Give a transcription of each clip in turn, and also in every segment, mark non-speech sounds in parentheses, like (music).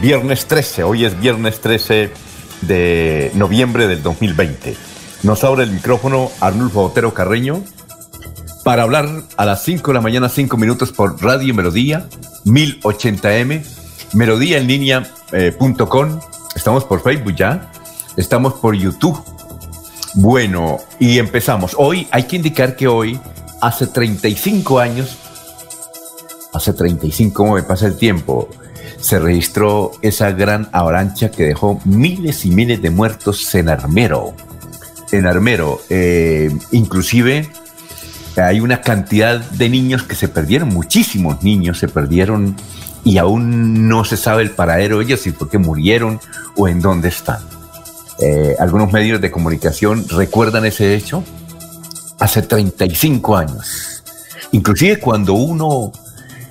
viernes 13. Hoy es viernes 13 de noviembre del 2020. Nos abre el micrófono Arnulfo Otero Carreño para hablar a las 5 de la mañana, 5 minutos por Radio Melodía, 1080m, melodía en línea.com. Estamos por Facebook ya, estamos por YouTube. Bueno, y empezamos. Hoy hay que indicar que hoy, hace 35 años, hace 35, ¿cómo me pasa el tiempo? Se registró esa gran avalancha que dejó miles y miles de muertos en Armero. En Armero, eh, inclusive hay una cantidad de niños que se perdieron, muchísimos niños se perdieron y aún no se sabe el paradero de ellos y por qué murieron o en dónde están. Eh, algunos medios de comunicación recuerdan ese hecho hace 35 años. Inclusive cuando uno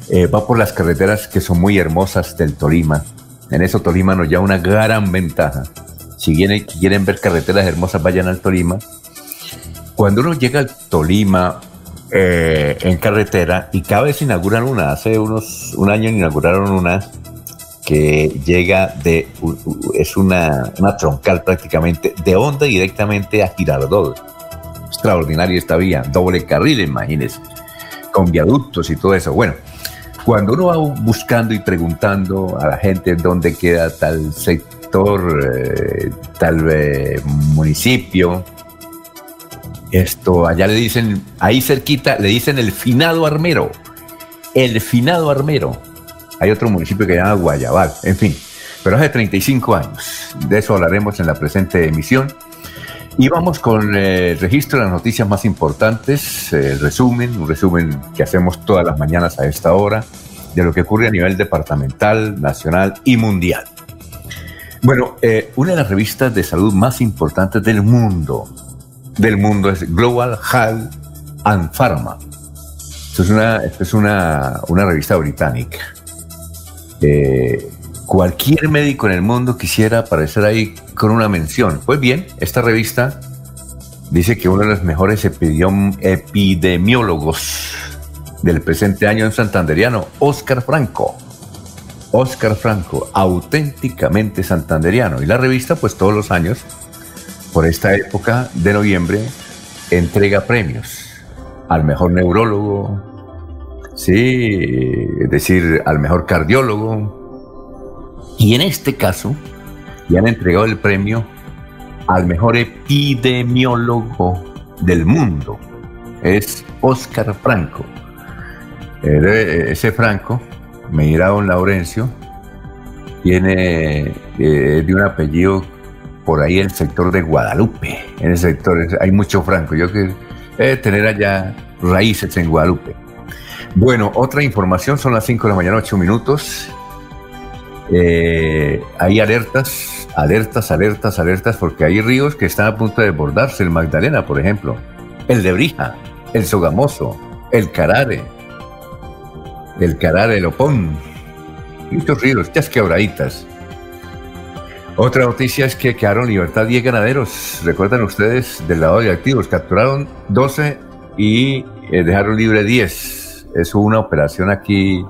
eh, va por las carreteras que son muy hermosas del Tolima. En eso Tolima nos da una gran ventaja. Si quieren ver carreteras hermosas, vayan al Tolima. Cuando uno llega al Tolima eh, en carretera, y cada vez inauguran una, hace unos un año inauguraron una que llega de, es una, una troncal prácticamente, de Honda directamente a Girardot. Extraordinaria esta vía, doble carril, imagínense, con viaductos y todo eso. Bueno, cuando uno va buscando y preguntando a la gente dónde queda tal sector, eh, tal municipio, esto, allá le dicen, ahí cerquita, le dicen el finado armero. El finado armero. Hay otro municipio que se llama Guayabal, en fin. Pero hace 35 años. De eso hablaremos en la presente emisión. Y vamos con el registro de las noticias más importantes, el resumen, un resumen que hacemos todas las mañanas a esta hora, de lo que ocurre a nivel departamental, nacional y mundial. Bueno, eh, una de las revistas de salud más importantes del mundo, del mundo es Global Health and Pharma. Esto es una, es una, una revista británica. Eh, cualquier médico en el mundo quisiera aparecer ahí con una mención. Pues bien, esta revista dice que uno de los mejores epidemiólogos del presente año en santanderiano, Oscar Franco. Oscar Franco, auténticamente santanderiano. Y la revista, pues todos los años, por esta época de noviembre, entrega premios al mejor neurólogo, sí, es decir, al mejor cardiólogo, y en este caso, le han entregado el premio al mejor epidemiólogo del mundo. Es Oscar Franco. Ese Franco, me dirá don Laurencio, tiene eh, de un apellido por ahí en el sector de Guadalupe. En el sector hay mucho Franco. Yo que eh, tener allá raíces en Guadalupe. Bueno, otra información, son las 5 de la mañana, 8 minutos. Eh, hay alertas, alertas, alertas, alertas, porque hay ríos que están a punto de desbordarse. El Magdalena, por ejemplo, el de Brija, el Sogamoso, el Carare, el Carare, el Opón. Muchos ríos, estas quebraditas. Otra noticia es que quedaron libertad 10 ganaderos. Recuerdan ustedes del lado de activos. Capturaron 12 y eh, dejaron libre 10. Es una operación aquí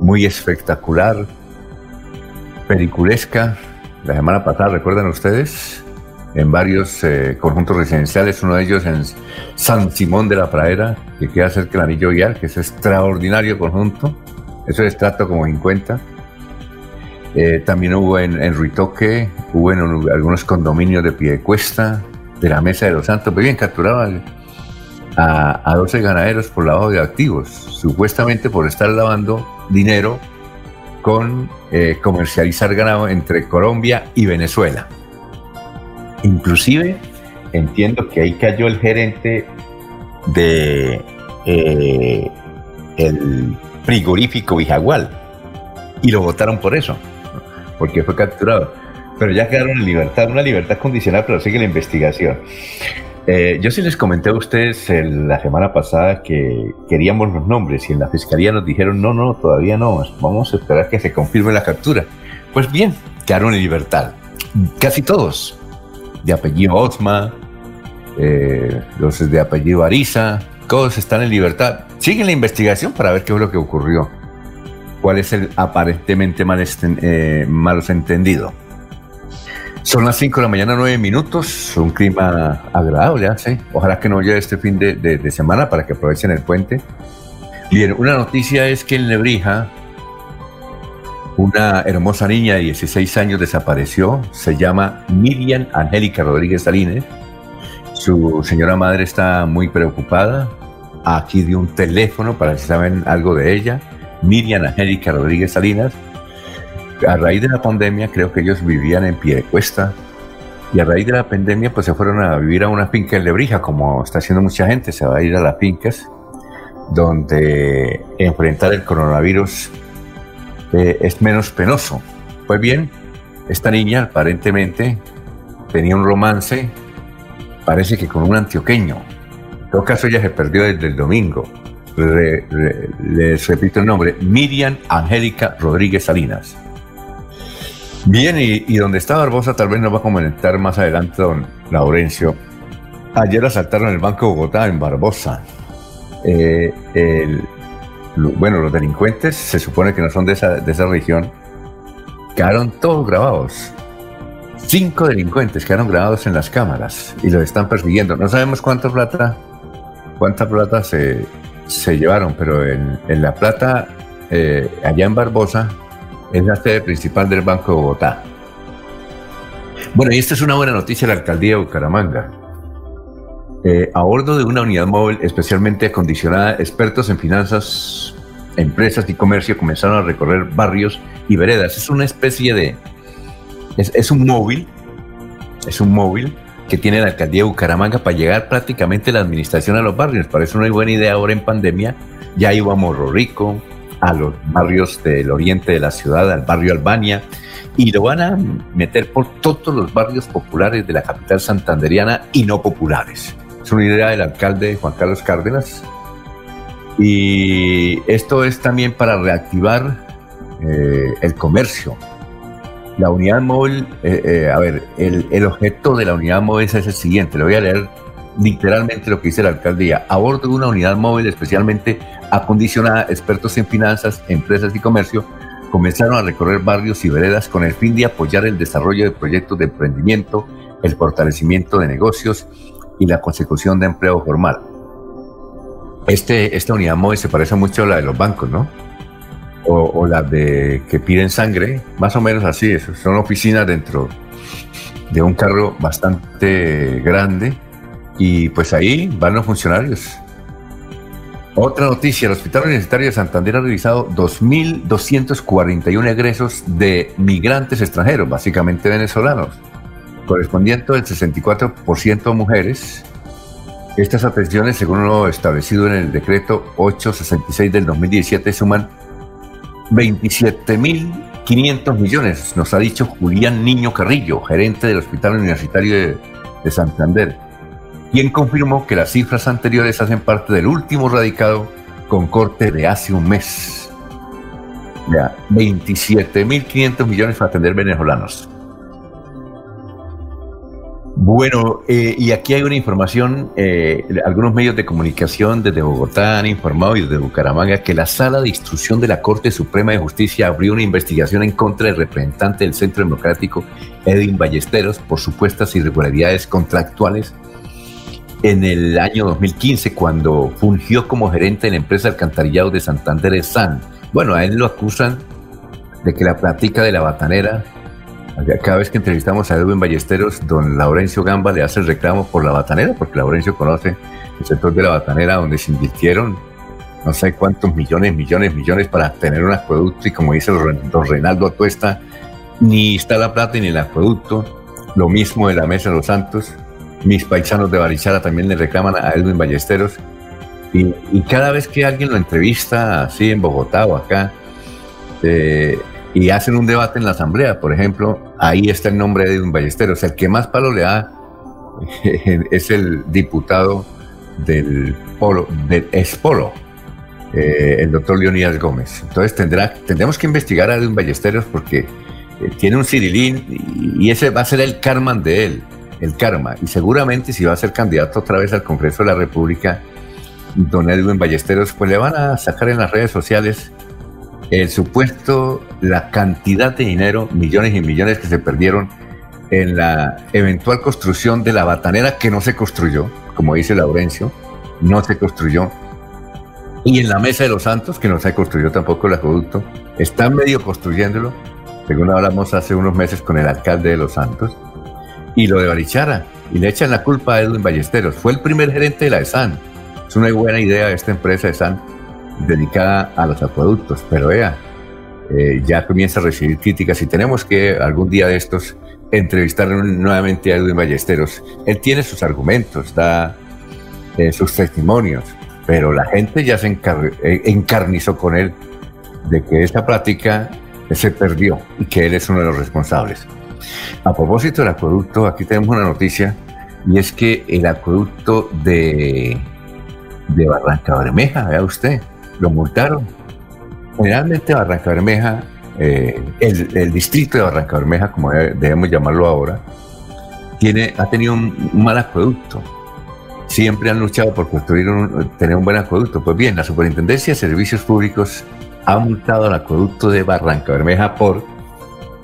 muy espectacular periculesca la semana pasada, ¿recuerdan ustedes? En varios eh, conjuntos residenciales, uno de ellos en San Simón de la Pradera, que queda cerca del Anillo Vial, que es extraordinario conjunto. Eso es trato como 50. Eh, también hubo en, en Ruitoque, hubo en algunos condominios de Piedecuesta, de la Mesa de los Santos. Muy bien, capturaban a, a 12 ganaderos por lavado de activos, supuestamente por estar lavando dinero con eh, comercializar ganado entre Colombia y Venezuela. Inclusive entiendo que ahí cayó el gerente de eh, el frigorífico Vijagual y lo votaron por eso, porque fue capturado. Pero ya quedaron en libertad, una libertad condicional, pero sigue la investigación. Eh, yo sí les comenté a ustedes la semana pasada que queríamos los nombres y en la fiscalía nos dijeron no, no, todavía no, vamos a esperar que se confirme la captura. Pues bien, quedaron en libertad. Casi todos, de apellido Osma, eh, los de apellido Ariza, todos están en libertad. Siguen la investigación para ver qué es lo que ocurrió. ¿Cuál es el aparentemente mal eh, entendido? Son las 5 de la mañana, 9 minutos. Un clima agradable, ¿sí? Ojalá que no llegue este fin de, semana para que aprovechen el puente. Bien, una noticia es que en Lebrija una hermosa niña de 16 años desapareció. Se llama Miriam Angélica Rodríguez Salines. Su señora madre está muy preocupada. Aquí dio un teléfono para si saben algo de ella. Miriam Angélica Rodríguez Salinas a raíz de la pandemia creo que ellos vivían en pie de cuesta y a raíz de la pandemia pues se fueron a vivir a una finca en Lebrija como está haciendo mucha gente, se va a ir a las fincas donde enfrentar el coronavirus eh, es menos penoso. Pues bien, esta niña aparentemente tenía un romance, parece que con un antioqueño. En todo caso ella se perdió desde el domingo. les repito el nombre, Miriam Angélica Rodríguez Salinas. Bien, y, donde está Barbosa tal vez nos va a comentar más adelante don Laurencio. Ayer asaltaron el Banco de Bogotá en Barbosa. Eh, bueno, los delincuentes se supone que no son de esa, de esa región. Quedaron todos grabados. Cinco delincuentes quedaron grabados en las cámaras y los están persiguiendo. No sabemos cuánta plata, cuánta plata se, se llevaron, pero en, La Plata, eh, allá en Barbosa, es la sede principal del Banco de Bogotá. Bueno, y esta es una buena noticia de la alcaldía de Bucaramanga. Eh, a bordo de una unidad móvil especialmente acondicionada, expertos en finanzas, empresas y comercio comenzaron a recorrer barrios y veredas. Es una especie de... Es, un móvil, es un móvil que tiene la alcaldía de Bucaramanga para llegar prácticamente la administración a los barrios. Parece una buena idea ahora en pandemia. Ya iba a Morro Rico, a los barrios del oriente de la ciudad, al barrio Albania, y lo van a meter por todos los barrios populares de la capital santanderiana y no populares. Es una idea del alcalde Juan Carlos Cárdenas. Y esto es también para reactivar eh, el comercio. La unidad móvil, eh, eh, a ver, el, el, objeto de la unidad móvil es el siguiente, lo voy a leer literalmente lo que dice la alcaldía. A bordo de una unidad móvil especialmente acondicionada, expertos en finanzas, empresas y comercio comenzaron a recorrer barrios y veredas con el fin de apoyar el desarrollo de proyectos de emprendimiento, el fortalecimiento de negocios y la consecución de empleo formal. Este, esta unidad móvil se parece mucho a la de los bancos, ¿no? O, o la de que piden sangre, más o menos así, son oficinas dentro de un carro bastante grande y pues ahí van los funcionarios. Otra noticia, el Hospital Universitario de Santander ha realizado 2.241 egresos de migrantes extranjeros, básicamente venezolanos, correspondiente al 64% mujeres. Estas atenciones, según lo establecido en el decreto 866 del 2017, suman 27.500 millones, nos ha dicho Julián Niño Carrillo, gerente del Hospital Universitario de, de Santander quien confirmó que las cifras anteriores hacen parte del último radicado con corte de hace un mes. Ya, 27.500 millones para atender venezolanos. Bueno, eh, y aquí hay una información, eh, algunos medios de comunicación desde Bogotá han informado y desde Bucaramanga que la Sala de Instrucción de la Corte Suprema de Justicia abrió una investigación en contra del representante del Centro Democrático, Edwin Ballesteros, por supuestas irregularidades contractuales en el año 2015 cuando fungió como gerente de la empresa Alcantarillado de Santander SAN. Bueno, a él lo acusan de que la plática de la batanera Cada vez que entrevistamos a Edwin Ballesteros, don Laurencio Gamba le hace el reclamo por la batanera, porque Laurencio conoce el sector de la batanera donde se invirtieron no sé cuántos millones, millones, millones para tener un acueducto y como dice don Reinaldo Atuesta, ni está la plata ni el acueducto. Lo mismo de la Mesa de los Santos. Mis paisanos de Barichara también le reclaman a Edwin Ballesteros. Y, cada vez que alguien lo entrevista así en Bogotá o acá, eh, y hacen un debate en la asamblea, por ejemplo, ahí está el nombre de Edwin Ballesteros. El que más palo le da (laughs) es el diputado del Polo, del Espolo, eh, el doctor Leonidas Gómez. Entonces tendremos que investigar a Edwin Ballesteros porque eh, tiene un cirilín y, ese va a ser el karma de él, el karma. Y seguramente si va a ser candidato otra vez al Congreso de la República, don Edwin Ballesteros, pues le van a sacar en las redes sociales el supuesto, la cantidad de dinero, millones y millones que se perdieron en la eventual construcción de la batanera que no se construyó, como dice Laurencio, no se construyó y en la Mesa de los Santos, que no se construyó tampoco el acueducto, están medio construyéndolo, según hablamos hace unos meses con el alcalde de Los Santos, y lo de Barichara, y le echan la culpa a Edwin Ballesteros. Fue el primer gerente de la ESAN. Es una buena idea esta empresa ESAN dedicada a los acueductos, pero vea, eh, ya comienza a recibir críticas y tenemos que algún día de estos entrevistar nuevamente a Edwin Ballesteros. Él tiene sus argumentos, da eh, sus testimonios, pero la gente ya se eh, encarnizó con él de que esa práctica se perdió y que él es uno de los responsables. A propósito del acueducto, aquí tenemos una noticia y es que el acueducto de, de Barranca Bermeja, vea usted, lo multaron. Generalmente Barranca Bermeja, eh, el, distrito de Barranca Bermeja, como debemos llamarlo ahora, tiene, ha tenido un mal acueducto siempre han luchado por construir un, tener un buen acueducto. Pues bien, la Superintendencia de Servicios Públicos ha multado al acueducto de Barranca Bermeja por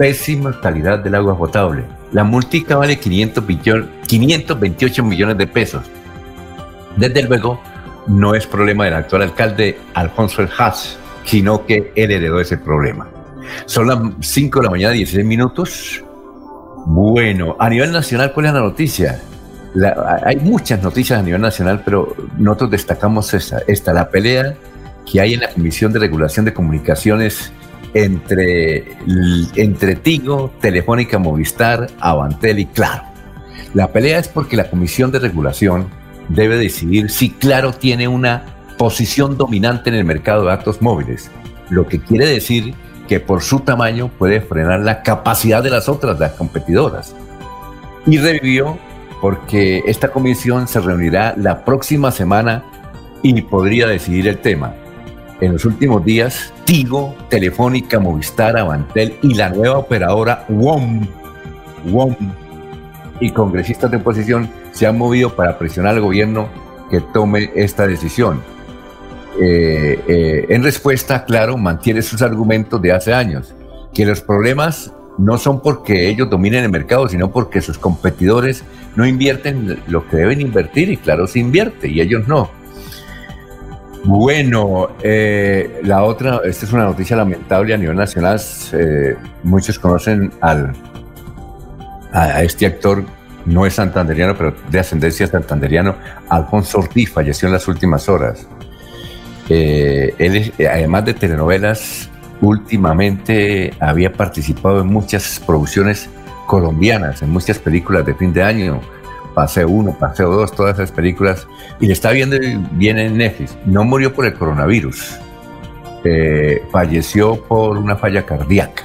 pésima calidad del agua potable. La multica vale 500 528 millones de pesos. Desde luego, no es problema del actual alcalde Alfonso El Haas, sino que él heredó ese problema. Son las 5 de la mañana, 16 minutos. Bueno, a nivel nacional, ¿cuál es la noticia? hay muchas noticias a nivel nacional, pero nosotros destacamos esta, esta, la pelea que hay en la Comisión de Regulación de Comunicaciones entre, entre Tigo, Telefónica Movistar, Avantel y Claro. La pelea es porque la Comisión de Regulación debe decidir si Claro tiene una posición dominante en el mercado de datos móviles, lo que quiere decir que por su tamaño puede frenar la capacidad de las otras, las competidoras. Y revivió porque esta comisión se reunirá la próxima semana y podría decidir el tema. En los últimos días, Tigo, Telefónica, Movistar, Avantel y la nueva operadora WOM, WOM y congresistas de oposición se han movido para presionar al gobierno que tome esta decisión. Eh, eh, en respuesta, claro, mantiene sus argumentos de hace años, que los problemas no son porque ellos dominen el mercado, sino porque sus competidores no invierten lo que deben invertir y claro, se invierte y ellos no. Bueno, eh, la otra, esta es una noticia lamentable a nivel nacional. Muchos conocen al, a, este actor, no es santanderiano, pero de ascendencia santanderiano, Alfonso Ortiz, falleció en las últimas horas. Eh, él, además de telenovelas, últimamente había participado en muchas producciones colombianas, en muchas películas de fin de año, Paseo 1, Paseo 2, todas esas películas, y le está viendo bien en Netflix. No murió por el coronavirus, eh, falleció por una falla cardíaca.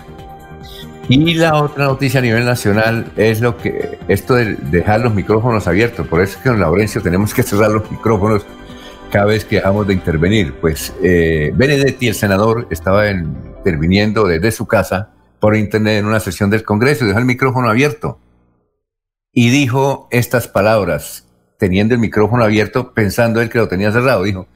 Y la otra noticia a nivel nacional es lo que esto de dejar los micrófonos abiertos. Por eso es que en Laurencio tenemos que cerrar los micrófonos cada vez que dejamos de intervenir. Pues eh, Benedetti, el senador, estaba interviniendo desde su casa por internet en una sesión del Congreso y dejó el micrófono abierto. Y dijo estas palabras, teniendo el micrófono abierto, pensando él que lo tenía cerrado. Dijo,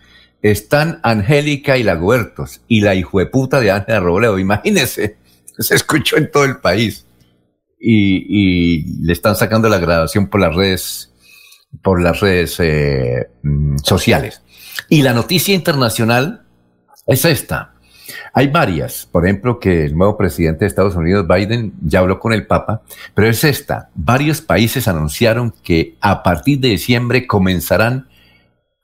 están Angélica y Laguertos y la hijueputa de Ángela Robledo. Imagínense, (laughs) se escuchó en todo el país. Y, le están sacando la grabación por las redes, por las redes eh, mm, sociales. Y la noticia internacional es esta. Hay varias, por ejemplo, que el nuevo presidente de Estados Unidos, Biden, ya habló con el Papa, pero es esta. Varios países anunciaron que a partir de diciembre comenzarán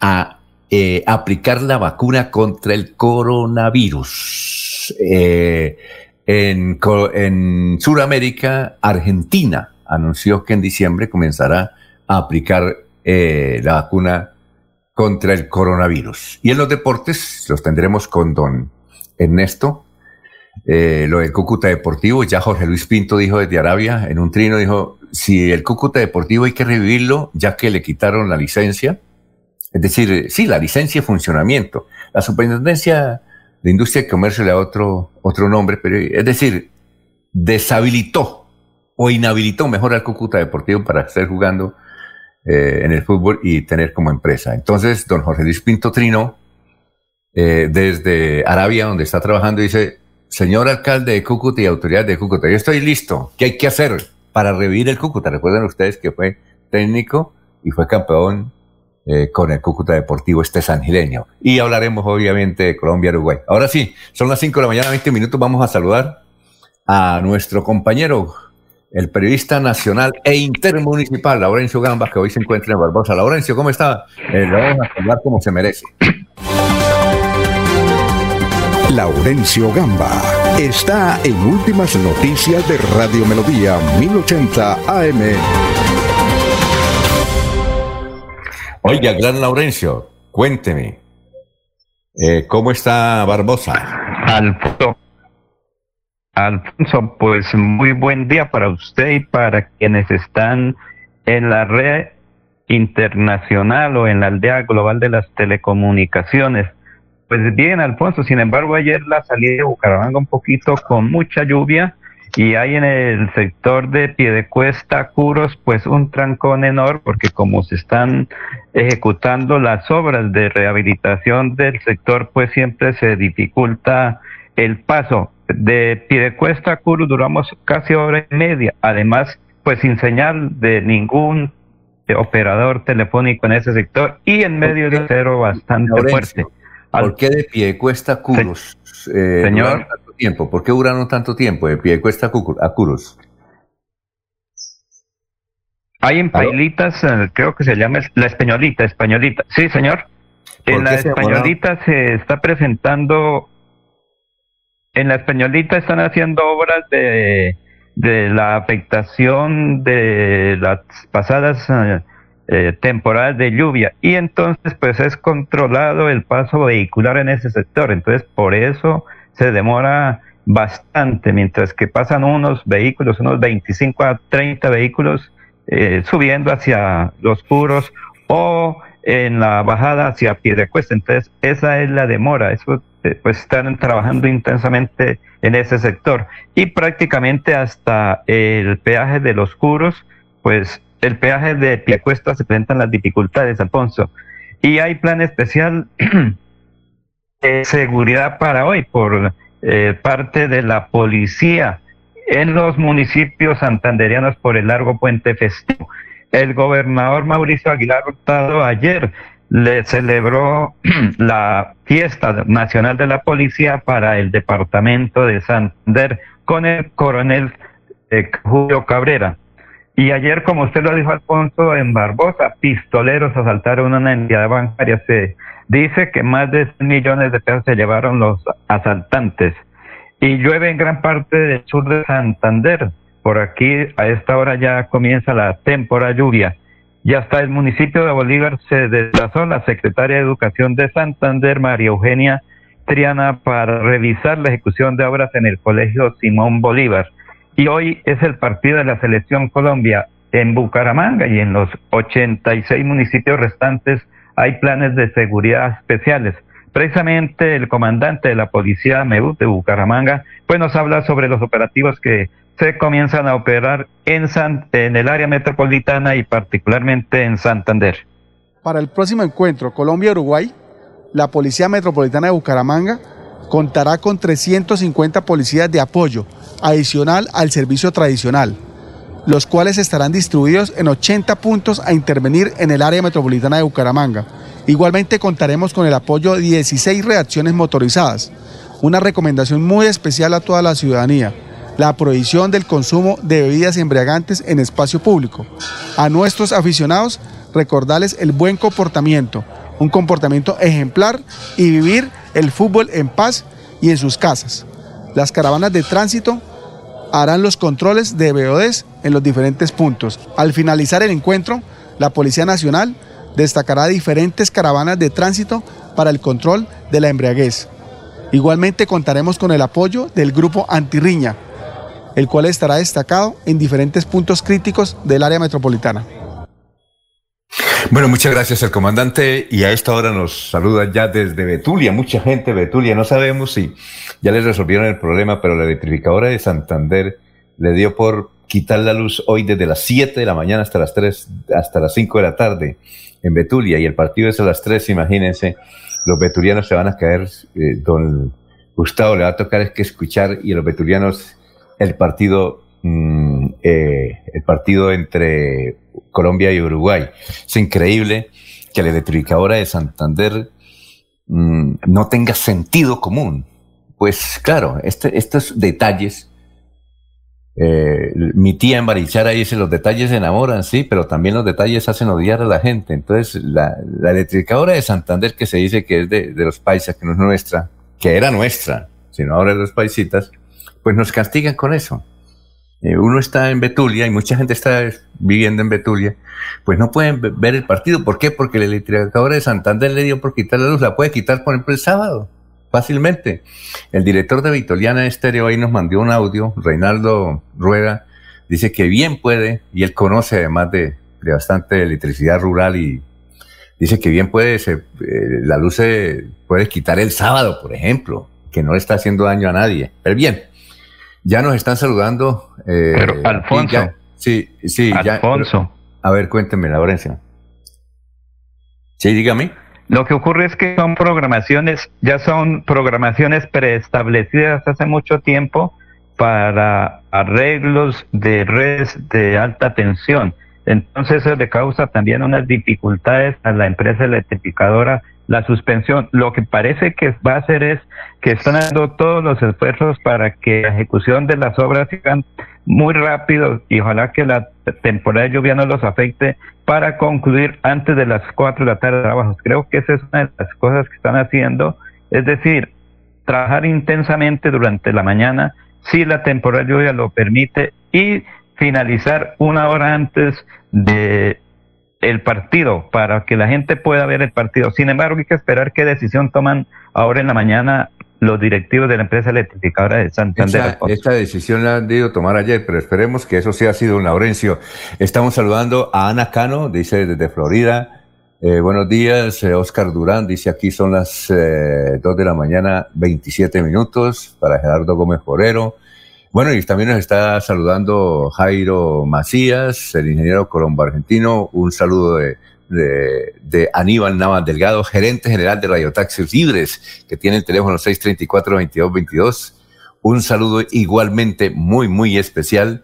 a eh, aplicar la vacuna contra el coronavirus. Eh, en, Sudamérica, Argentina anunció que en diciembre comenzará a aplicar eh, la vacuna contra el coronavirus. Y en los deportes los tendremos con don Ernesto. Eh, lo del Cúcuta Deportivo, ya Jorge Luis Pinto dijo desde Arabia, en un trino dijo, si el Cúcuta Deportivo hay que revivirlo, ya que le quitaron la licencia, es decir, sí, la licencia de funcionamiento. La Superintendencia de Industria y Comercio le da otro, otro nombre, pero es decir, deshabilitó o inhabilitó mejor al Cúcuta Deportivo para estar jugando eh, en el fútbol y tener como empresa. Entonces, don Jorge Luis Pinto Trino, eh, desde Arabia, donde está trabajando, dice, señor alcalde de Cúcuta y autoridades de Cúcuta, yo estoy listo. ¿Qué hay que hacer para revivir el Cúcuta? Recuerden ustedes que fue técnico y fue campeón eh, con el Cúcuta Deportivo este sangileño. Y hablaremos obviamente de Colombia, Uruguay. Ahora sí, son las 5 de la mañana, 20 minutos, vamos a saludar a nuestro compañero el periodista nacional e intermunicipal, Laurencio Gamba, que hoy se encuentra en Barbosa. Laurencio, ¿cómo está? Eh, lo vamos a saludar como se merece. Laurencio Gamba está en Últimas Noticias de Radio Melodía 1080 AM. Oiga, gran Laurencio, cuénteme, eh, ¿cómo está Barbosa? Alfonso, Alfonso, pues muy buen día para usted y para quienes están en la red internacional o en la aldea global de las telecomunicaciones. Pues bien, Alfonso, sin embargo, ayer la salida de Bucaramanga un poquito con mucha lluvia y hay en el sector de Piedecuesta, Curos, pues un trancón enorme porque como se están ejecutando las obras de rehabilitación del sector, pues siempre se dificulta el paso de Piedecuesta a Curu duramos casi hora y media. Además, pues sin señal de ningún operador telefónico en ese sector y en medio de cero bastante fuerte. ¿Por qué de Piedecuesta a Curus? Eh, señor. Tanto tiempo? ¿Por qué duraron tanto tiempo de Piedecuesta a Curus? Hay en Pailitas, eh, creo que se llama la Españolita, Españolita. Sí, señor. En la Españolita se está presentando en la Españolita están haciendo obras de, de la afectación de las pasadas eh, eh, de lluvia y entonces pues es controlado el paso vehicular en ese sector. Entonces por eso se demora bastante, mientras que pasan unos vehículos, unos 25 a 30 vehículos eh, subiendo hacia los puros o en la bajada hacia pie de cuesta. Entonces esa es la demora. Eso este, pues están trabajando intensamente en ese sector y prácticamente hasta el peaje de los curos, pues el peaje de Piecuesta se presentan las dificultades, Alfonso. Y hay plan especial (clears throat) de seguridad para hoy por eh, parte de la policía en los municipios santanderianos por el largo puente festivo. El gobernador Mauricio Aguilar Hurtado ayer le celebró (clears throat) la fiesta nacional de la policía para el departamento de Santander con el coronel eh, Julio Cabrera. Y ayer, como usted lo dijo, Alfonso, en Barbosa, pistoleros asaltaron una entidad bancaria. Se dice que más de 100 millones de pesos se llevaron los asaltantes. Y llueve en gran parte del sur de Santander. Por aquí, a esta hora ya comienza la temporada lluvia y hasta el municipio de Bolívar se desplazó la secretaria de Educación de Santander, María Eugenia Triana, para revisar la ejecución de obras en el Colegio Simón Bolívar. Y hoy es el partido de la Selección Colombia en Bucaramanga y en los 86 municipios restantes hay planes de seguridad especiales. Precisamente el comandante de la Policía MEU de Bucaramanga pues nos habla sobre los operativos que se comienzan a operar en, en el área metropolitana y particularmente en Santander. Para el próximo encuentro Colombia-Uruguay, la Policía Metropolitana de Bucaramanga contará con 350 policías de apoyo adicional al servicio tradicional, los cuales estarán distribuidos en 80 puntos a intervenir en el área metropolitana de Bucaramanga. Igualmente contaremos con el apoyo de 16 reacciones motorizadas, una recomendación muy especial a toda la ciudadanía, la prohibición del consumo de bebidas embriagantes en espacio público. A nuestros aficionados, recordarles el buen comportamiento, un comportamiento ejemplar y vivir el fútbol en paz y en sus casas. Las caravanas de tránsito harán los controles de BODs en los diferentes puntos. Al finalizar el encuentro, la Policía Nacional destacará diferentes caravanas de tránsito para el control de la embriaguez. Igualmente contaremos con el apoyo del grupo Antirriña, el cual estará destacado en diferentes puntos críticos del área metropolitana. Bueno, muchas gracias al comandante y a esta hora nos saluda ya desde Betulia, mucha gente de Betulia, no sabemos si ya les resolvieron el problema, pero la electrificadora de Santander le dio por quitar la luz hoy desde las 7 de la mañana hasta las 3, hasta las 5 de la tarde en Betulia. Y el partido es a las 3, imagínense, los betulianos se van a caer, eh, don Gustavo. Le va a tocar es que escuchar y los betulianos el partido, mm, eh, el partido entre Colombia y Uruguay. Es increíble que la electrificadora de Santander mm, no tenga sentido común. Pues claro, este, estos detalles, eh, mi tía en Barichara dice, los detalles enamoran, sí, pero también los detalles hacen odiar a la gente. Entonces, la, la electrificadora de Santander, que se dice que es de, los paisas, que no es nuestra, que era nuestra, sino ahora de los paisitas, pues nos castigan con eso. Eh, uno está en Betulia y mucha gente está viviendo en Betulia, pues no pueden ver el partido. ¿Por qué? Porque la electrificadora de Santander le dio por quitar la luz. La puede quitar, por ejemplo, el sábado, fácilmente. El director de Vitoliana Estéreo ahí nos mandó un audio, Reinaldo Rueda, dice que bien puede, y él conoce además de, bastante electricidad rural y dice que bien puede, se, eh, la luz se puede quitar el sábado, por ejemplo, que no le está haciendo daño a nadie. Pero bien, ya nos están saludando. Eh, Pero Alfonso. sí, sí. Alfonso. a ver, cuénteme, Laurencia. Sí, dígame. Lo que ocurre es que son programaciones, ya son programaciones preestablecidas hace mucho tiempo para arreglos de redes de alta tensión. Entonces eso le causa también unas dificultades a la empresa electrificadora la suspensión. Lo que parece que va a hacer es que están dando todos los esfuerzos para que la ejecución de las obras sigan muy rápido y ojalá que la temporada de lluvia no los afecte para concluir antes de las 4 de la tarde de trabajos. Creo que esa es una de las cosas que están haciendo, es decir, trabajar intensamente durante la mañana si la temporada de lluvia lo permite y finalizar una hora antes de el partido para que la gente pueda ver el partido. Sin embargo, hay que esperar qué decisión toman ahora en la mañana los directivos de la empresa electrificadora de Santander. Esta, decisión la han debido tomar ayer, pero esperemos que eso sea sido un Laurencio. Estamos saludando a Ana Cano, dice desde Florida. Eh, buenos días, eh, Oscar Durán, dice aquí son las eh, 2 de la mañana, 27 minutos, para Gerardo Gómez Forero. Bueno, y también nos está saludando Jairo Macías, el ingeniero colombo argentino. Un saludo de, de, Aníbal Navas Delgado, gerente general de Radiotaxis Libres, que tiene el teléfono 634-2222. Un saludo igualmente muy, muy especial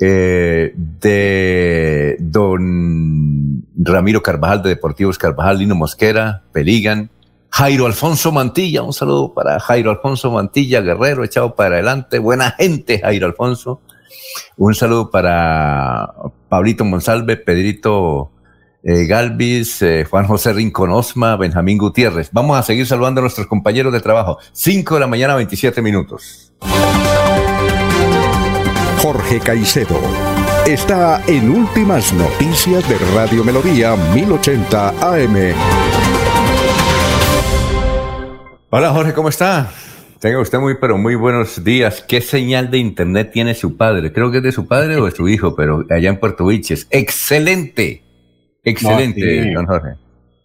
eh, de don Ramiro Carvajal de Deportivos Carvajal, Lino Mosquera, Peligan, Jairo Alfonso Mantilla, un saludo para Jairo Alfonso Mantilla, guerrero, echado para adelante, buena gente, Jairo Alfonso. Un saludo para Pablito Monsalve, Pedrito eh, Galvis, eh, Juan José Rincón Osma, Benjamín Gutiérrez. Vamos a seguir saludando a nuestros compañeros de trabajo. 5 de la mañana, 27 minutos. Jorge Caicedo está en Últimas Noticias de Radio Melodía 1080 AM. Hola Jorge, ¿cómo está? Tenga usted muy, pero muy buenos días. ¿Qué señal de internet tiene su padre? Creo que es de su padre o de su hijo, pero allá en Puerto Viches. Excelente, excelente, don Jorge.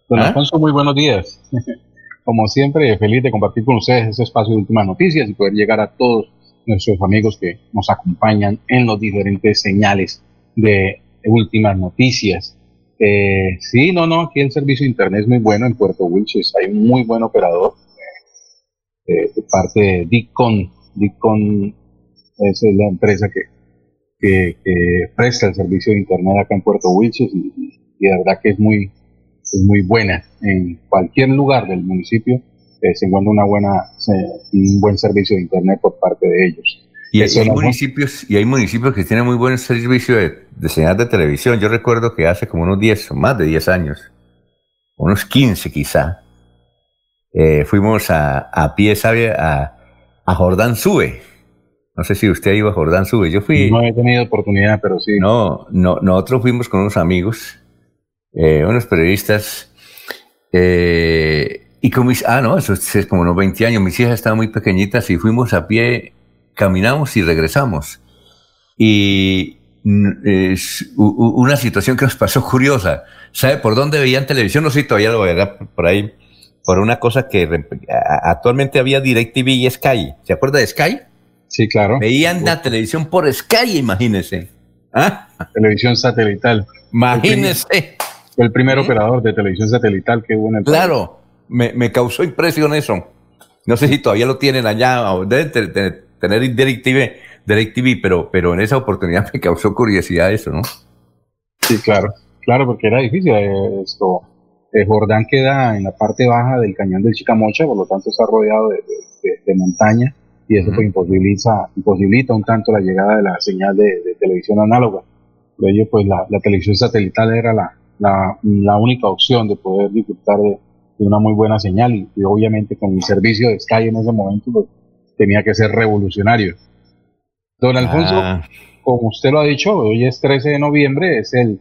Don ¿Ah? Alfonso, muy buenos días. (laughs) Como siempre, feliz de compartir con ustedes este espacio de últimas noticias y poder llegar a todos nuestros amigos que nos acompañan en los diferentes señales de últimas noticias. Eh, sí, no, no, aquí el servicio de internet es muy bueno en Puerto Wilches, hay un muy buen operador eh, de parte de Dicon. Dicon es la empresa que, que, presta el servicio de Internet acá en Puerto Wilches y, de verdad que es muy, es muy buena. En cualquier lugar del municipio se encuentra una buena, un buen servicio de Internet por parte de ellos. Y hay, municipios, y hay municipios que tienen muy buen servicio de, de, señal de televisión. Yo recuerdo que hace como unos 10 o más de 10 años, unos 15 quizá, eh, fuimos a, a pie, ¿sabe? A, a Jordán Sube. No sé si usted ha ido a Jordán Sube. Yo fui. No he tenido oportunidad, pero sí. No, no nosotros fuimos con unos amigos, eh, unos periodistas, eh, y con mis. Ah, no, eso es como unos 20 años. Mis hijas estaban muy pequeñitas y fuimos a pie caminamos y regresamos. Y es una situación que nos pasó curiosa. ¿Sabe por dónde veían televisión? No sé si todavía lo verá por ahí. Por una cosa que actualmente había DirecTV y Sky. ¿Se acuerda de Sky? Sí, claro. Veían la televisión por Sky, imagínese. ¿Ah? Televisión satelital. Imagínese. Fue el primer operador de televisión satelital que hubo en el Claro, me, me, causó impresión eso. No sé si todavía lo tienen allá, o deben tener DirecTV, DirecTV pero, pero en esa oportunidad (laughs) me causó curiosidad eso, ¿no? Sí, claro, claro, porque era difícil eh, esto. Eh, Jordán queda en la parte baja del cañón del Chicamocha, por lo tanto está rodeado de, montaña y eso pues imposibilita, imposibilita un tanto la llegada de la señal de, televisión análoga. Por ello, pues la, televisión satelital era la, la, única opción de poder disfrutar de, una muy buena señal y, y, obviamente con el servicio de Sky en ese momento pues, tenía que ser revolucionario. Don Alfonso, ah. como usted lo ha dicho, hoy es 13 de noviembre, es el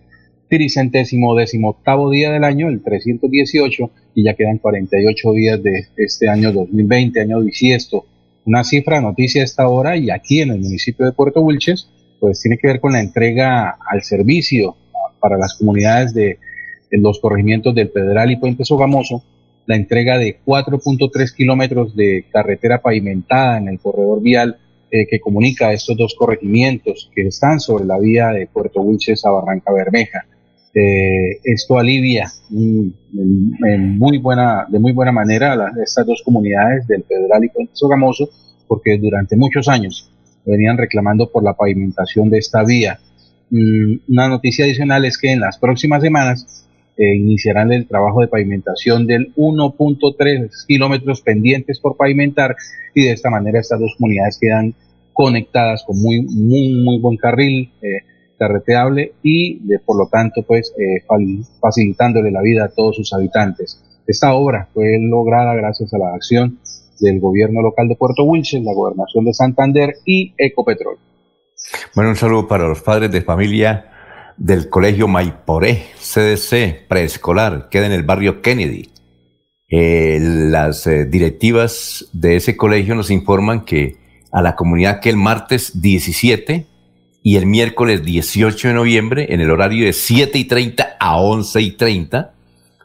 tricentésimo décimo octavo día del año, el 318, y ya quedan 48 días de este año 2020, año bisiesto. Una cifra, noticia a esta hora, y aquí en el municipio de Puerto Wilches, pues tiene que ver con la entrega al servicio para las comunidades de, de los corregimientos del Pedral y Puente Sogamoso, la entrega de 4.3 kilómetros de carretera pavimentada en el corredor vial eh, que comunica estos dos corregimientos que están sobre la vía de Puerto Wilches a Barranca Bermeja. Eh, esto alivia en, muy buena, de muy buena manera a estas dos comunidades del Federal y Puente Sogamoso, porque durante muchos años venían reclamando por la pavimentación de esta vía. Mm, una noticia adicional es que en las próximas semanas eh, iniciarán el trabajo de pavimentación del 1.3 kilómetros pendientes por pavimentar y de esta manera estas dos comunidades quedan conectadas con muy, muy, muy buen carril eh, carreteable y por lo tanto pues eh, facilitándole la vida a todos sus habitantes. Esta obra fue lograda gracias a la acción del gobierno local de Puerto Wilches, la gobernación de Santander y Ecopetrol. Bueno, un saludo para los padres de familia del Colegio Maiporé, CDC, preescolar, queda en el barrio Kennedy. Eh, las eh, directivas de ese colegio nos informan que a la comunidad que el martes 17 y el miércoles 18 de noviembre, en el horario de 7 y 30 a 11 y 30,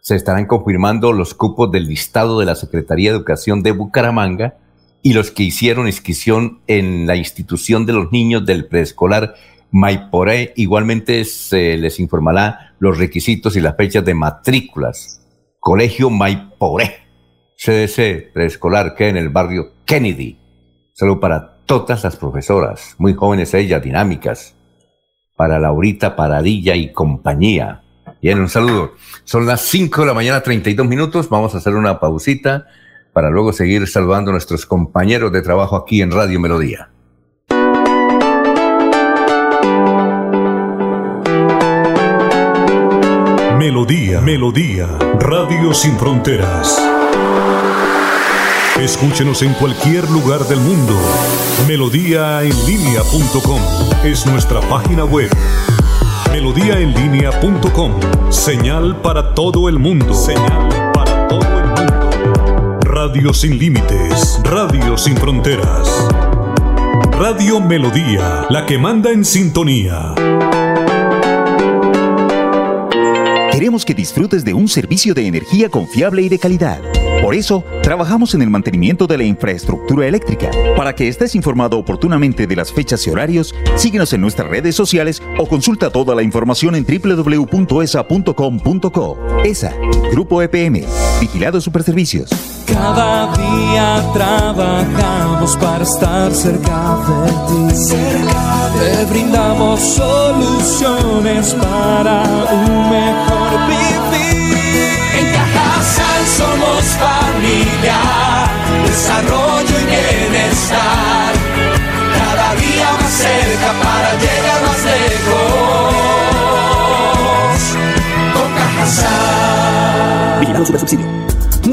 se estarán confirmando los cupos del listado de la Secretaría de Educación de Bucaramanga y los que hicieron inscripción en la institución de los niños del preescolar Maiporé. Igualmente se les informará los requisitos y las fechas de matrículas. Colegio Maiporé, CDC preescolar que en el barrio Kennedy. Solo para todas las profesoras, muy jóvenes ellas, dinámicas. Para Laurita Paradilla y compañía. Bien, un saludo. Son las 5 de la mañana, 32 minutos. Vamos a hacer una pausita para luego seguir saludando a nuestros compañeros de trabajo aquí en Radio Melodía. Melodía, Melodía, Radio Sin Fronteras. Escúchenos en cualquier lugar del mundo. Melodíaenlínea.com es nuestra página web. Melodíaenlínea.com, señal para todo el mundo. Señal para todo el mundo. Radio sin límites, Radio sin fronteras. Radio Melodía, la que manda en sintonía. Queremos que disfrutes de un servicio de energía confiable y de calidad. Por eso, trabajamos en el mantenimiento de la infraestructura eléctrica. Para que estés informado oportunamente de las fechas y horarios, síguenos en nuestras redes sociales o consulta toda la información en www.esa.com.co. ESA, Grupo EPM, Vigilado Superservicios. Cada día trabajamos para estar cerca de ti. Te brindamos soluciones para un mejor vivir. En Somos familia, desarrollo y bienestar. Cada día más cerca para llegar más lejos. Con. Vigilado Subsidio.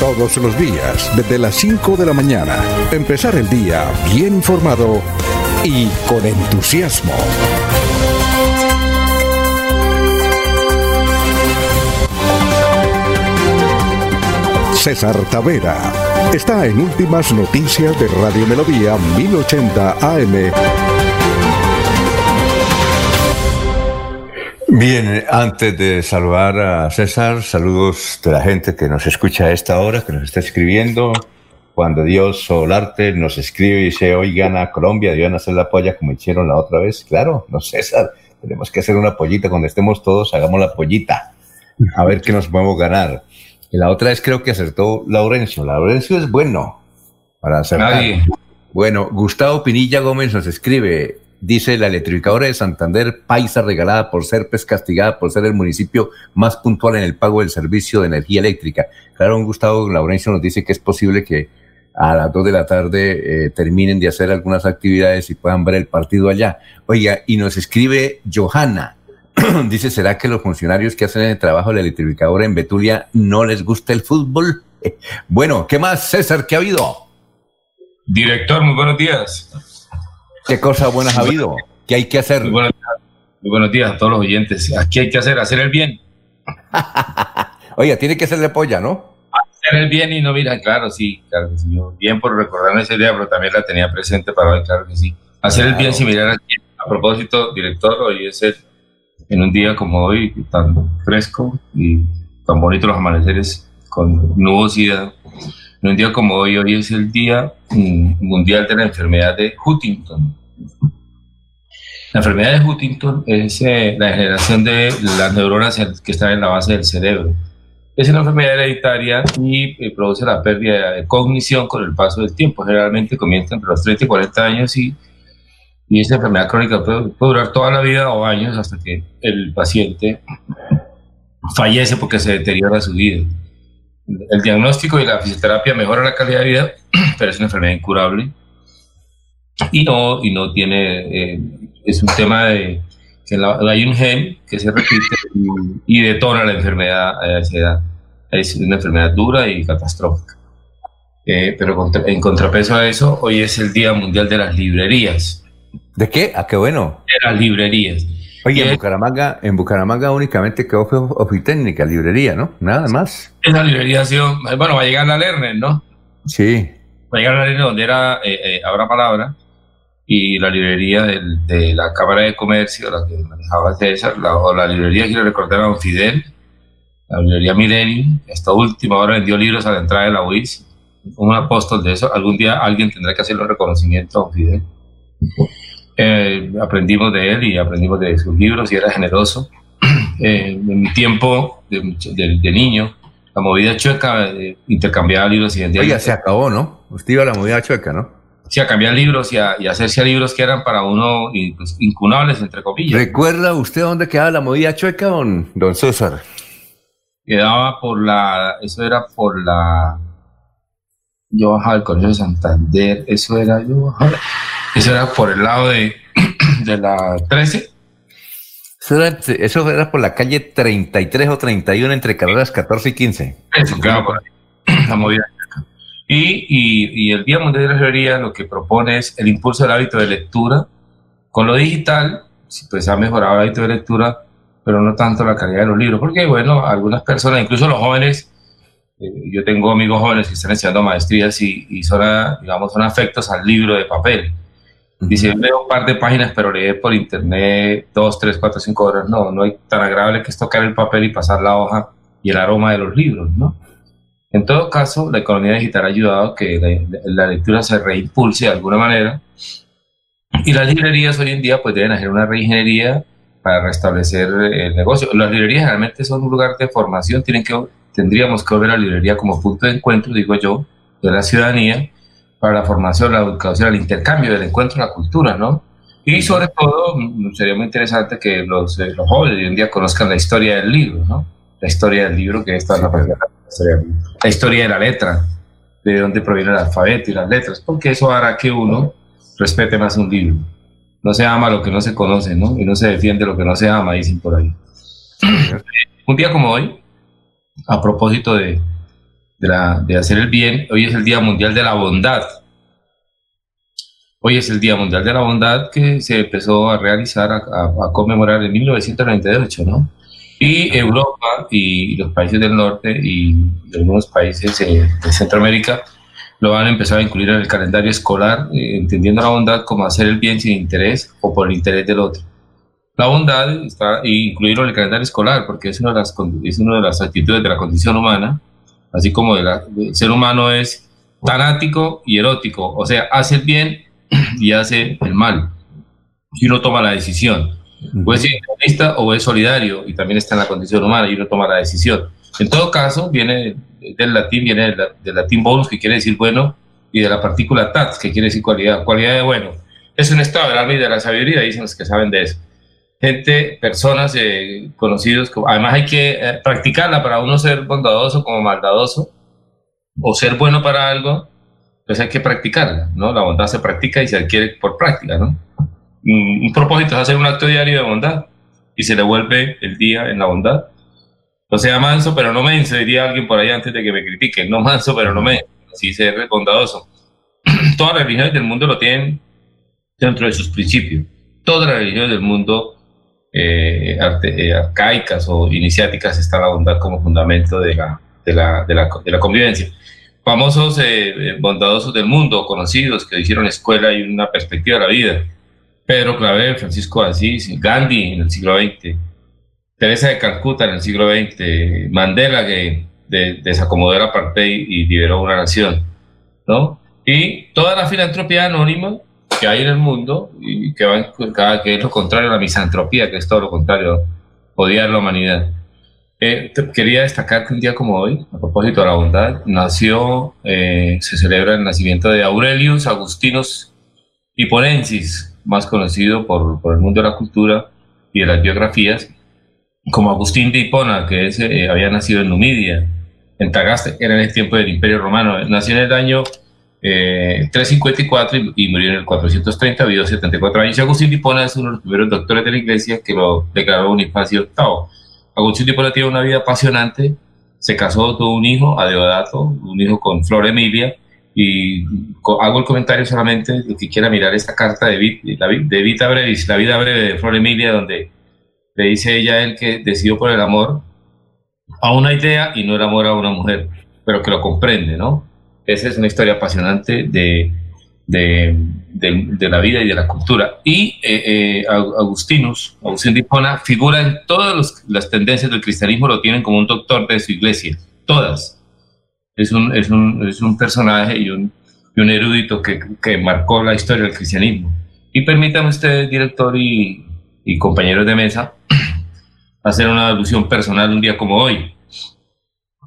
Todos los días, desde las 5 de la mañana, empezar el día bien informado y con entusiasmo. César Tavera está en Últimas Noticias de Radio Melodía 1080 AM. Bien, antes de saludar a César, saludos de la gente que nos escucha a esta hora, que nos está escribiendo. Cuando Dios Solarte nos escribe y dice, hoy gana Colombia, deben hacer la polla como hicieron la otra vez. Claro, no César, tenemos que hacer una pollita. Cuando estemos todos, hagamos la pollita. A ver qué nos podemos ganar. Y la otra vez creo que acertó Laurencio. Laurencio es bueno para acertar. Bueno, Gustavo Pinilla Gómez nos escribe, dice la electrificadora de Santander, paisa regalada por Serpes, castigada por ser el municipio más puntual en el pago del servicio de energía eléctrica. Claro, Gustavo Laurencio nos dice que es posible que a las dos de la tarde eh, terminen de hacer algunas actividades y puedan ver el partido allá. Oiga, y nos escribe Johanna. (clears throat) dice, ¿será que los funcionarios que hacen el trabajo de la electrificadora en Betulia no les gusta el fútbol? (laughs) bueno, ¿qué más, César? ¿Qué ha habido? Director, muy buenos días. ¿Qué cosas buenas ha habido? ¿Qué hay que hacer? Muy buenos, días, a todos los oyentes. Aquí hay que hacer, hacer el bien. (laughs) Oiga, tiene que ser de polla, ¿no? Hacer el bien y no mira, claro, sí, claro que sí. Bien por recordarme esa idea, pero también la tenía presente para hoy, claro que sí. Hacer el bien sin mirar aquí. A propósito, director, hoy es el, en un día como hoy, tan fresco y tan bonito los amaneceres con nubosidad. En un día como hoy, hoy es el Día Mundial de la Enfermedad de Huntington. La enfermedad de Huntington es eh, la degeneración de las neuronas que están en la base del cerebro. Es una enfermedad hereditaria y eh, produce la pérdida de cognición con el paso del tiempo. Generalmente comienza entre los 30 y 40 años y, y esta enfermedad crónica puede, puede durar toda la vida o años hasta que el paciente fallece porque se deteriora su vida. El diagnóstico y la fisioterapia mejoran la calidad de vida, (clears throat) pero es una enfermedad incurable y no, y no tiene, eh, es un tema de que hay un gen que se repite y, detona la enfermedad a esa edad. Es una enfermedad dura y catastrófica. Eh, pero en contrapeso a eso, hoy es el Día Mundial de las Librerías. ¿De qué? ¿A ah, qué bueno? De las librerías. Oye, en Bucaramanga, en Bucaramanga únicamente quedó Ofitécnica, librería, ¿no? Nada más. Esa librería ha sido, bueno, va a llegar la Lerner, ¿no? Sí. Va a llegar la Lerner donde era eh, eh, Ahora Palabra y la librería de la Cámara de Comercio, la que manejaba César, la, o la librería, quiero recordar, a Fidel, la librería Millennium, esta última ahora vendió libros a la entrada de la UIS, un apóstol de eso, algún día alguien tendrá que hacer los reconocimientos a Fidel. Eh, aprendimos de él y aprendimos de sus libros y era generoso. (clears throat) Eh, en mi tiempo de, niño, la movida chueca eh, intercambiaba libros y vendía. Oiga, se acabó, ¿no? Usted iba a la movida chueca, ¿no? Sí, a cambiar libros y a, y hacerse a libros que eran para uno pues, incunables, entre comillas. ¿Recuerda usted dónde quedaba la movida chueca, don, don César? Quedaba por la. Eso era por la. Yo bajaba al Colegio de Santander, eso era. Yo bajaba, eso era por el lado de, (clears throat) de la 13. Eso era, por la calle 33 o 31 entre carreras 14 y 15. Eso, claro, por (clears throat) la movida. Y, y, y, el Día Mundial de la Librería lo que propone es el impulso del hábito de lectura. Con lo digital, pues ha mejorado el hábito de lectura, pero no tanto la calidad de los libros, porque bueno, algunas personas, incluso los jóvenes, eh, yo tengo amigos jóvenes que están estudiando maestrías y, y son, digamos, son afectos al libro de papel Dice, leo un par de páginas, pero leer por internet dos, tres, cuatro, cinco horas. No, no hay tan agradable que es tocar el papel y pasar la hoja y el aroma de los libros, ¿no? En todo caso, la economía digital ha ayudado a que la, lectura se reimpulse de alguna manera. Y las librerías hoy en día pues deben hacer una reingeniería para restablecer el negocio. Las librerías realmente son un lugar de formación, tienen que, tendríamos que ver la librería como punto de encuentro, digo yo, de la ciudadanía para la formación, la educación, el intercambio, el encuentro, la cultura, ¿no? Y sobre todo, mm, sería muy interesante que los, eh, los jóvenes hoy en día conozcan la historia del libro, ¿no? La historia del libro, que esta es la, historia, la historia de la letra, de dónde proviene el alfabeto y las letras, porque eso hará que uno respete más un libro. No se ama lo que no se conoce, ¿no? Y no se defiende lo que no se ama, dicen por ahí. (clears throat) un día como hoy, a propósito de, de, hacer el bien, hoy es el Día Mundial de la Bondad. Hoy es el Día Mundial de la Bondad que se empezó a realizar, a, conmemorar en 1998, ¿no? Y Europa y los países del norte y algunos países de Centroamérica lo van a empezar a incluir en el calendario escolar, eh, entendiendo la bondad como hacer el bien sin interés o por el interés del otro. La bondad está incluirlo en el calendario escolar porque es una de las, es una de las actitudes de la condición humana así como el ser humano es tanático y erótico, o sea, hace el bien (clears throat) y hace el mal. Y uno toma la decisión. Puede ser egoísta o es solidario y también está en la condición humana y uno toma la decisión. En todo caso, viene del latín, viene del, latín bonus, que quiere decir bueno, y de la partícula tats, que quiere decir cualidad, cualidad de bueno. Es un estado del alma y de la sabiduría, dicen los que saben de eso gente, personas eh, conocidos. Además hay que eh, practicarla para uno ser bondadoso como maldadoso o ser bueno para algo, pues hay que practicarla, ¿no? La bondad se practica y se adquiere por práctica, ¿no? Un, propósito es hacer un acto diario de bondad y se le vuelve el día en la bondad. No sea manso, pero no menso, diría alguien por ahí antes de que me critiquen. No manso, pero no menso, así ser bondadoso. (clears throat) Todas las religiones del mundo lo tienen dentro de sus principios. Todas las religiones del mundo eh, eh, arcaicas o iniciáticas está la bondad como fundamento de la, de la, de la, de la convivencia. Famosos eh, bondadosos del mundo, conocidos, que hicieron escuela y una perspectiva de la vida. Pedro Claver, Francisco Asís, Gandhi en el siglo XX, Teresa de Calcuta en el siglo XX, Mandela que desacomodó la parte y liberó una nación, ¿no? Y toda la filantropía anónima que hay en el mundo y que, va, que es lo contrario a la misantropía, que es todo lo contrario, odiar la humanidad. Eh, quería destacar que un día como hoy, a propósito de la bondad, nació, eh, se celebra el nacimiento de Aurelius Agustinus Hiponensis, más conocido por, por, el mundo de la cultura y de las biografías, como Agustín de Hipona, que ese, eh, había nacido en Numidia, en Tagaste, era en el tiempo del Imperio Romano. Nació en el año 354 eh, y, murió en el 430, vivió 74 años. Y Agustín Dipona es uno de los primeros doctores de la iglesia que lo declaró Bonifacio VIII. Agustín Dipona tiene una vida apasionante, se casó, tuvo un hijo, Adeodato, un hijo con Flor Emilia, y hago el comentario solamente el que quiera mirar esta carta de, de Vita Brevis, la vida breve de Flor Emilia, donde le dice ella él que decidió por el amor a una idea y no el amor a una mujer, pero que lo comprende, ¿no? Esa es una historia apasionante de, de, de, la vida y de la cultura. Y eh, eh, Agustinus, Agustín de Hipona, figura en todas las tendencias del cristianismo, lo tienen como un doctor de su iglesia, todas. Es un, es un, es un personaje y un, y un erudito que, que, marcó la historia del cristianismo. Y permítame usted, director y, y compañeros de mesa, (clears throat) hacer una alusión personal un día como hoy.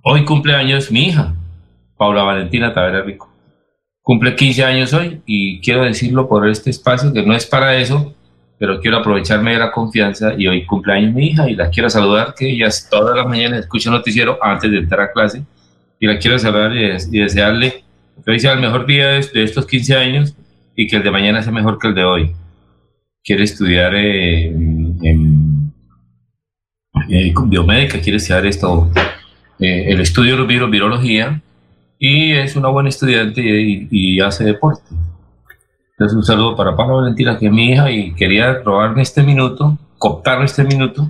Hoy cumpleaños mi hija, Paula Valentina Tavera Rico. Cumple 15 años hoy y quiero decirlo por este espacio que no es para eso, pero quiero aprovecharme de la confianza y hoy cumpleaños mi hija y la quiero saludar, que ella todas las mañanas escucha noticiero antes de entrar a clase y la quiero saludar y, desearle que hoy sea el mejor día de, estos 15 años y que el de mañana sea mejor que el de hoy. Quiere estudiar eh, en, biomédica, quiere estudiar esto, eh, el estudio de virología y es una buena estudiante y, hace deporte. Entonces un saludo para Paula Valentina, que es mi hija, y quería robarme este minuto, cooptarme este minuto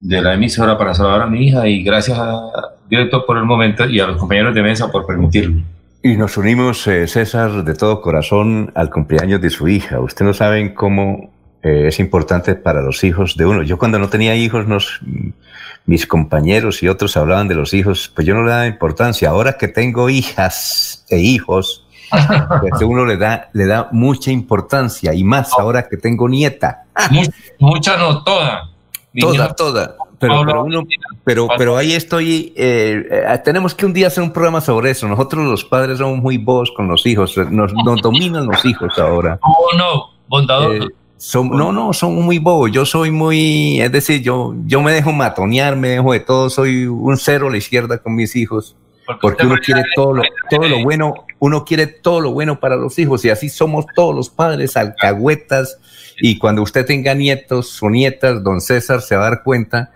de la emisora para saludar a mi hija y gracias a directo por el momento y a los compañeros de mesa por permitirlo. Y nos unimos, eh, César, de todo corazón al cumpleaños de su hija. Usted no saben cómo eh, es importante para los hijos de uno. Yo cuando no tenía hijos, nos, mis compañeros y otros hablaban de los hijos, pues yo no le daba importancia. Ahora que tengo hijas e hijos, pues uno le da, le da mucha importancia y más ahora que tengo nieta. Mucha, no, toda. Toda, toda. Pero, pero, uno, pero, pero ahí estoy. Eh, eh, tenemos que un día hacer un programa sobre eso. Nosotros los padres somos muy vos con los hijos. Nos, nos dominan los hijos ahora. No, no, bondador. Eh, son, no, no, son muy bobos. Yo soy muy, es decir, yo, yo me dejo matonear, me dejo de todo. Soy un cero a la izquierda con mis hijos. Porque, uno quiere todo lo, todo lo bueno, uno quiere todo lo bueno para los hijos y así somos todos los padres, alcahuetas. Y cuando usted tenga nietos o nietas, don César se va a dar cuenta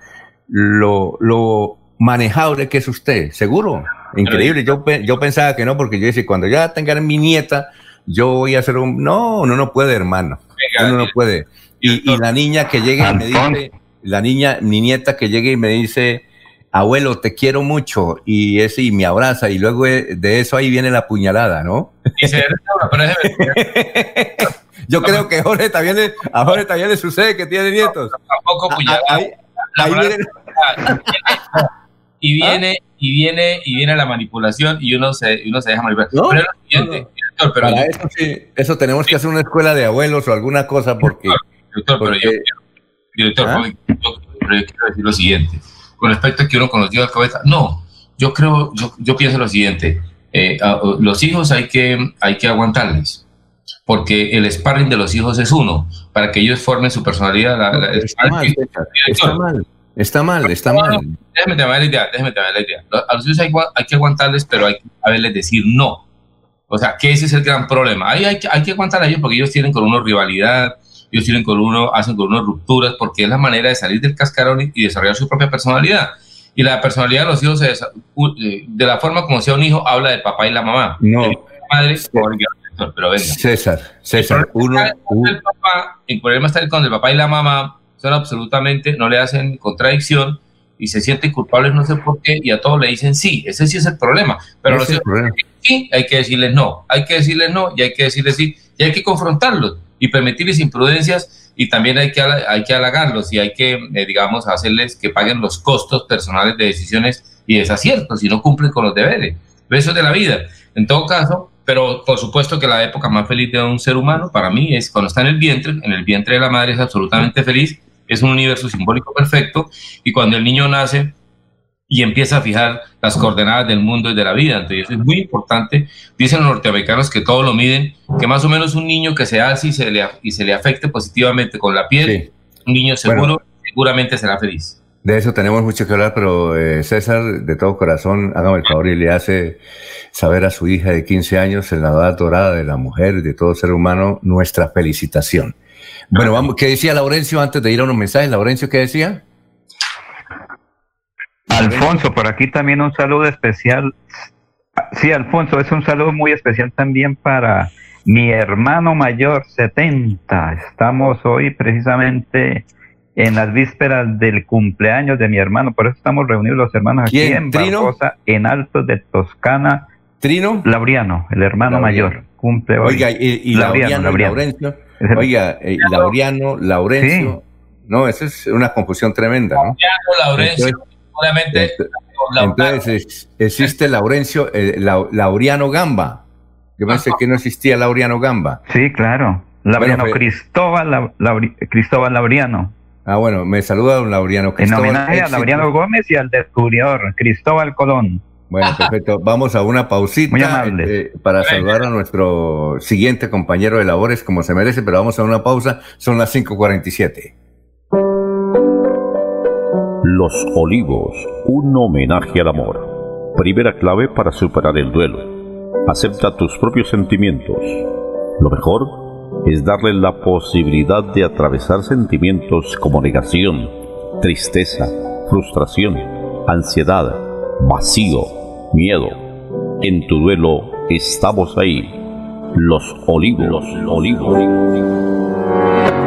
lo, lo manejable que es usted, seguro. Increíble. Yo, yo pensaba que no, porque yo decía, cuando ya tenga mi nieta, yo voy a hacer un... No, uno no puede, hermano. Uno no puede. Y, y la niña que llegue y me dice, la niña, mi nieta que llegue y me dice, abuelo, te quiero mucho, y ese y me abraza, y luego de eso ahí viene la puñalada, ¿no? (laughs) Yo creo que Jorge también le, a Jorge también le sucede que tiene nietos. Tampoco puñalada. Ahí, viene... (laughs) y viene y viene y viene la manipulación y uno se uno se deja manipular. pero es lo siguiente, pero eso sí, eso tenemos que hacer una escuela de abuelos o alguna cosa porque director, pero yo, director, ¿Ah? yo, pero yo quiero decir lo siguiente con respecto a que uno conoció la cabeza. No, yo creo, yo, yo pienso lo siguiente, eh, los hijos hay que, hay que aguantarles, porque el sparring de los hijos es uno, para que ellos formen su personalidad. La, está, mal, está, mal, está mal, está mal, Déjeme terminar la idea, déjeme terminar la idea. A los hijos hay, hay, que aguantarles, pero hay que saberles decir no. O sea, que ese es el gran problema. Ahí hay, que, hay que aguantar a ellos porque ellos tienen con uno rivalidad, ellos tienen con uno, hacen con uno rupturas, porque es la manera de salir del cascarón y desarrollar su propia personalidad. Y la personalidad de los hijos, es, eh, de la forma como sea un hijo, habla del papá y la mamá. No. madre pero venga. César, César, uno. El, papá, el problema está con el papá y la mamá, son absolutamente, no le hacen contradicción y se sienten culpables no sé por qué y a todos le dicen sí, ese sí es el problema. Pero los hijos, sí, hay que decirles no, hay que decirles no y hay que decirles sí y hay que confrontarlos y permitirles imprudencias y también hay que, hay que halagarlos y hay que, eh, digamos, hacerles que paguen los costos personales de decisiones y desaciertos si no cumplen con los deberes. Eso es de la vida. En todo caso, pero por supuesto que la época más feliz de un ser humano para mí es cuando está en el vientre, en el vientre de la madre es absolutamente feliz, es un universo simbólico perfecto y cuando el niño nace y empieza a fijar las coordenadas del mundo y de la vida. Entonces es muy importante, dicen los norteamericanos que todo lo miden, que más o menos un niño que se hace y se le, y se le afecte positivamente con la piel, un niño seguro, seguramente será feliz. De eso tenemos mucho que hablar, pero eh, César, de todo corazón, hágame el favor y le hace saber a su hija de 15 años, en la edad dorada de la mujer, de todo ser humano, nuestra felicitación. Bueno, vamos, ¿qué decía Laurencio antes de ir a unos mensajes? Laurencio, ¿qué decía? Alfonso, por aquí también un saludo especial. Sí, Alfonso, es un saludo muy especial también para mi hermano mayor 70. Estamos hoy precisamente en las vísperas del cumpleaños de mi hermano, por eso estamos reunidos los hermanos aquí en Barbosa, en Alto de Toscana. ¿Trino? Laureano, el hermano mayor, cumple hoy. Oiga, y, Laureano, Laurencio. Oiga, y Laureano, Laurencio. No, esa es una confusión tremenda, ¿no? Laurencio. Obviamente. Entonces, existe Laurencio, eh, Laureano Gamba. Yo pensé que no existía Laureano Gamba. Sí, claro. Laureano Cristóbal, Cristóbal Laureano. Ah, bueno, me saluda don Laureano Cristóbal. En homenaje a Laureano Gómez y al descubridor Cristóbal Colón. Bueno, perfecto. Vamos a una pausita Muy amable. Eh, para saludar a nuestro siguiente compañero de labores como se merece, pero vamos a una pausa. Son las 5.47. Los Olivos, un homenaje al amor. Primera clave para superar el duelo. Acepta tus propios sentimientos. Lo mejor es darle la posibilidad de atravesar sentimientos como negación, tristeza, frustración, ansiedad, vacío, miedo. En tu duelo estamos ahí. Los Olivos, los Olivos.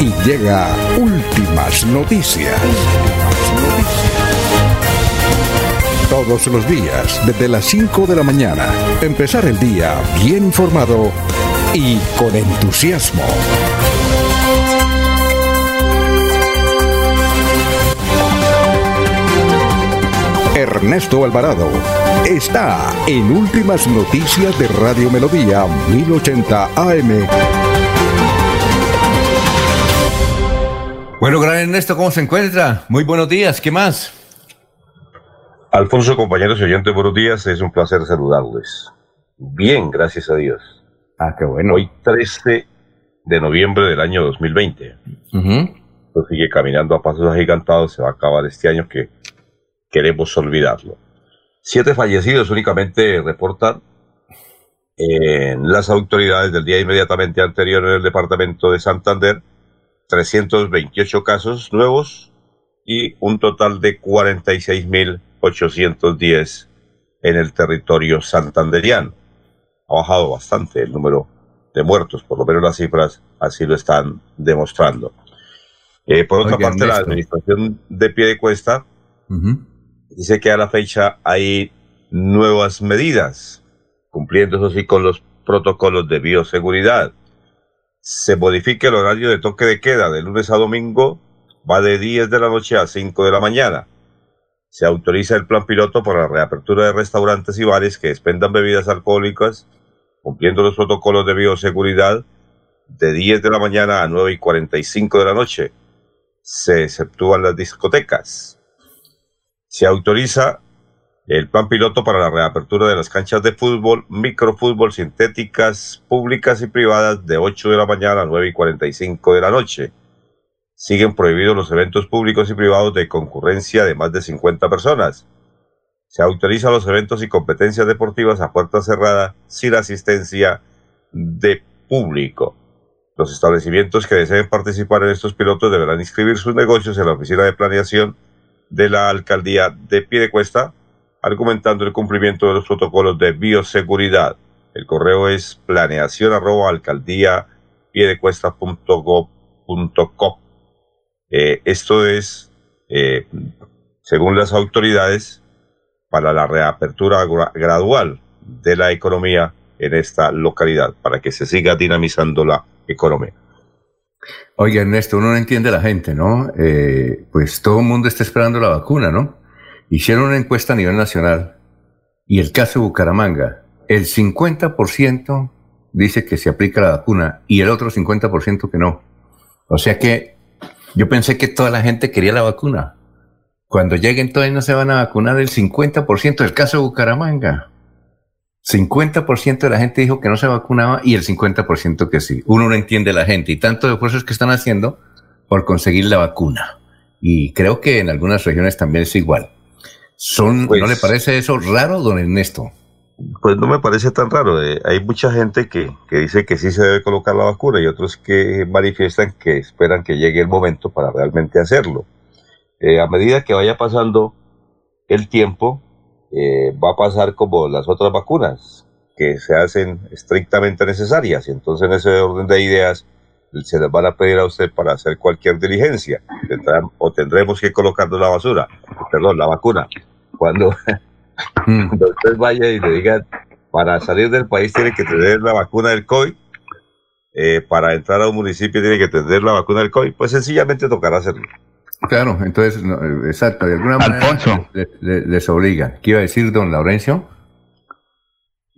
y llega últimas noticias. Todos los días, desde las 5 de la mañana, empezar el día bien informado y con entusiasmo. Ernesto Alvarado está en Últimas Noticias de Radio Melodía 1080 AM. Bueno, gran Ernesto, ¿cómo se encuentra? Muy buenos días, ¿qué más? Alfonso, compañeros y oyentes, buenos días. Es un placer saludarles. Bien, gracias a Dios. Ah, qué bueno. Hoy 13 de noviembre del año 2020. Esto sigue caminando a pasos agigantados. Se va a acabar este año que queremos olvidarlo. Siete fallecidos únicamente reportan en las autoridades del día inmediatamente anterior en el departamento de Santander. 328 casos nuevos y un total de 46.810 en el territorio santanderiano. Ha bajado bastante el número de muertos, por lo menos las cifras así lo están demostrando. Eh, por otra parte, la administración de pie de cuesta dice que a la fecha hay nuevas medidas, cumpliendo eso sí con los protocolos de bioseguridad. Se modifica el horario de toque de queda de lunes a domingo, va de 10 de la noche a 5 de la mañana. Se autoriza el plan piloto para la reapertura de restaurantes y bares que expendan bebidas alcohólicas, cumpliendo los protocolos de bioseguridad, de 10 de la mañana a 9 y 45 de la noche. Se exceptúan las discotecas. Se autoriza el plan piloto para la reapertura de las canchas de fútbol, microfútbol sintéticas públicas y privadas de 8 de la mañana a 9 y 45 de la noche. Siguen prohibidos los eventos públicos y privados de concurrencia de más de 50 personas. Se autoriza los eventos y competencias deportivas a puerta cerrada sin asistencia de público. Los establecimientos que deseen participar en estos pilotos deberán inscribir sus negocios en la oficina de planeación de la alcaldía de Piedecuesta, argumentando el cumplimiento de los protocolos de bioseguridad. El correo es planeación arroba alcaldía eh, esto es, eh, según las autoridades, para la reapertura gradual de la economía en esta localidad, para que se siga dinamizando la economía. Oye, Ernesto, uno no entiende la gente, ¿no? Eh, pues todo el mundo está esperando la vacuna, ¿no? Hicieron una encuesta a nivel nacional y el caso de Bucaramanga, el 50% dice que se aplica la vacuna y el otro 50% que no. O sea que yo pensé que toda la gente quería la vacuna. Cuando lleguen todavía no se van a vacunar el 50% del caso de Bucaramanga. 50% de la gente dijo que no se vacunaba y el 50% que sí. Uno no entiende la gente y tantos esfuerzos que están haciendo por conseguir la vacuna. Y creo que en algunas regiones también es igual. Son, ¿No le pues parece eso raro, don Ernesto? Pues no me parece tan raro. Eh, hay mucha gente que, que, dice que sí se debe colocar la vacuna y otros que manifiestan que esperan que llegue el momento para realmente hacerlo. Eh, a medida que vaya pasando el tiempo, eh, va a pasar como las otras vacunas, que se hacen estrictamente necesarias. Y entonces en ese orden de ideas se les van a pedir a usted para hacer cualquier diligencia. o tendremos que colocarnos la basura, perdón, la vacuna. Cuando, (laughs) mm. cuando usted vaya y le digan, para salir del país tiene que tener la vacuna del COVID, eh, para entrar a un municipio tiene que tener la vacuna del COVID, pues sencillamente tocará hacerlo. Claro, entonces, eh, exacto, de alguna manera les, obliga. ¿Qué iba a decir don Laurencio?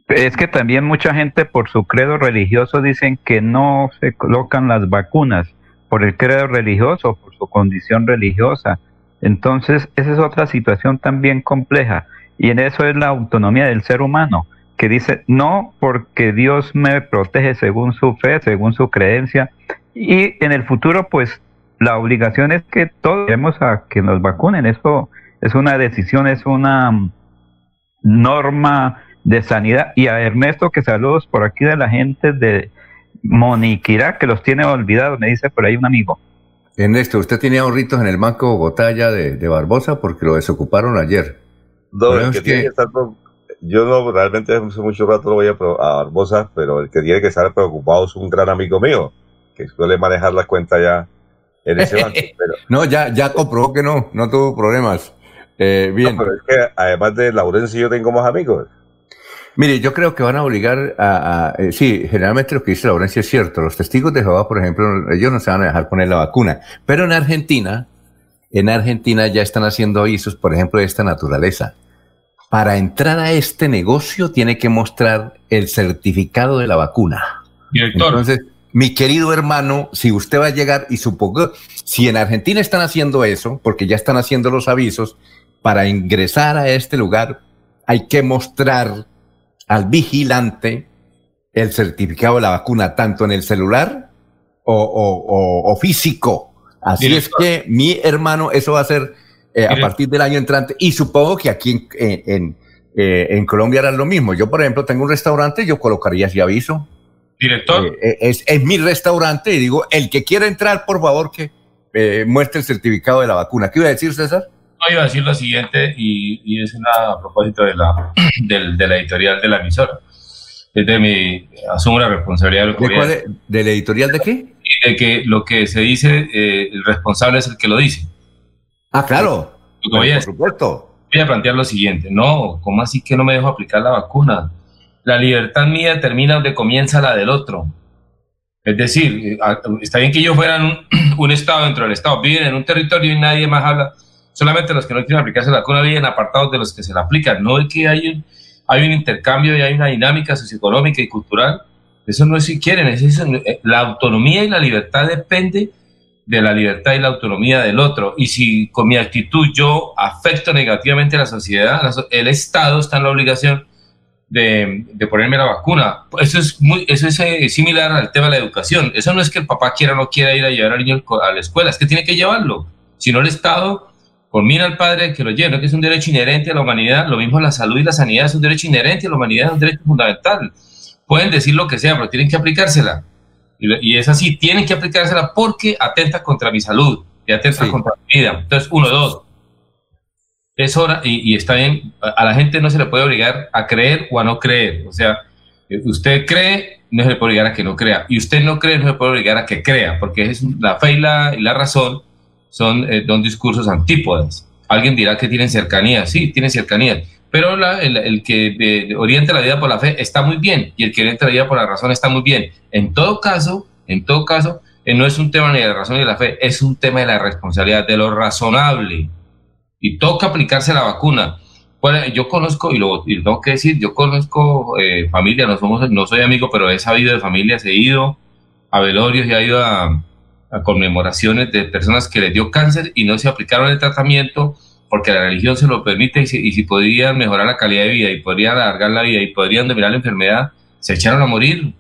Es que también mucha gente por su credo religioso dicen que no se colocan las vacunas por el credo religioso, por su condición religiosa. Entonces, esa es otra situación también compleja. Y en eso es la autonomía del ser humano, que dice, no porque Dios me protege según su fe, según su creencia, Y en el futuro, pues la obligación es que todos queremos a que nos vacunen. Eso es una decisión, es una norma de sanidad. Y a Ernesto, que saludos por aquí de la gente de Moniquirá, que los tiene olvidados, me dice por ahí un amigo. Ernesto, usted tenía ahorritos en el Banco Bogotá ya de, de Barbosa porque lo desocuparon ayer. No, el que, tiene que estar yo no, realmente hace mucho rato no voy a, a, Barbosa, pero el que tiene que estar preocupado es un gran amigo mío, que suele manejar la cuenta ya en ese banco. (laughs) no, ya, ya comprobó que no, no tuvo problemas. Eh, bien. pero es que además de Laurencio yo tengo más amigos. Mire, yo creo que van a obligar a, eh, sí, generalmente lo que dice Laurencia es cierto. Los testigos de Jehová, por ejemplo, ellos no se van a dejar poner la vacuna. Pero en Argentina, en Argentina ya están haciendo avisos, por ejemplo, de esta naturaleza. Para entrar a este negocio tiene que mostrar el certificado de la vacuna. Director. Entonces, mi querido hermano, si usted va a llegar y supongo, si en Argentina están haciendo eso, porque ya están haciendo los avisos, para ingresar a este lugar hay que mostrar al vigilante el certificado de la vacuna, tanto en el celular o, físico. Así es que mi hermano, eso va a ser eh, a partir del año entrante y supongo que aquí en, en, eh, en, Colombia harán lo mismo. Yo, por ejemplo, tengo un restaurante, yo colocaría ese aviso. Director. Eh, es, es, mi restaurante y digo, el que quiera entrar, por favor, que muestre el certificado de la vacuna. ¿Qué iba a decir, César? No, iba a decir lo siguiente, y, y es una, a propósito de la, (clears throat) del, de la editorial de la emisora. Es de mi, asumo la responsabilidad de lo que ¿De, cuál, de, la editorial de qué? De que lo que se dice, eh, el responsable es el que lo dice. Ah, claro. Voy a, por supuesto. Voy a plantear lo siguiente. No, ¿cómo así que no me dejo aplicar la vacuna? La libertad mía termina donde comienza la del otro. Es decir, eh, está bien que yo fuera un, (clears throat) un estado dentro del estado, viven en un territorio y nadie más habla solamente los que no quieren aplicarse la vacuna viven apartados de los que se la aplican. No es que hay un, hay un intercambio y hay una dinámica socioeconómica y cultural. Eso no es si quieren, es. Eh, la autonomía y la libertad depende de la libertad y la autonomía del otro. Y si con mi actitud yo afecto negativamente a la sociedad, el Estado está en la obligación de, de, ponerme la vacuna. Eso es muy, eso es eh, similar al tema de la educación. Eso no es que el papá quiera o no quiera ir a llevar al niño a la escuela, es que tiene que llevarlo. Si no, el Estado mira al Padre que lo lleva, que es un derecho inherente a la humanidad, lo mismo la salud y la sanidad es un derecho inherente a la humanidad, es un derecho fundamental. Pueden decir lo que sea, pero tienen que aplicársela. Y, es así, tienen que aplicársela porque atenta contra mi salud y atenta contra mi vida. Entonces, uno, dos. Es hora, y, está bien, a la gente no se le puede obligar a creer o a no creer. O sea, usted cree, no se le puede obligar a que no crea. Y usted no cree, no se le puede obligar a que crea, porque es la fe y la, y la razón son eh, dos discursos antípodas. Alguien dirá que tienen cercanía, sí, tienen cercanía, pero el, que eh, orienta la vida por la fe está muy bien y el que orienta la vida por la razón está muy bien. En todo caso, en todo caso, eh, no es un tema ni de la razón ni de la fe, es un tema de la responsabilidad, de lo razonable. Y toca aplicarse la vacuna. Bueno, yo conozco, y lo, tengo que decir, yo conozco familia, no, somos, no soy amigo, pero he sabido de familias, he ido a velorios y he ido a, a conmemoraciones de personas que les dio cáncer y no se aplicaron el tratamiento porque la religión se lo permite y si, podían mejorar la calidad de vida y podrían alargar la vida y podrían dominar la enfermedad, se echaron a morir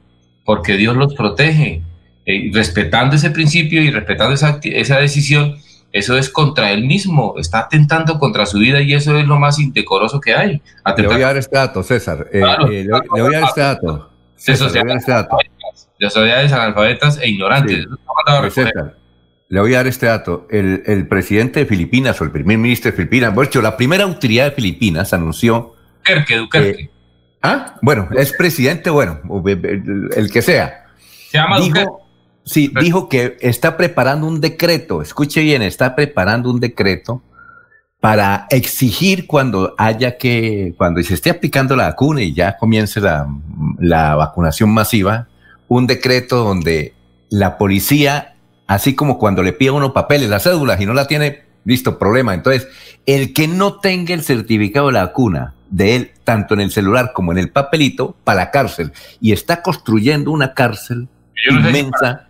porque Dios los protege. Eh, respetando ese principio y respetando esa, esa decisión, eso es contra él mismo, está atentando contra su vida y eso es lo más indecoroso que hay. le voy a dar este dato, César. Eh, eh, le, voy a dar este dato. César, le voy a dar este dato de sociedades analfabetas e ignorantes. le voy a dar este dato. El, el, presidente de Filipinas o el primer ministro de Filipinas, bueno, hecho, la primera autoridad de Filipinas anunció. Duquerque, ah, bueno, es presidente, bueno, el, que sea. Se llama dijo, Sí, dijo que está preparando un decreto, escuche bien, está preparando un decreto para exigir cuando haya que, cuando se esté aplicando la vacuna y ya comience la, la vacunación masiva, un decreto donde la policía, así como cuando le pide a uno papeles, las cédulas y no la tiene, listo, problema. Entonces, el que no tenga el certificado de la vacuna de él, tanto en el celular como en el papelito, para la cárcel. Y está construyendo una cárcel inmensa.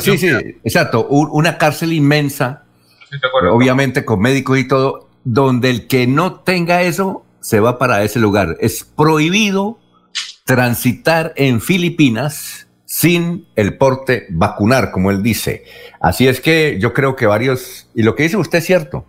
sí, sí, exacto, una cárcel inmensa, obviamente con médicos y todo, donde el que no tenga eso se va para ese lugar. Es prohibido transitar en Filipinas sin el porte vacunar, como él dice. Así es que yo creo que varios, y lo que dice usted es cierto,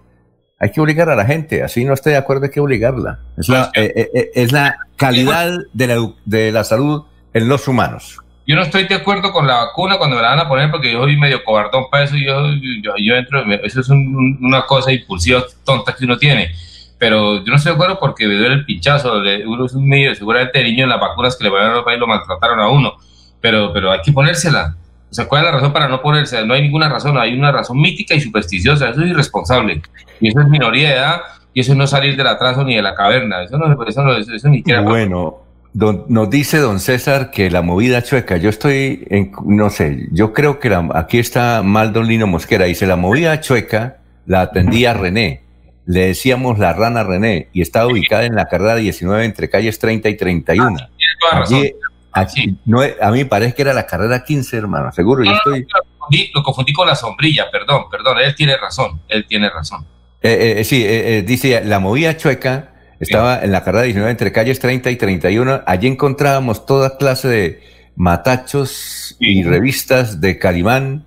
hay que obligar a la gente, así no esté de acuerdo hay que obligarla. Es la, eh, eh, eh, es la calidad de la, de la salud en los humanos. Yo no estoy de acuerdo con la vacuna cuando me la van a poner porque yo soy medio cobardón para eso. Yo, yo, yo entro, eso es un- una cosa impulsiva tonta que uno tiene. Pero yo no estoy de acuerdo porque me duele el pinchazo. le- Uno es un medio, seguramente el niño en las vacunas que le van a dar país lo maltrataron a uno. Pero, pero hay que ponérsela. O sea, ¿cuál es la razón para no ponérsela? No hay ninguna razón, hay una razón mítica y supersticiosa. Eso es irresponsable. Y eso es minoría de edad y eso es no salir del atraso ni de la caverna. Eso no, eso no, eso, eso ni siquiera. Bueno, don- nos dice don César que la movida chueca, yo estoy, en, no sé, yo creo que la- aquí está mal don Lino Mosquera, dice la movida chueca la atendía René, le decíamos la rana René y estaba ubicada en la carrera 19 entre calles 30 y 31. Tiene toda razón. Allí, aquí, no, a mí parece que era la carrera 15, hermano, seguro, yo No, estoy... Lo confundí, lo confundí con la sombrilla, perdón, perdón, él tiene razón, él tiene razón. Eh, eh, sí, eh, eh, dice, la movida chueca estaba en la carrera 19 entre calles 30 y 31. Allí encontrábamos toda clase de matachos y revistas de Calimán,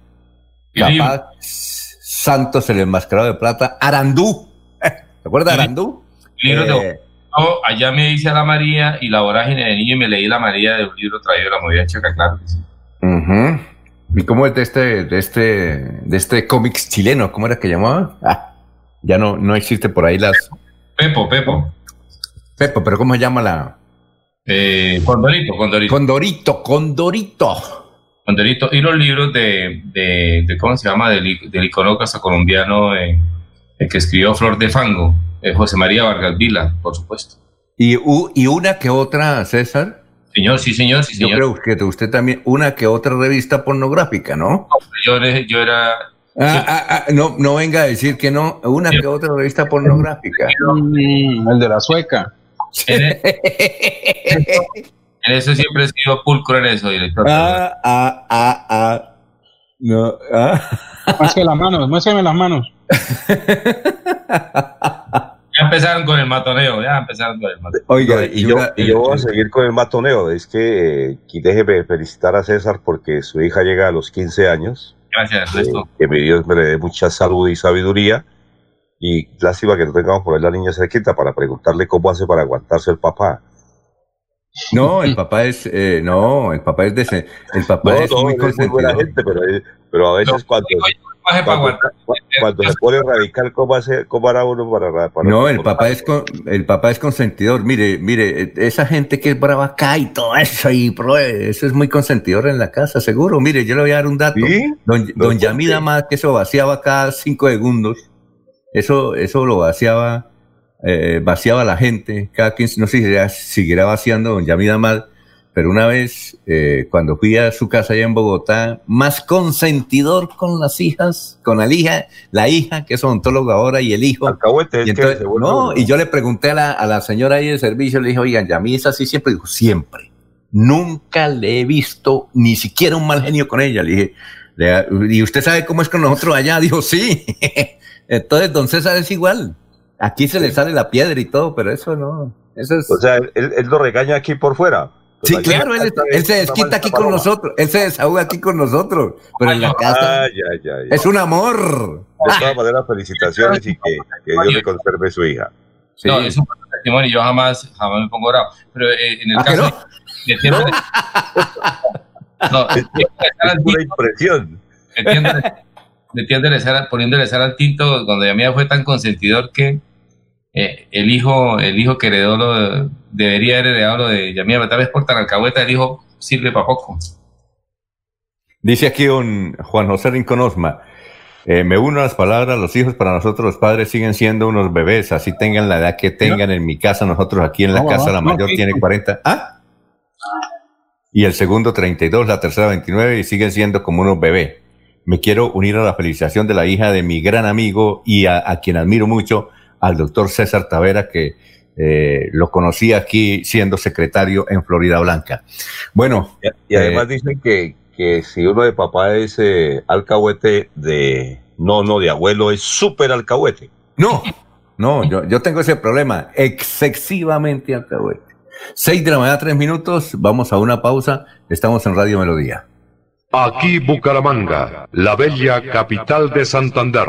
Capaz, Santos el enmascarado de plata, Arandú. ¿Te acuerdas de Arandú? Libros de Eh, allá me dice a la María y la vorágine de niño y me leí la María de un libro traído de la movida checa, claro que sí. ujú. ¿Y cómo es de este, de este, de este cómics chileno? ¿Cómo era que llamaba? Ah, ya no, no existe por ahí las. Pepo, Pepo. Pepo, pero ¿cómo se llama la? Eh, Condorito, Condorito. Condorito, Condorito. Condorito. Y los libros de, de, de ¿cómo se llama? Del, del colombiano eh, el que escribió Flor de Fango, eh, José María Vargas Vila, por supuesto. Y, u- y una que otra, César. Señor, sí, señor, sí, Yo señor. creo que usted también, una que otra revista pornográfica, ¿no? Yo, era- yo era... Ah, ah, ah, no, no venga a decir que no, una que otra revista pornográfica. Mm, el de la sueca. En, en eso siempre he sido pulcro en eso, director. Ah, ah, ah, ah. No, ah. Muéstrame las manos, muéstrame las manos. Ya empezaron con el matoneo, ya empezaron con el matoneo. Oiga, y, yo, y yo voy a seguir con el matoneo. Es que eh, déjeme felicitar a César porque su hija llega a los 15 años. Gracias, Ernesto. Que mi Dios me le dé mucha salud y sabiduría. Y lástima que no tengamos por ahí la niña cerquita para preguntarle cómo hace para aguantarse el papá. No, (laughs) el papá es, eh, no, el papá es de, ese- el papá No, es no, muy es muy buena consentidor. gente, pero, pero a veces cuando, para cuando, aguantar. cuando se pone radical, ¿cómo, hace, cómo hará uno para, para No, el papá es con- el papá es consentidor. Mire, mire, eh, esa gente que es brava acá y todo eso y pro- eso es muy consentidor en la casa, seguro. Mire, yo le voy a dar un dato. ¿Sí? Don, ¿Pero don por Yamida más que eso vaciaba cada cinco segundos. Eso, eso lo vaciaba, eh, vaciaba la gente. Cada 15, no sé si ya seguirá vaciando don Yamida más. Pero una vez, eh, cuando fui a su casa allá en Bogotá, más consentidor con las hijas, con la hija, la hija, que es odontóloga ahora, y el hijo. Alcahuete, Y que entonces, vuelve no, y yo le pregunté a la, a la señora ahí de servicio, le dije, oigan, ya a mí es así siempre, dijo, siempre. Nunca le he visto ni siquiera un mal genio con ella. Le dije, "Le- ¿y usted sabe cómo es con nosotros allá? (laughs) Dijo, sí. (laughs) Entonces, don César es igual. Aquí se le sale la piedra y todo, pero eso no. Eso es. O sea, él, lo regaña aquí por fuera. sí, claro, él, se desquita una aquí con nosotros. Él se desahoga aquí con nosotros. Pero en la casa Ah, ya, ya, ya. es un amor. De todas maneras, felicitaciones y que, que Dios le conserve su hija. Sí. No, es un testimonio, yo jamás, jamás me pongo bravo. Pero eh, en el ¿Ah, caso no? de No, de sal al Es pura tinto, impresión. de tiéndole- de tiéndole sal- poniéndole sal al tinto, cuando Yamida fue tan consentidor que eh, el hijo el hijo que heredó lo debería haber heredado lo de pero tal vez por tan alcahueta el hijo sirve para poco. Dice aquí un Juan José Rincón Osma, eh, me uno a las palabras, los hijos para nosotros los padres siguen siendo unos bebés, así tengan la edad que tengan en mi casa, nosotros aquí en la No, casa no, la mayor tiene 40, ¿ah? Y el segundo 32, la tercera 29 y siguen siendo como unos bebés. Me quiero unir a la felicitación de la hija de mi gran amigo y a, a quien admiro mucho, al doctor César Tavera, que eh, lo conocí aquí siendo secretario en Florida Blanca. Bueno, Y, y además Eh, dicen que, que si uno de papá es eh, alcahuete de... No, no, de abuelo es súper alcahuete. No, no, yo, yo tengo ese problema, excesivamente alcahuete. Seis de la mañana, tres minutos. Vamos a una pausa. Estamos en Radio Melodía. Aquí Bucaramanga, la bella capital de Santander.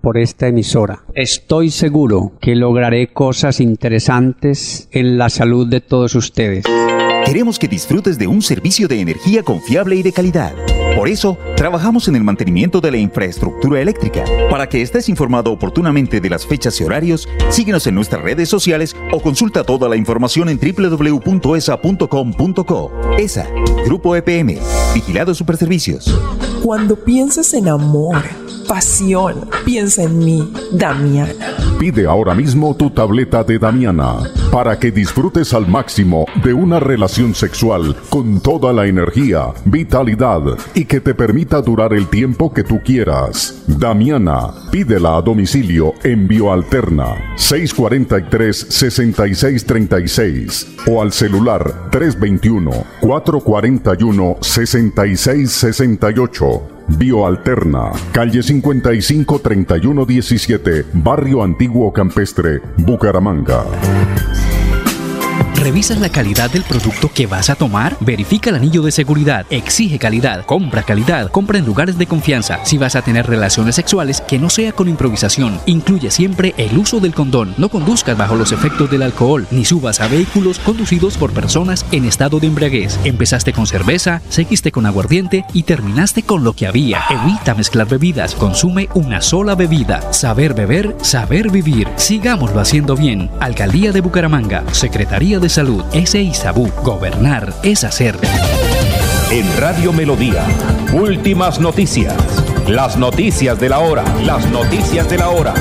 por esta emisora. Estoy seguro que lograré cosas interesantes en la salud de todos ustedes. Queremos que disfrutes de un servicio de energía confiable y de calidad. Por eso, trabajamos en el mantenimiento de la infraestructura eléctrica. Para que estés informado oportunamente de las fechas y horarios, síguenos en nuestras redes sociales o consulta toda la información en www.esa.com.co. ESA, Grupo EPM, Vigilado Superservicios. Cuando pienses en amor, pasión, piensa en mí, Damiana. Pide ahora mismo tu tableta de Damiana para que disfrutes al máximo de una relación sexual con toda la energía, vitalidad y que te permita durar el tiempo que tú quieras. Damiana, pídela a domicilio en Bioalterna 643-6636 o al celular 321-441-6668. Bioalterna, calle 55 31 17, Barrio Antiguo Campestre, Bucaramanga. ¿Revisas la calidad del producto que vas a tomar? Verifica el anillo de seguridad. Exige calidad. Compra calidad. Compra en lugares de confianza. Si vas a tener relaciones sexuales, que no sea con improvisación. Incluye siempre el uso del condón. No conduzcas bajo los efectos del alcohol, ni subas a vehículos conducidos por personas en estado de embriaguez. Empezaste con cerveza, seguiste con aguardiente y terminaste con lo que había. Evita mezclar bebidas. Consume una sola bebida. Saber beber, saber vivir. Sigámoslo haciendo bien. Alcaldía de Bucaramanga. Secretaría de Salud. Ese. Gobernar es hacer. En Radio Melodía, últimas noticias. Las noticias de la hora. Las noticias de la hora.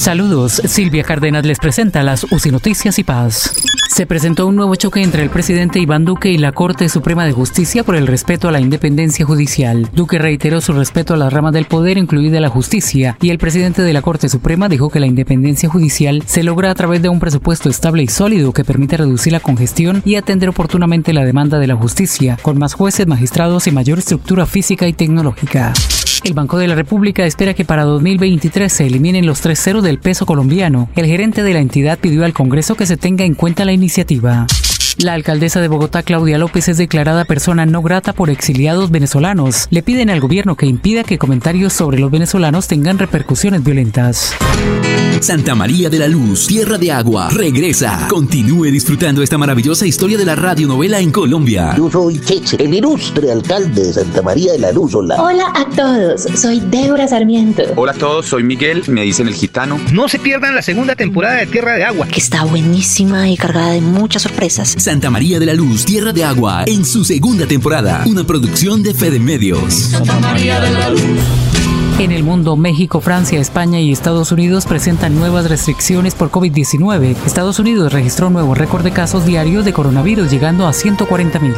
Saludos, Silvia Cárdenas les presenta las UCI Noticias y Paz. Se presentó un nuevo choque entre el presidente Iván Duque y la Corte Suprema de Justicia por el respeto a la independencia judicial. Duque reiteró su respeto a las ramas del poder, incluida la justicia, y el presidente de la Corte Suprema dijo que la independencia judicial se logra a través de un presupuesto estable y sólido que permite reducir la congestión y atender oportunamente la demanda de la justicia, con más jueces, magistrados y mayor estructura física y tecnológica. El Banco de la República espera que para 2023 se eliminen los tres ceros del peso colombiano. El gerente de la entidad pidió al Congreso que se tenga en cuenta la iniciativa. La alcaldesa de Bogotá, Claudia López, es declarada persona no grata por exiliados venezolanos. Le piden al gobierno que impida que comentarios sobre los venezolanos tengan repercusiones violentas. Santa María de la Luz, Tierra de Agua, regresa. Continúe disfrutando esta maravillosa historia de la radionovela en Colombia. Yo soy Cheche, el ilustre alcalde de Santa María de la Luz. Hola. Hola a todos, soy Débora Sarmiento. Hola a todos, soy Miguel, me dicen el gitano. No se pierdan la segunda temporada de Tierra de Agua. Que está buenísima y cargada de muchas sorpresas. Santa María de la Luz, Tierra de Agua, en su segunda temporada. Una producción de Fede Medios. Santa María de la Luz. En el mundo, México, Francia, España y Estados Unidos presentan nuevas restricciones por COVID-19. Estados Unidos registró un nuevo récord de casos diarios de coronavirus, llegando a 140.000.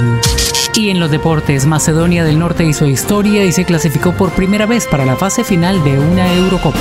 Y en los deportes, Macedonia del Norte hizo historia y se clasificó por primera vez para la fase final de una Eurocopa.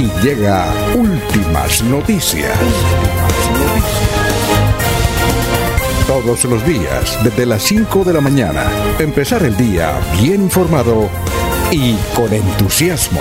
y llega últimas noticias. Todos los días, desde las 5 de la mañana, empezar el día bien informado y con entusiasmo.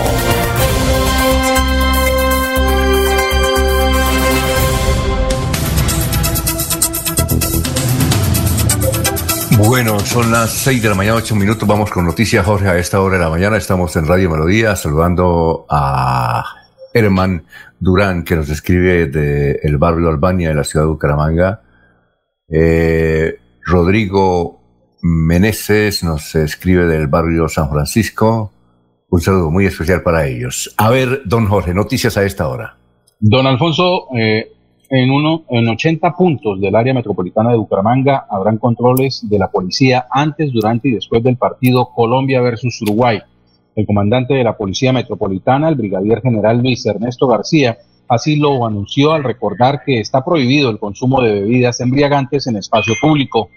Bueno, son las 6 de la mañana, 8 minutos. Vamos con noticias, Jorge. A esta hora de la mañana estamos en Radio Melodía saludando a Herman Durán, que nos escribe de el barrio Albania de la ciudad de Bucaramanga. Eh, Rodrigo Meneses nos escribe del barrio San Francisco. Un saludo muy especial para ellos. A ver, don Jorge, noticias a esta hora. Don Alfonso, eh, en, uno, en 80 puntos del área metropolitana de Bucaramanga habrán controles de la policía antes, durante y después del partido Colombia versus Uruguay. El comandante de la Policía Metropolitana, el brigadier general Luis Ernesto García, así lo anunció al recordar que está prohibido el consumo de bebidas embriagantes en espacio público.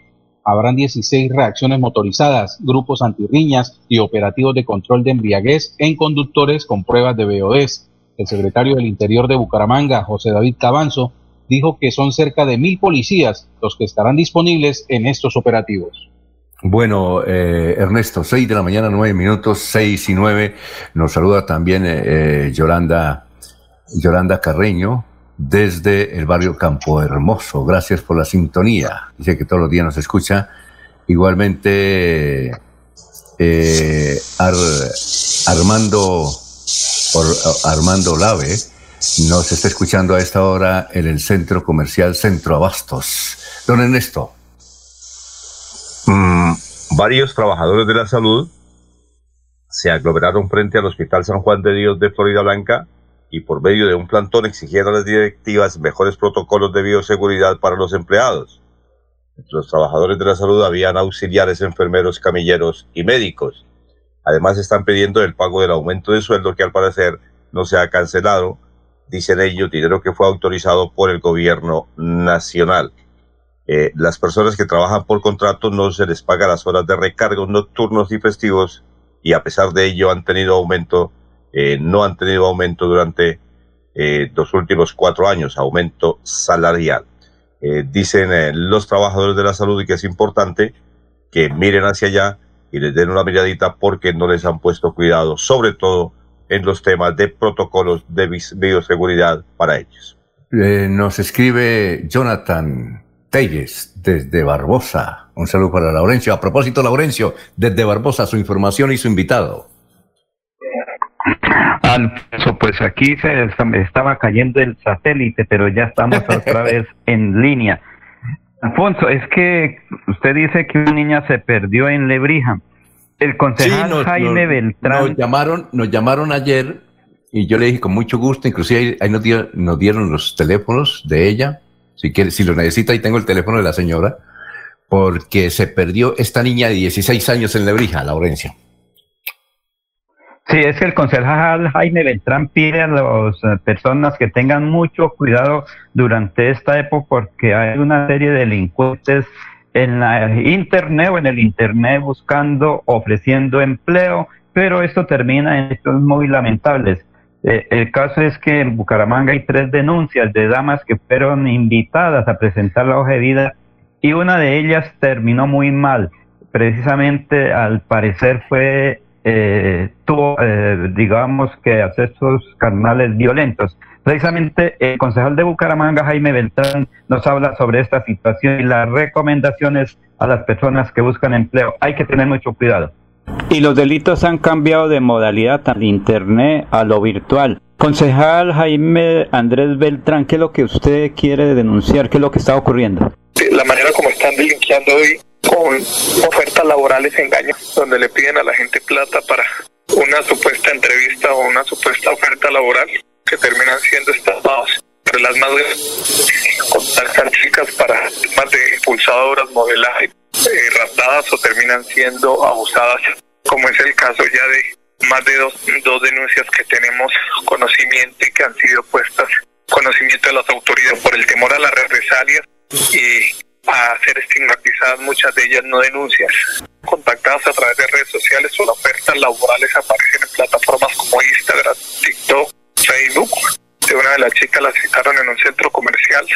Habrán 16 reacciones motorizadas, grupos antirriñas y operativos de control de embriaguez en conductores con pruebas de BOS. El secretario del Interior de Bucaramanga, José David Cabanzo, dijo que son cerca de mil policías los que estarán disponibles en estos operativos. Bueno, eh, Ernesto, 6 de la mañana, 9 minutos, 6 y 9. Nos saluda también eh, eh, Yolanda, Yolanda Carreño desde el barrio Campo Hermoso. Gracias por la sintonía. Dice que todos los días nos escucha. Igualmente, eh, Armando, Armando Lave nos está escuchando a esta hora en el centro comercial Centro Abastos. Don Ernesto. Mm, varios trabajadores de la salud se aglomeraron frente al Hospital San Juan de Dios de Florida Blanca y por medio de un plantón exigieron a las directivas mejores protocolos de bioseguridad para los empleados. Entre los trabajadores de la salud habían auxiliares, enfermeros, camilleros y médicos. Además están pidiendo el pago del aumento de sueldo que al parecer no se ha cancelado dicen ellos, dinero que fue autorizado por el gobierno nacional. Eh, las personas que trabajan por contrato no se les paga las horas de recargos nocturnos y festivos y a pesar de ello han tenido aumento, eh, no han tenido aumento durante eh, los últimos cuatro años, aumento salarial. dicen los trabajadores de la salud que es importante que miren hacia allá y les den una miradita porque no les han puesto cuidado, sobre todo en los temas de protocolos de bioseguridad para ellos. Eh, nos escribe Jonathan Telles desde Barbosa. Un saludo para Laurencio. A propósito, Laurencio, desde Barbosa, su información y su invitado. Alfonso, pues aquí se estaba cayendo el satélite, pero ya estamos otra (laughs) vez en línea. Alfonso, es que usted dice que una niña se perdió en Lebrija. El concejal Jaime Beltrán. Nos llamaron, nos llamaron ayer y yo le dije con mucho gusto, inclusive ahí nos, dieron, los teléfonos de ella. Si quiere, si lo necesita, ahí tengo el teléfono de la señora, porque se perdió esta niña de 16 años en Lebrija, Laurencia. Sí, es que el concejal Jaime Beltrán pide a las eh, personas que tengan mucho cuidado durante esta época porque hay una serie de delincuentes en la internet o en el internet buscando, ofreciendo empleo, pero esto termina en hechos muy lamentables. Eh, el caso es que en Bucaramanga hay tres denuncias de damas que fueron invitadas a presentar la hoja de vida y una de ellas terminó muy mal. Precisamente, al parecer, fue eh, tuvo, eh, digamos, que accesos carnales violentos. Precisamente el concejal de Bucaramanga, Jaime Beltrán, nos habla sobre esta situación y las recomendaciones a las personas que buscan empleo. Hay que tener mucho cuidado. Y los delitos han cambiado de modalidad al internet a lo virtual. Concejal Jaime Andrés Beltrán, ¿qué es lo que usted quiere denunciar? ¿Qué es lo que está ocurriendo? La manera como están delinqueando hoy con ofertas laborales engaño, donde le piden a la gente plata para una supuesta entrevista o una supuesta oferta laboral que terminan siendo estafados. Pero las madres contactan chicas para temas de pulsadoras, modelaje, eh, raptadas o terminan siendo abusadas, como es el caso ya de más de dos, dos denuncias que tenemos conocimiento y que han sido puestas conocimiento de las autoridades por el temor a las represalias y a ser estigmatizadas, muchas de ellas no denuncias, contactadas a través de redes sociales o ofertas laborales aparecen en plataformas como Instagram, TikTok, Facebook. De una de las chicas la citaron en un centro comercial,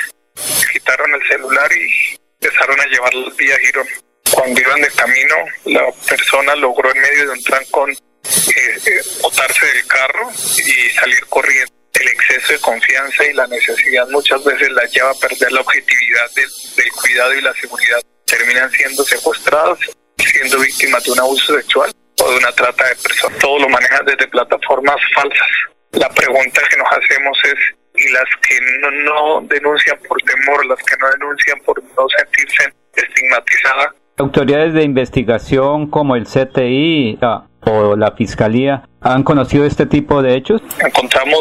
quitaron el celular y empezaron a llevarla vía Girón. Cuando iban de camino, la persona logró en medio de un trancón eh, eh, botarse del carro y salir corriendo el exceso de confianza y la necesidad muchas veces la lleva a perder la objetividad del, cuidado y la seguridad. Terminan siendo secuestrados, siendo víctimas de un abuso sexual o de una trata de personas. Todo lo manejan desde plataformas falsas. La pregunta que nos hacemos es, ¿y las que no, no denuncian por temor, las que no denuncian por no sentirse estigmatizadas? Autoridades de investigación como el CTI, o la fiscalía han conocido este tipo de hechos? Encontramos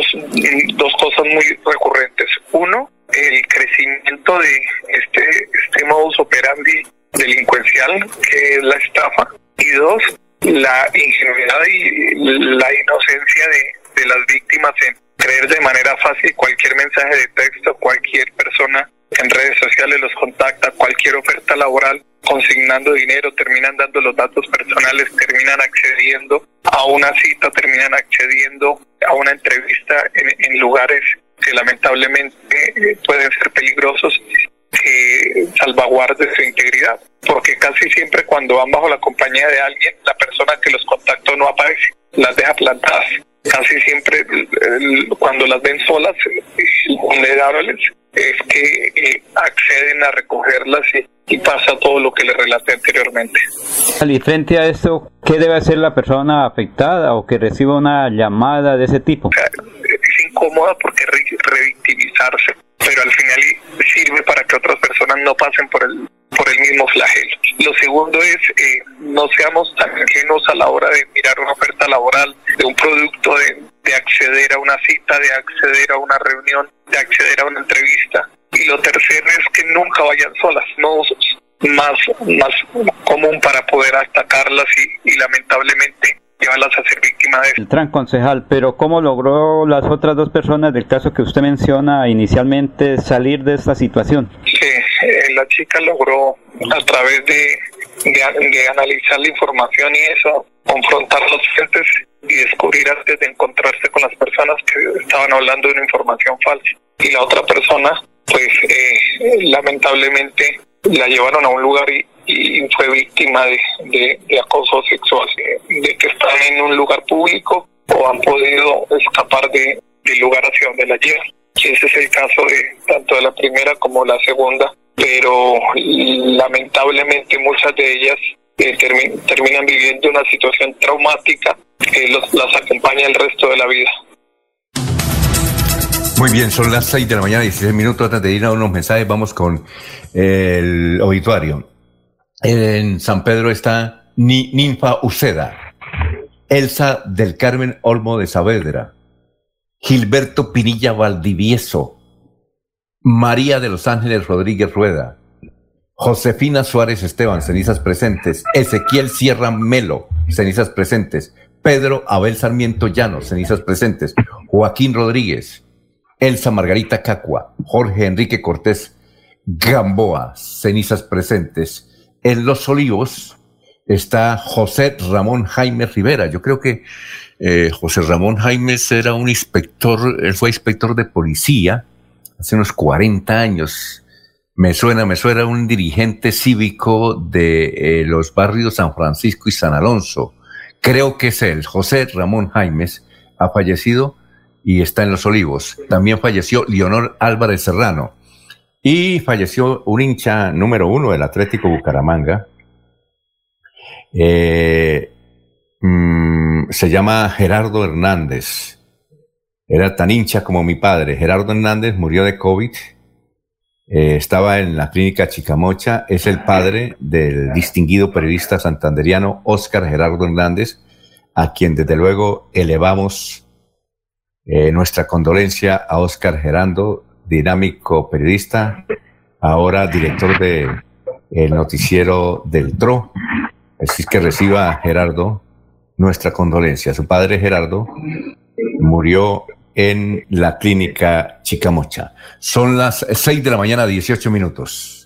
dos cosas muy recurrentes. Uno, el crecimiento de este, este modus operandi delincuencial que es la estafa. Y dos, la ingenuidad y la inocencia de, de las víctimas en creer de manera fácil cualquier mensaje de texto, cualquier persona en redes sociales los contacta, cualquier oferta laboral consignando dinero, terminan dando los datos personales, terminan accediendo a una cita, terminan accediendo a una entrevista en, lugares que lamentablemente eh, pueden ser peligrosos que salvaguarde su integridad, porque casi siempre cuando van bajo la compañía de alguien, la persona que los contactó no aparece, las deja plantadas. Casi siempre cuando las ven solas, vulnerables, es que eh, acceden a recogerlas y, pasa todo lo que les relaté anteriormente. Y frente a esto, ¿qué debe hacer la persona afectada o que reciba una llamada de ese tipo? Es incómoda porque revictimizarse, pero al final sirve para que otras personas no pasen por el por el mismo flagelo. Lo segundo es eh, no seamos tan ajenos a la hora de mirar una oferta laboral, de un producto, de, de acceder a una cita, de acceder a una reunión, de acceder a una entrevista. Y lo tercero es que nunca vayan solas, no más, más común para poder atacarlas y lamentablemente llevarlas a ser víctimas de eso. El tran concejal, pero ¿cómo logró las otras dos personas del caso que usted menciona inicialmente salir de esta situación? Sí, eh, la chica logró a través de, de, analizar la información y eso, confrontar los frentes y descubrir antes de encontrarse con las personas que estaban hablando de una información falsa. Y la otra persona, pues eh, lamentablemente la llevaron a un lugar y, y fue víctima de, de, acoso sexual, de, que están en un lugar público o han podido escapar de, del lugar hacia donde la llevan. Ese es el caso de tanto de la primera como la segunda, pero lamentablemente muchas de ellas eh, terminan viviendo una situación traumática que los, las acompaña el resto de la vida. Muy bien, son las 6 de la mañana, 16 minutos. Antes de ir a unos mensajes, vamos con el obituario. En San Pedro está Ninfa Uceda, Elsa del Carmen Olmo de Saavedra, Gilberto Pinilla Valdivieso, María de los Ángeles Rodríguez Rueda, Josefina Suárez Esteban, cenizas presentes, Ezequiel Sierra Melo, cenizas presentes, Pedro Abel Sarmiento Llano, cenizas presentes, Joaquín Rodríguez, Elsa Margarita Cacua, Jorge Enrique Cortés Gamboa, cenizas presentes, en Los Olivos está José Ramón Jaime Rivera. Yo creo que eh, José Ramón Jaime era un inspector, él fue inspector de policía hace unos 40 años. Me suena, me suena un dirigente cívico de eh, los barrios San Francisco y San Alonso. Creo que es él, José Ramón Jaimes, ha fallecido y está en Los Olivos. También falleció Leonor Álvarez Serrano y falleció un hincha número uno del Atlético Bucaramanga. Eh, mm, se llama Gerardo Hernández. Era tan hincha como mi padre. Gerardo Hernández murió de COVID. Eh, estaba en la clínica Chicamocha. Es el padre del distinguido periodista santanderiano Óscar Gerardo Hernández, a quien desde luego elevamos Eh, nuestra condolencia a Oscar Gerando, dinámico periodista, ahora director de el noticiero del TRO. Así que reciba Gerardo nuestra condolencia. Su padre Gerardo murió en la clínica Chicamocha. Son las 6 de la mañana, 18 minutos.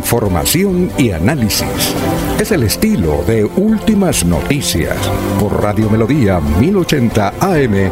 Información y análisis. Es el estilo de Últimas Noticias por Radio Melodía 1080 AM.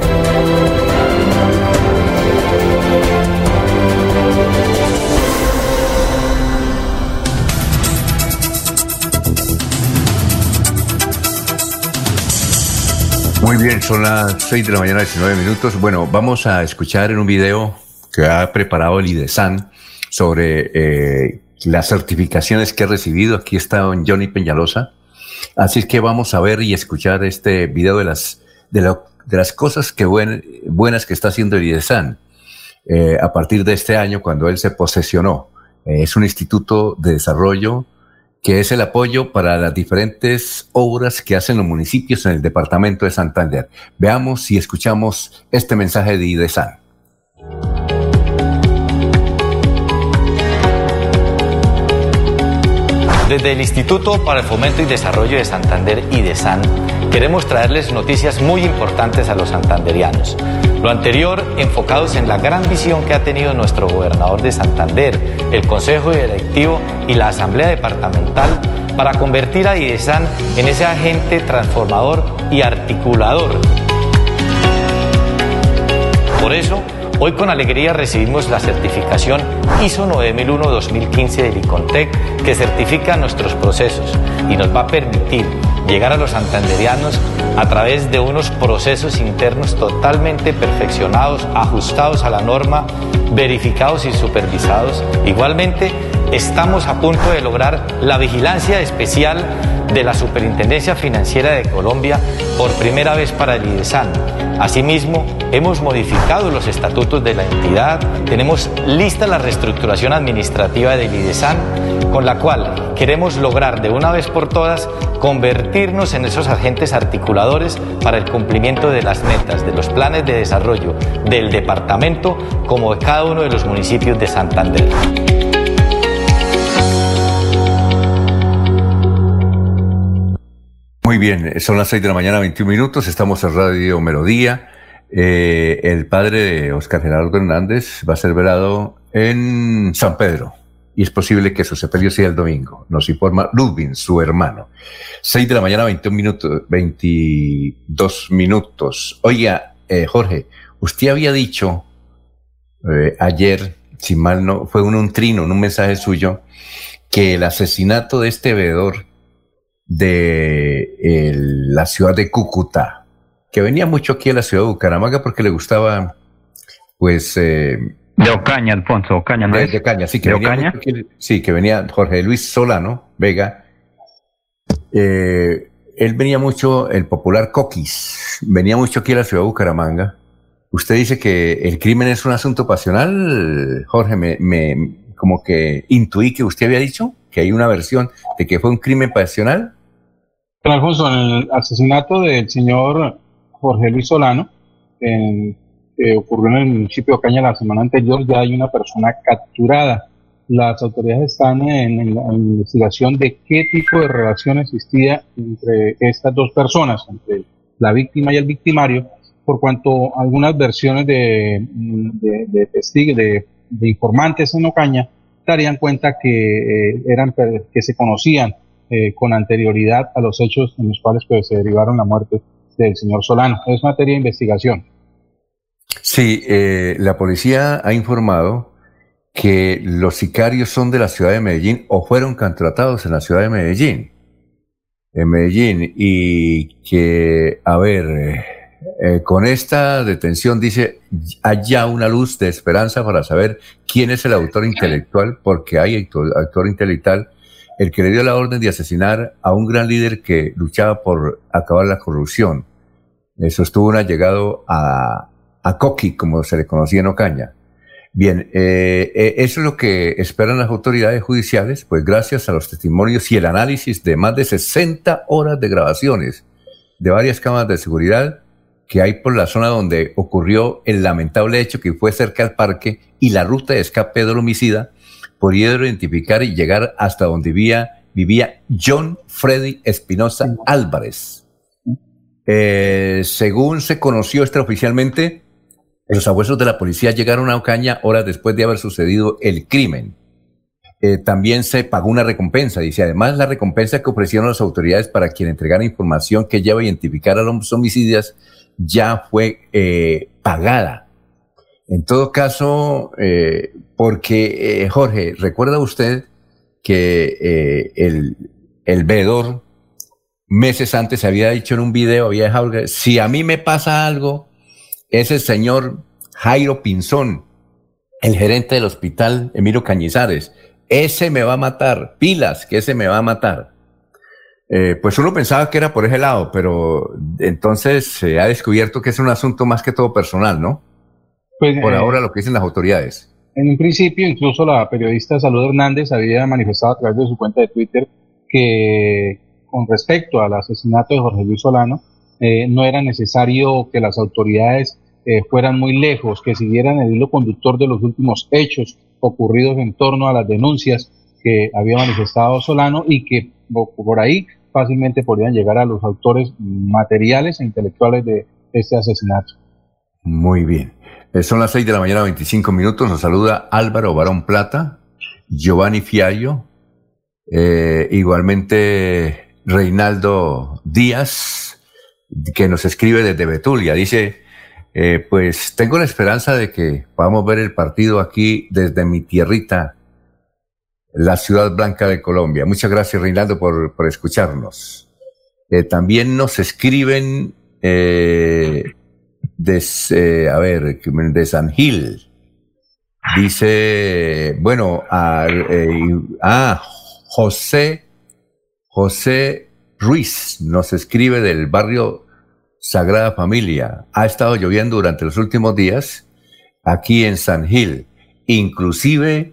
Muy bien, son las 6 de la mañana, 19 minutos. Bueno, vamos a escuchar en un video que ha preparado el IDESAN sobre eh, las certificaciones que he recibido. Aquí está don Johnny Peñalosa. Así es que vamos a ver y escuchar este video de las, de, las cosas que buenas que está haciendo el IDESAN eh, a partir de este año cuando él se posesionó. Eh, es un instituto de desarrollo que es el apoyo para las diferentes obras que hacen los municipios en el departamento de Santander. Veamos y escuchamos este mensaje de IDESAN. Desde el Instituto para el Fomento y Desarrollo de Santander y de SAN, queremos traerles noticias muy importantes a los santanderianos. Lo anterior enfocados en la gran visión que ha tenido nuestro gobernador de Santander, el Consejo Directivo y la Asamblea Departamental para convertir a IDESAN en ese agente transformador y articulador. Por eso, Hoy con alegría recibimos la certificación ISO 9001-2015 del ICONTEC que certifica nuestros procesos y nos va a permitir llegar a los santanderianos a través de unos procesos internos totalmente perfeccionados, ajustados a la norma, verificados y supervisados. Igualmente, estamos a punto de lograr la vigilancia especial de la Superintendencia Financiera de Colombia por primera vez para el IDESAN. Asimismo, hemos modificado los estatutos de la entidad, tenemos lista la reestructuración administrativa del IDESAN, con la cual queremos lograr de una vez por todas convertirnos en esos agentes articuladores para el cumplimiento de las metas, de los planes de desarrollo del departamento como de cada uno de los municipios de Santander. Muy bien, son las 6 de la mañana, 21 minutos, estamos en Radio Melodía. Eh, el padre de Oscar Gerardo Hernández va a ser velado en San Pedro y es posible que su sepelio sea el domingo, nos informa Ludwig, su hermano. 6 de la mañana, 21 minutos, 22 minutos. Oiga, eh, Jorge, usted había dicho eh, ayer, si mal no, fue un, un trino, en un mensaje suyo, que el asesinato de este veedor de la ciudad de Cúcuta, que venía mucho aquí a la ciudad de Bucaramanga porque le gustaba, pues... Eh, de Ocaña, Alfonso, Ocaña, ¿no de, Ocaña, sí, que venía sí, que venía Jorge Luis Solano Vega. Eh, él venía mucho, el popular Coquis, venía mucho aquí a la ciudad de Bucaramanga. Usted dice que el crimen es un asunto pasional, Jorge, me, me como que intuí que usted había dicho que hay una versión de que fue un crimen pasional. Alfonso, en el asesinato del señor Jorge Luis Solano, que ocurrió en el municipio de Ocaña la semana anterior, ya hay una persona capturada. Las autoridades están en, la investigación de qué tipo de relación existía entre estas dos personas, entre la víctima y el victimario, por cuanto algunas versiones de, de, testigos, de, informantes en Ocaña, darían cuenta que eh, eran que se conocían eh, con anterioridad a los hechos en los cuales pues, se derivaron la muerte del señor Solano. Es materia de investigación. Sí, eh, la policía ha informado que los sicarios son de la ciudad de Medellín o fueron contratados en la ciudad de Medellín, en Medellín, y que, a ver, eh, con esta detención dice, hay ya una luz de esperanza para saber quién es el autor intelectual, porque hay autor, intelectual, el que le dio la orden de asesinar a un gran líder que luchaba por acabar la corrupción. Eso estuvo un allegado a, a Coqui, como se le conocía en Ocaña. Bien, eh, eh, eso es lo que esperan las autoridades judiciales, pues gracias a los testimonios y el análisis de más de 60 horas de grabaciones de varias cámaras de seguridad que hay por la zona donde ocurrió el lamentable hecho que fue cerca al parque y la ruta de escape del homicida, pudieron identificar y llegar hasta donde vivía, vivía John Freddy Espinosa Álvarez. Eh, según se conoció extraoficialmente, los abuesos de la policía llegaron a Ocaña horas después de haber sucedido el crimen. Eh, también se pagó una recompensa, dice. Además, la recompensa que ofrecieron las autoridades para quien entregara información que lleva a identificar a los homicidios ya fue eh, pagada. En todo caso, eh, porque, eh, Jorge, ¿recuerda usted que el, el veedor meses antes había dicho en un video, había dejado, si a mí me pasa algo, ese señor Jairo Pinzón, el gerente del hospital Emilio Cañizares, ese me va a matar, pilas, que ese me va a matar. Eh, pues uno pensaba que era por ese lado, pero entonces se ha descubierto que es un asunto más que todo personal, ¿no? Pues, por eh, ahora lo que dicen las autoridades. En un principio, incluso la periodista Salud Hernández había manifestado a través de su cuenta de Twitter que con respecto al asesinato de Jorge Luis Solano, eh, no era necesario que las autoridades fueran muy lejos, que siguieran el hilo conductor de los últimos hechos ocurridos en torno a las denuncias que había manifestado Solano y que por ahí fácilmente podrían llegar a los autores materiales e intelectuales de este asesinato. Muy bien. Eh, son las 6 de la mañana, 25 minutos. Nos saluda Álvaro Barón Plata, Giovanni Fiallo, eh, igualmente Reinaldo Díaz, que nos escribe desde Betulia. Dice, eh, pues tengo la esperanza de que podamos ver el partido aquí desde mi tierrita la ciudad blanca de Colombia. Muchas gracias, Reinaldo, por, escucharnos. Eh, también nos escriben eh, de, a ver, de San Gil. Dice, bueno, a, eh, ah, José, José Ruiz nos escribe del barrio Sagrada Familia. Ha estado lloviendo durante los últimos días aquí en San Gil. Inclusive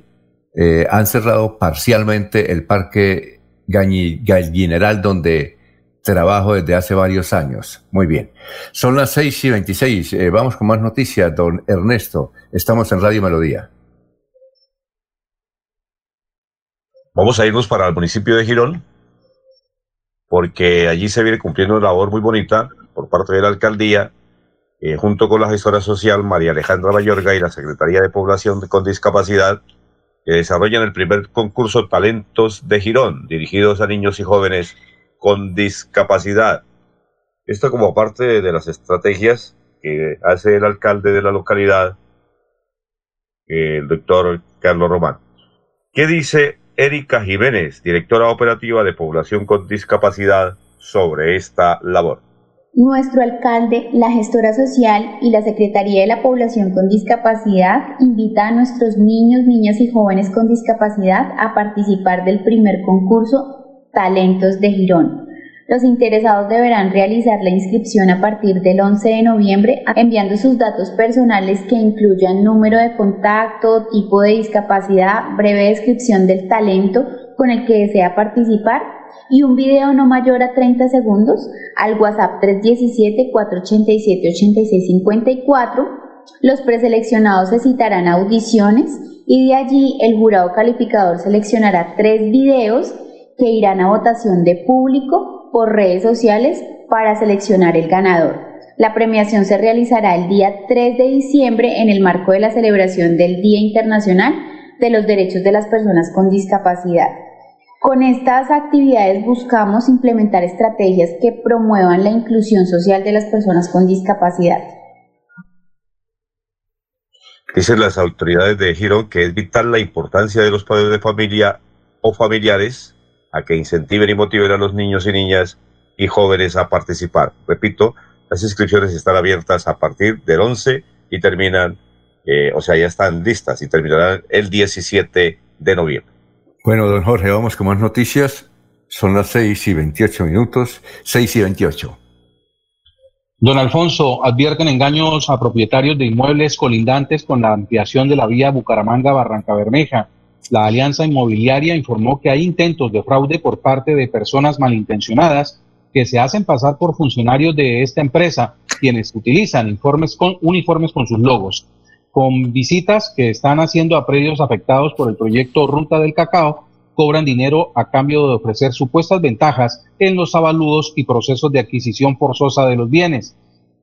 eh, han cerrado parcialmente el parque gallineral donde trabajo desde hace varios años. Muy bien. Son las 6 y 26. Eh, vamos con más noticias, don Ernesto. Estamos en Radio Melodía. Vamos a irnos para el municipio de Girón, porque allí se viene cumpliendo una labor muy bonita por parte de la alcaldía, eh, junto con la gestora social María Alejandra Mayorga y la Secretaría de Población con Discapacidad, que desarrollan el primer concurso Talentos de Girón, dirigidos a niños y jóvenes con discapacidad. Esto como parte de las estrategias que hace el alcalde de la localidad, el doctor Carlos Román. ¿Qué dice Erika Jiménez, directora operativa de Población con Discapacidad, sobre esta labor? Nuestro alcalde, la gestora social y la Secretaría de la Población con Discapacidad invita a nuestros niños, niñas y jóvenes con discapacidad a participar del primer concurso Talentos de Girón. Los interesados deberán realizar la inscripción a partir del 11 de noviembre enviando sus datos personales que incluyan número de contacto, tipo de discapacidad, breve descripción del talento con el que desea participar y un video no mayor a 30 segundos al WhatsApp 317-487-8654. Los preseleccionados se citarán audiciones y de allí el jurado calificador seleccionará tres videos que irán a votación de público por redes sociales para seleccionar el ganador. La premiación se realizará el día 3 de diciembre en el marco de la celebración del Día Internacional de los Derechos de las Personas con Discapacidad. Con estas actividades buscamos implementar estrategias que promuevan la inclusión social de las personas con discapacidad. Dicen las autoridades de Girón que es vital la importancia de los padres de familia o familiares a que incentiven y motiven a los niños y niñas y jóvenes a participar. Repito, las inscripciones están abiertas a partir del 11 y terminan, eh, o sea, ya están listas y terminarán el 17 de noviembre. Bueno, don Jorge, vamos con más noticias. Son las 6 y 28 minutos, 6 y 28. Don Alfonso, advierten engaños a propietarios de inmuebles colindantes con la ampliación de la vía Bucaramanga-Barranca Bermeja. La Alianza Inmobiliaria informó que hay intentos de fraude por parte de personas malintencionadas que se hacen pasar por funcionarios de esta empresa, quienes utilizan informes con, uniformes con sus logos, con visitas que están haciendo a predios afectados por el proyecto Ruta del Cacao, cobran dinero a cambio de ofrecer supuestas ventajas en los avalúos y procesos de adquisición forzosa de los bienes.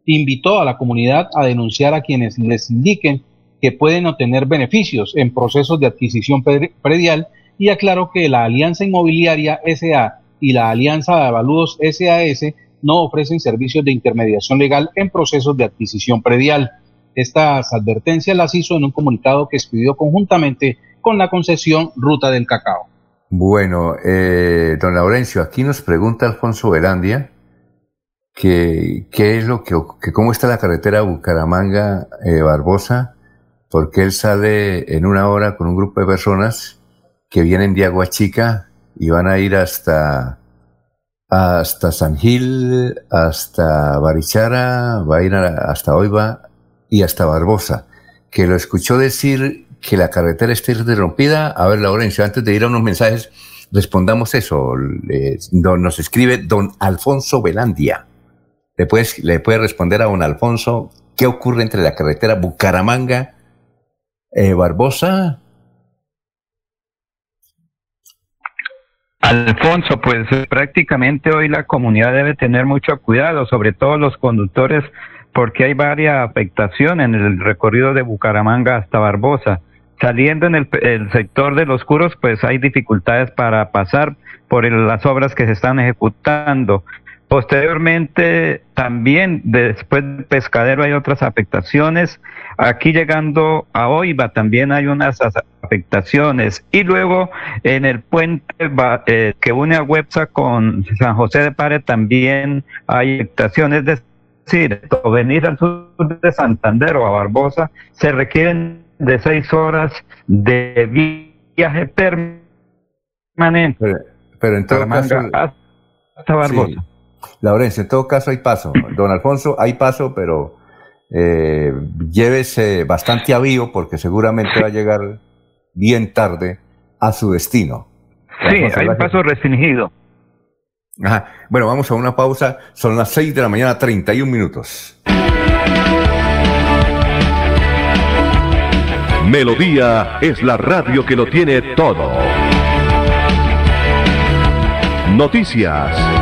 Invitó a la comunidad a denunciar a quienes les indiquen que pueden obtener beneficios en procesos de adquisición predial y aclaró que la Alianza Inmobiliaria SA y la Alianza de Avalúos SAS no ofrecen servicios de intermediación legal en procesos de adquisición predial. Estas advertencias las hizo en un comunicado que expidió conjuntamente con la concesión Ruta del Cacao. Bueno, eh, don Laurencio, aquí nos pregunta Alfonso Velandia que qué es lo que, que cómo está la carretera Bucaramanga eh, Barbosa, porque él sale en una hora con un grupo de personas que vienen de Aguachica y van a ir hasta hasta San Gil, hasta Barichara, va a ir hasta Oiva y hasta Barbosa, que lo escuchó decir que la carretera está interrumpida. A ver, Laurencio, antes de ir a unos mensajes, respondamos eso. nos escribe don Alfonso Velandia. ¿Le, le puede responder a don Alfonso qué ocurre entre la carretera Bucaramanga, eh, Barbosa. Alfonso, pues prácticamente hoy la comunidad debe tener mucho cuidado, sobre todo los conductores, porque hay varias afectaciones en el recorrido de Bucaramanga hasta Barbosa. Saliendo en el, sector de los curos, pues hay dificultades para pasar por las obras que se están ejecutando. Posteriormente, también después del pescadero hay otras afectaciones. Aquí llegando a Oiva también hay unas afectaciones. Y luego en el puente eh, que une a Websa con San José de Pare también hay afectaciones. Es decir, venir al sur de Santander o a Barbosa se requieren de seis horas de viaje permanente. Pero, en todo caso, hasta Barbosa. Laurencia, en todo caso hay paso. Don Alfonso, hay paso, pero eh, llévese bastante avío porque seguramente va a llegar bien tarde a su destino. Sí, hay paso restringido. Ajá. Bueno, vamos a una pausa. Son las 6 de la mañana, 31 minutos. Melodía es la radio que lo tiene todo. Noticias.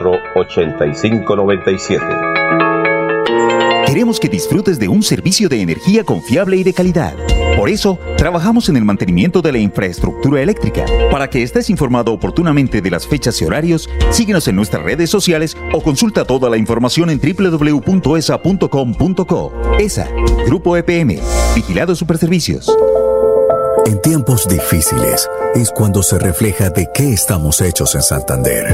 8597 Queremos que disfrutes de un servicio de energía confiable y de calidad. Por eso, trabajamos en el mantenimiento de la infraestructura eléctrica. Para que estés informado oportunamente de las fechas y horarios, síguenos en nuestras redes sociales o consulta toda la información en www.esa.com.co. ESA, Grupo EPM, Vigilado Superservicios. En tiempos difíciles es cuando se refleja de qué estamos hechos en Santander.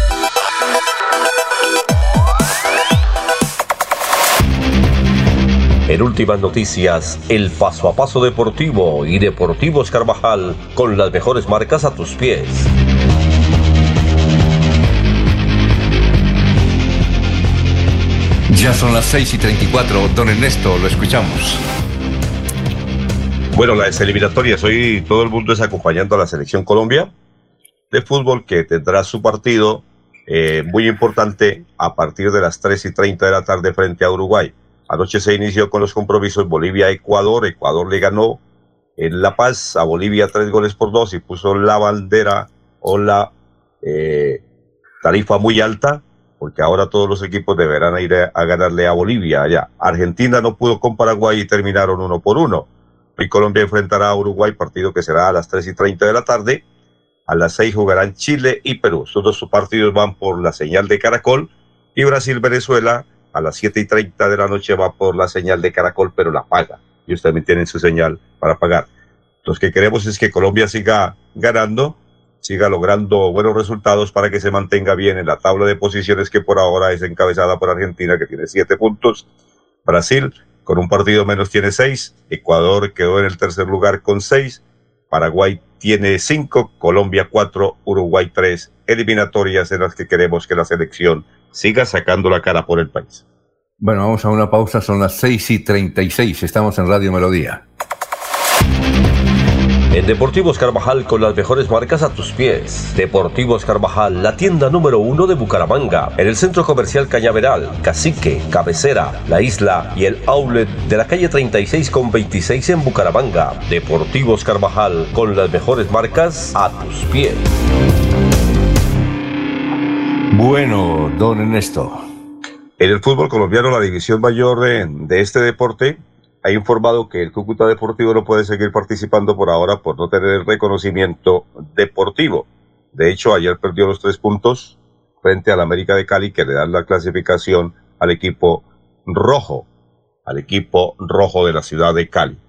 En últimas noticias, el paso a paso deportivo y Deportivos Carvajal con las mejores marcas a tus pies. Ya son las 6 y 34. Don Ernesto, lo escuchamos. Bueno, las eliminatorias. Hoy todo el mundo está acompañando a la selección Colombia de fútbol que tendrá su partido eh, muy importante a partir de las 3 y 30 de la tarde frente a Uruguay. Anoche se inició con los compromisos Bolivia-Ecuador. Ecuador le ganó en La Paz a Bolivia tres goles por dos y puso la bandera o la eh, tarifa muy alta, porque ahora todos los equipos deberán ir a, ganarle a Bolivia allá. Argentina no pudo con Paraguay y terminaron uno por uno. Y Colombia enfrentará a Uruguay, partido que será a las 3 y 30 de la tarde. A las 6 jugarán Chile y Perú. Estos dos partidos van por la señal de Caracol. Y Brasil-Venezuela a las 7 y 30 de la noche va por la señal de Caracol, pero la paga. Y ustedes también tienen su señal para pagar. Lo que queremos es que Colombia siga ganando, siga logrando buenos resultados para que se mantenga bien en la tabla de posiciones que por ahora es encabezada por Argentina, que tiene 7 puntos. Brasil, con un partido menos, tiene 6. Ecuador quedó en el tercer lugar con 6. Paraguay tiene 5, Colombia 4, Uruguay 3. Eliminatorias en las que queremos que la selección siga sacando la cara por el país. Bueno, vamos a una pausa, son las 6 y 36, estamos en Radio Melodía. En Deportivos Carvajal con las mejores marcas a tus pies. Deportivos Carvajal, la tienda número uno de Bucaramanga, en el centro comercial Cañaveral, Cacique, Cabecera, La Isla y el outlet de la calle 36 con 26 en Bucaramanga. Deportivos Carvajal con las mejores marcas a tus pies. Bueno, don Ernesto. En el fútbol colombiano, la división mayor de, este deporte ha informado que el Cúcuta Deportivo no puede seguir participando por ahora por no tener el reconocimiento deportivo. De hecho, ayer perdió los tres puntos frente al América de Cali, que le dan la clasificación al equipo rojo, al equipo rojo de la ciudad de Cali.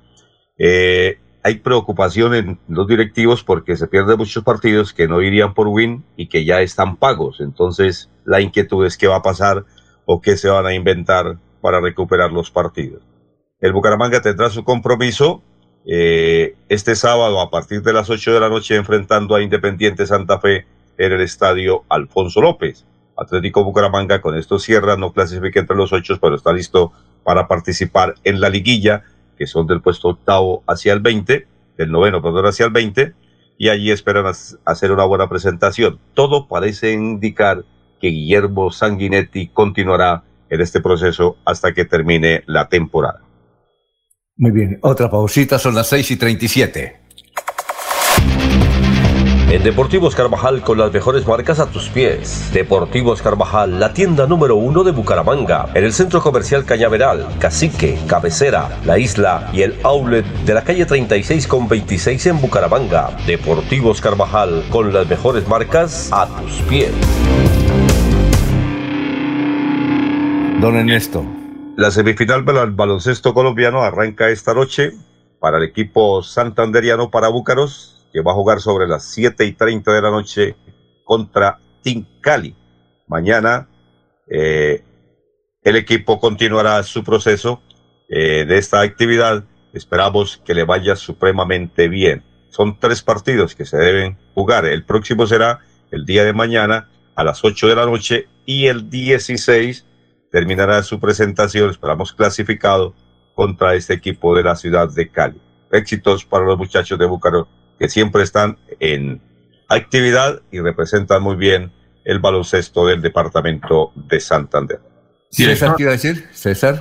Eh, hay preocupación en los directivos porque se pierden muchos partidos que no irían por win y que ya están pagos. Entonces, la inquietud es qué va a pasar o qué se van a inventar para recuperar los partidos. El Bucaramanga tendrá su compromiso eh, este sábado a partir de las 8 de la noche enfrentando a Independiente Santa Fe en el estadio Alfonso López. Atlético Bucaramanga con esto cierra, no clasifica entre los ocho, pero está listo para participar en la liguilla, que son del puesto octavo hacia el 20, del noveno, perdón, hacia el 20, y allí esperan hacer una buena presentación. Todo parece indicar que Guillermo Sanguinetti continuará en este proceso hasta que termine la temporada. Muy bien, otra pausita, son las 6 y 37. En Deportivos Carvajal con las mejores marcas a tus pies. Deportivos Carvajal, la tienda número uno de Bucaramanga, en el centro comercial Cañaveral, Cacique, Cabecera, La Isla y el outlet de la calle 36 con 26 en Bucaramanga. Deportivos Carvajal con las mejores marcas a tus pies. Don Ernesto. La semifinal del baloncesto colombiano arranca esta noche para el equipo santanderiano para Búcaros que va a jugar sobre las 7 y 30 de la noche contra Team Cali. Mañana eh, el equipo continuará su proceso eh, de esta actividad. Esperamos que le vaya supremamente bien. Son tres partidos que se deben jugar. El próximo será el día de mañana a las 8 de la noche y el 16 terminará su presentación, esperamos clasificado, contra este equipo de la ciudad de Cali. Éxitos para los muchachos de Bucaramanga que siempre están en actividad y representan muy bien el baloncesto del departamento de Santander. César, ¿qué iba a decir? César.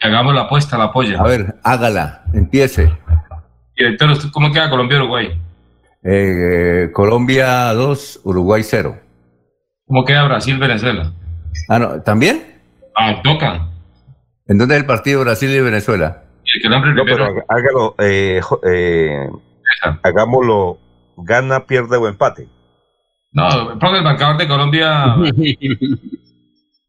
Hagamos la apuesta, la apoya. A ver, hágala, empiece. Director, ¿cómo queda Colombia-Uruguay? Eh, Colombia 2, Uruguay 0. ¿Cómo queda Brasil-Venezuela? Ah, no, ¿también? Ah, toca. ¿En dónde es el partido Brasil y Venezuela? no, pero hágalo, eh, eh, hagámoslo, gana, pierde o empate. No, ponga el marcador de Colombia.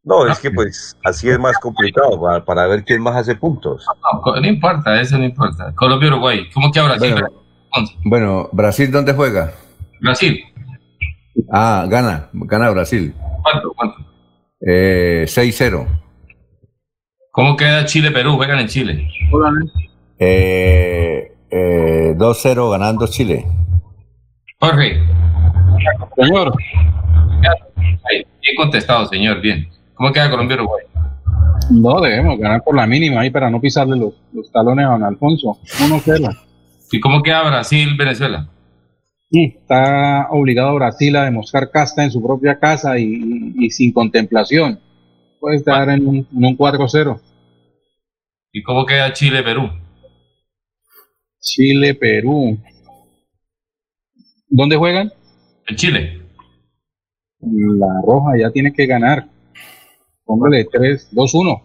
No, es que pues así es más complicado para, ver quién más hace puntos. No, no, importa, eso no importa. Colombia-Uruguay, ¿cómo que Brasil? Bueno, bueno, ¿Brasil dónde juega? Brasil. Ah, gana, gana Brasil. ¿Cuánto? ¿Cuánto? Eh, 6-0. ¿Cómo queda Chile-Perú? Juegan en Chile. Eh, eh, 2-0 ganando Chile. Jorge. Señor. Bien contestado, señor, bien. ¿Cómo queda Colombia-Uruguay? No, debemos ganar por la mínima ahí para no pisarle los, los talones a don Alfonso. 1-0. ¿Y cómo queda Brasil-Venezuela? está obligado Brasil a demostrar casta en su propia casa y, y, sin contemplación. Puede estar en un, en un 4-0. ¿Y cómo queda Chile-Perú? Chile, Perú. ¿Dónde juegan? En Chile. La Roja ya tiene que ganar. Póngale 3, 2-1.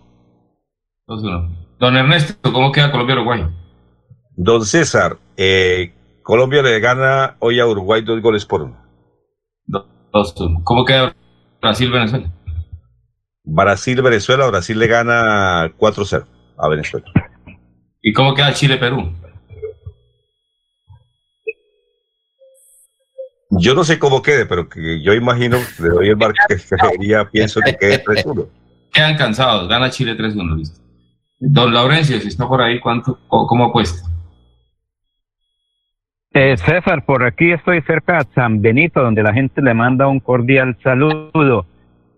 2-1. Don Ernesto, ¿cómo queda Colombia-Uruguay? Don César, eh, Colombia le gana hoy a Uruguay dos goles por uno. 2-1. ¿Cómo queda Brasil-Venezuela? Brasil-Venezuela, Brasil le gana 4-0 a Venezuela. ¿Y cómo queda Chile-Perú? Yo no sé cómo quede, pero que yo imagino, le doy el marco que sería, pienso que quede 3-1. Quedan cansados, gana Chile 3-1, listo. Don Laurencio, si está por ahí, ¿cuánto, ¿cómo apuesta? Eh, César, por aquí estoy cerca de San Benito, donde la gente le manda un cordial saludo.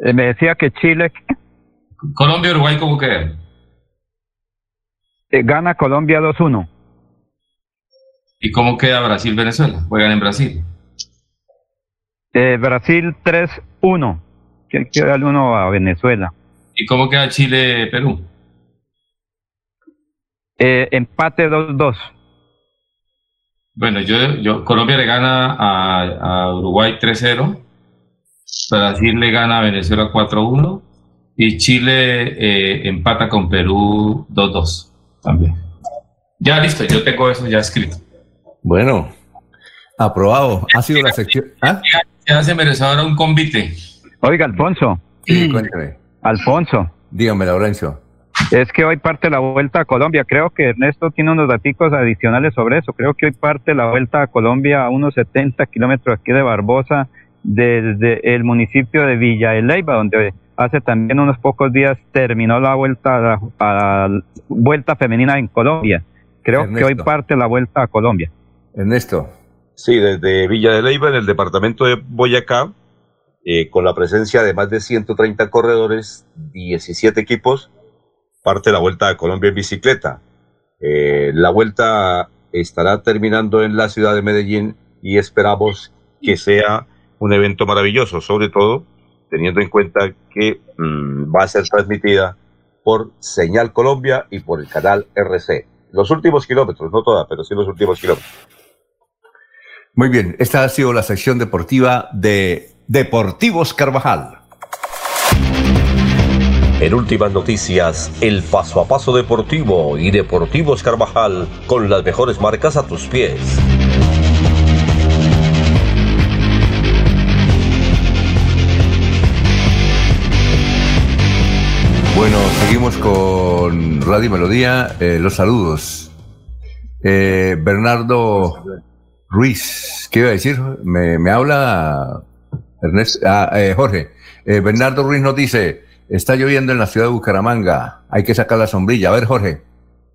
Eh, me decía que Chile... Colombia-Uruguay, ¿cómo queda? Eh, gana Colombia 2-1. ¿Y cómo queda Brasil-Venezuela? Juegan en Brasil. Eh, Brasil 3-1. Que queda el 1 a Venezuela. ¿Y cómo queda Chile-Perú? Eh, empate 2-2. Bueno, yo, yo, Colombia le gana a, a Uruguay 3-0. Brasil le gana a Venezuela 4-1. Y Chile eh, empata con Perú 2-2 también. Ya listo, yo tengo eso ya escrito. Bueno, aprobado. Ha sido la sección. ¿Ah? Se hace merecedor un convite. Oiga, Alfonso. Sí, cuénteme. Alfonso. Dígame, Laurencio. Es que hoy parte la vuelta a Colombia. Creo que Ernesto tiene unos datos adicionales sobre eso. Creo que hoy parte la vuelta a Colombia a unos 70 kilómetros aquí de Barbosa, desde el municipio de Villa de Leyva, donde hace también unos pocos días terminó la vuelta a la, vuelta femenina en Colombia. Creo que hoy parte la vuelta a Colombia. Ernesto. Sí, desde Villa de Leyva, en el departamento de Boyacá, eh, con la presencia de más de 130 corredores, 17 equipos, parte la vuelta a Colombia en bicicleta. Eh, la vuelta estará terminando en la ciudad de Medellín y esperamos que sea un evento maravilloso, sobre todo teniendo en cuenta que mm, va a ser transmitida por Señal Colombia y por el canal RC. Los últimos kilómetros, no toda, pero sí los últimos kilómetros. Muy bien, esta ha sido la sección deportiva de Deportivos Carvajal. En últimas noticias, el paso a paso deportivo y Deportivos Carvajal con las mejores marcas a tus pies. Bueno, seguimos con Radio Melodía. Eh, los saludos. Eh, Bernardo Ruiz, ¿qué iba a decir? Me, habla Ernesto, ah, eh, Jorge. Bernardo Ruiz nos dice, está lloviendo en la ciudad de Bucaramanga, hay que sacar la sombrilla. A ver, Jorge.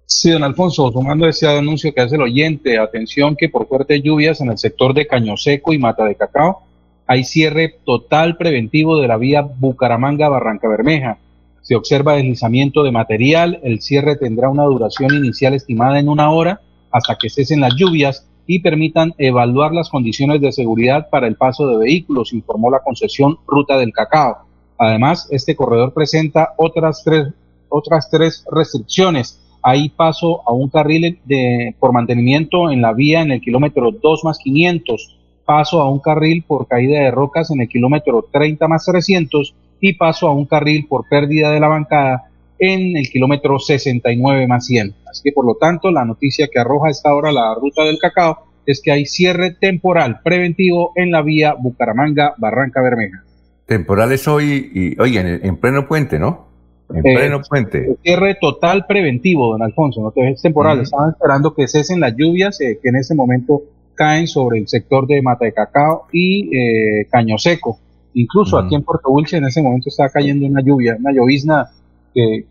Sí, don Alfonso, tomando ese anuncio que hace el oyente, atención que por fuertes lluvias en el sector de Caño Seco y Mata de Cacao hay cierre total preventivo de la vía Bucaramanga-Barranca Bermeja se observa deslizamiento de material, el cierre tendrá una duración inicial estimada en una hora hasta que cesen las lluvias y permitan evaluar las condiciones de seguridad para el paso de vehículos, informó la concesión Ruta del Cacao. Además, este corredor presenta otras tres, otras tres restricciones. Hay paso a un carril de, por mantenimiento en la vía en el kilómetro 2 más 500, paso a un carril por caída de rocas en el kilómetro 30 más 300 y paso a un carril por pérdida de la bancada en el kilómetro 69 más 100. Así que por lo tanto la noticia que arroja esta hora la ruta del cacao es que hay cierre temporal preventivo en la vía Bucaramanga-Barranca Bermeja. Temporal es hoy, y, oye, en, pleno puente, ¿no? En eh, pleno puente. Cierre total preventivo, don Alfonso, no es temporal. Estaban esperando que cesen las lluvias eh, que en ese momento caen sobre el sector de Mata de Cacao y eh, Caño Seco. Incluso aquí en Puerto Wilche en ese momento está cayendo una lluvia, una llovizna que,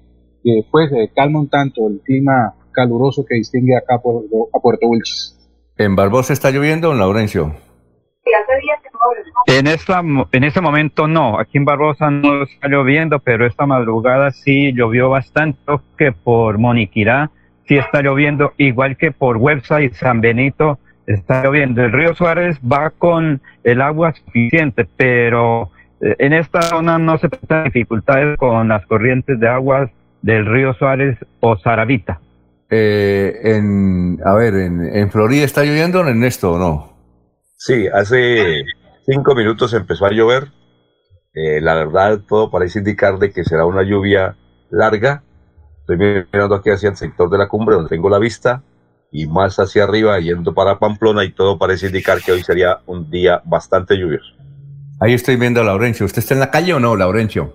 que pues calma un tanto el clima caluroso que distingue acá por, a Puerto Wilches. ¿En Barbosa está lloviendo, don Laurencio? En, esta, en este momento no, aquí en Barbosa no está lloviendo, pero esta madrugada sí llovió bastante, que por Moniquirá sí está lloviendo, igual que por website San Benito está lloviendo. El río Suárez va con el agua suficiente, pero en esta zona no se presentan dificultades con las corrientes de aguas del río Suárez o Saravita. Eh, en, a ver, en, Florida está lloviendo, Ernesto, o no? Sí, hace cinco minutos empezó a llover. Eh, la verdad, todo parece indicar de que será una lluvia larga. Estoy mirando aquí hacia el sector de la cumbre donde tengo la vista y más hacia arriba yendo para Pamplona y todo parece indicar que hoy sería un día bastante lluvioso. Ahí estoy viendo a Laurencio. ¿Usted está en la calle o no, Laurencio?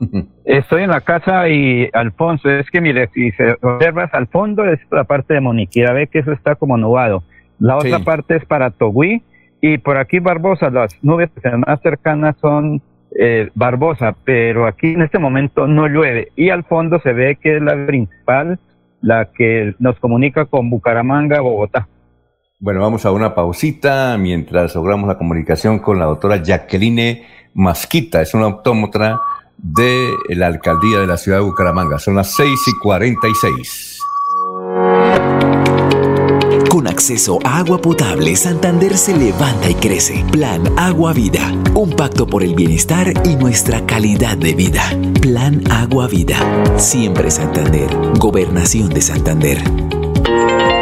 (laughs) Estoy en la casa y Alfonso, es que mire, si se observas al fondo es la parte de Moniquira, ve que eso está como nubado. La otra parte es para Togui y por aquí Barbosa, las nubes más cercanas son eh, Barbosa, pero aquí en este momento no llueve y al fondo se ve que es la principal la que nos comunica con Bucaramanga, Bogotá. Bueno, vamos a una pausita mientras logramos la comunicación con la doctora Jacqueline Masquita, es una optómetra de la alcaldía de la ciudad de Bucaramanga. Son las 6 y 46. Con acceso a agua potable, Santander se levanta y crece. Plan Agua Vida. Un pacto por el bienestar y nuestra calidad de vida. Plan Agua Vida. Siempre Santander. Gobernación de Santander.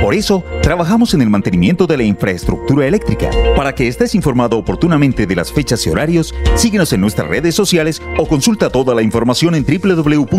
Por eso, trabajamos en el mantenimiento de la infraestructura eléctrica. Para que estés informado oportunamente de las fechas y horarios, síguenos en nuestras redes sociales o consulta toda la información en www.esa.com.co.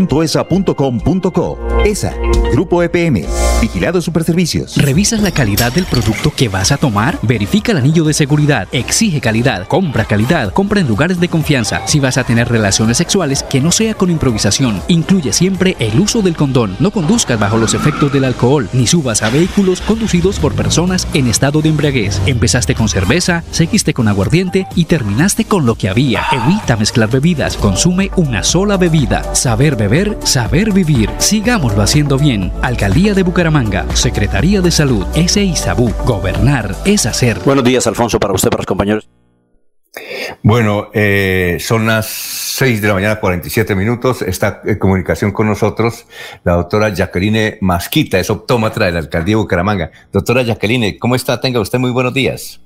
ESA, Grupo EPM, Vigilado Superservicios. ¿Revisas la calidad del producto que vas a tomar? Verifica el anillo de seguridad, exige calidad, compra calidad, compra en lugares de confianza. Si vas a tener relaciones sexuales, que no sea con improvisación. Incluye siempre el uso del condón. No conduzcas bajo los efectos del alcohol, ni subas a vehículos vehículos conducidos por personas en estado de embriaguez. Empezaste con cerveza, seguiste con aguardiente y terminaste con lo que había. Evita mezclar bebidas, consume una sola bebida. Saber beber, saber vivir. Sigámoslo haciendo bien. Alcaldía de Bucaramanga, Secretaría de Salud, SISABU. Gobernar es hacer. Buenos días, Alfonso, para usted, para los compañeros. Bueno, eh, son las 6 de la mañana, 47 minutos. Está en comunicación con nosotros la doctora Jacqueline Masquita, es optómetra de la alcaldía de Bucaramanga. Doctora Jacqueline, ¿cómo está? Tenga usted muy buenos días.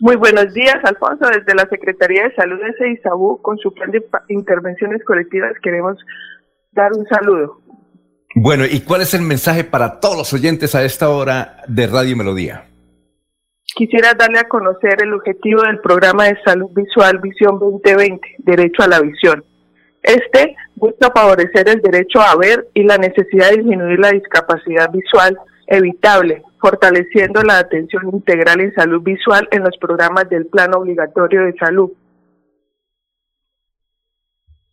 Muy buenos días, Alfonso. Desde la Secretaría de Salud de CEISABU, con su plan de intervenciones colectivas, queremos dar un saludo. Bueno, ¿y cuál es el mensaje para todos los oyentes a esta hora de Radio Melodía? Quisiera darle a conocer el objetivo del programa de salud visual Visión 2020, Derecho a la Visión. Este busca favorecer el derecho a ver y la necesidad de disminuir la discapacidad visual evitable, fortaleciendo la atención integral en salud visual en los programas del Plan Obligatorio de Salud.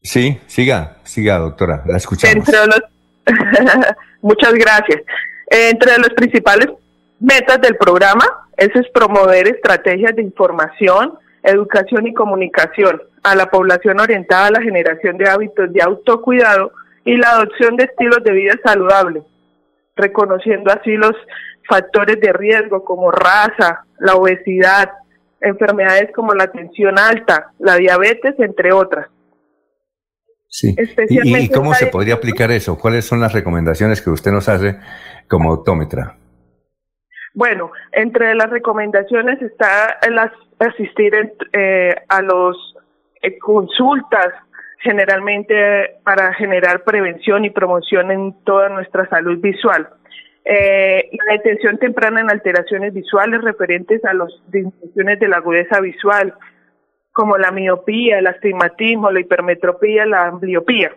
Sí, siga, siga, doctora, la escuchamos. Entre los, (laughs) muchas gracias. Entre los principales metas del programa eso es promover estrategias de información, educación y comunicación a la población orientada a la generación de hábitos de autocuidado y la adopción de estilos de vida saludables, reconociendo así los factores de riesgo como raza, la obesidad, enfermedades como la tensión alta, la diabetes, entre otras. Sí. ¿Y, cómo se podría aplicar eso? ¿Cuáles son las recomendaciones que usted nos hace como optómetra? Bueno, entre las recomendaciones está el asistir eh, a los eh, consultas generalmente para generar prevención y promoción en toda nuestra salud visual. Eh, la detención temprana en alteraciones visuales referentes a las disminuciones de la agudeza visual, como la miopía, el astigmatismo, la hipermetropía, la ambliopía.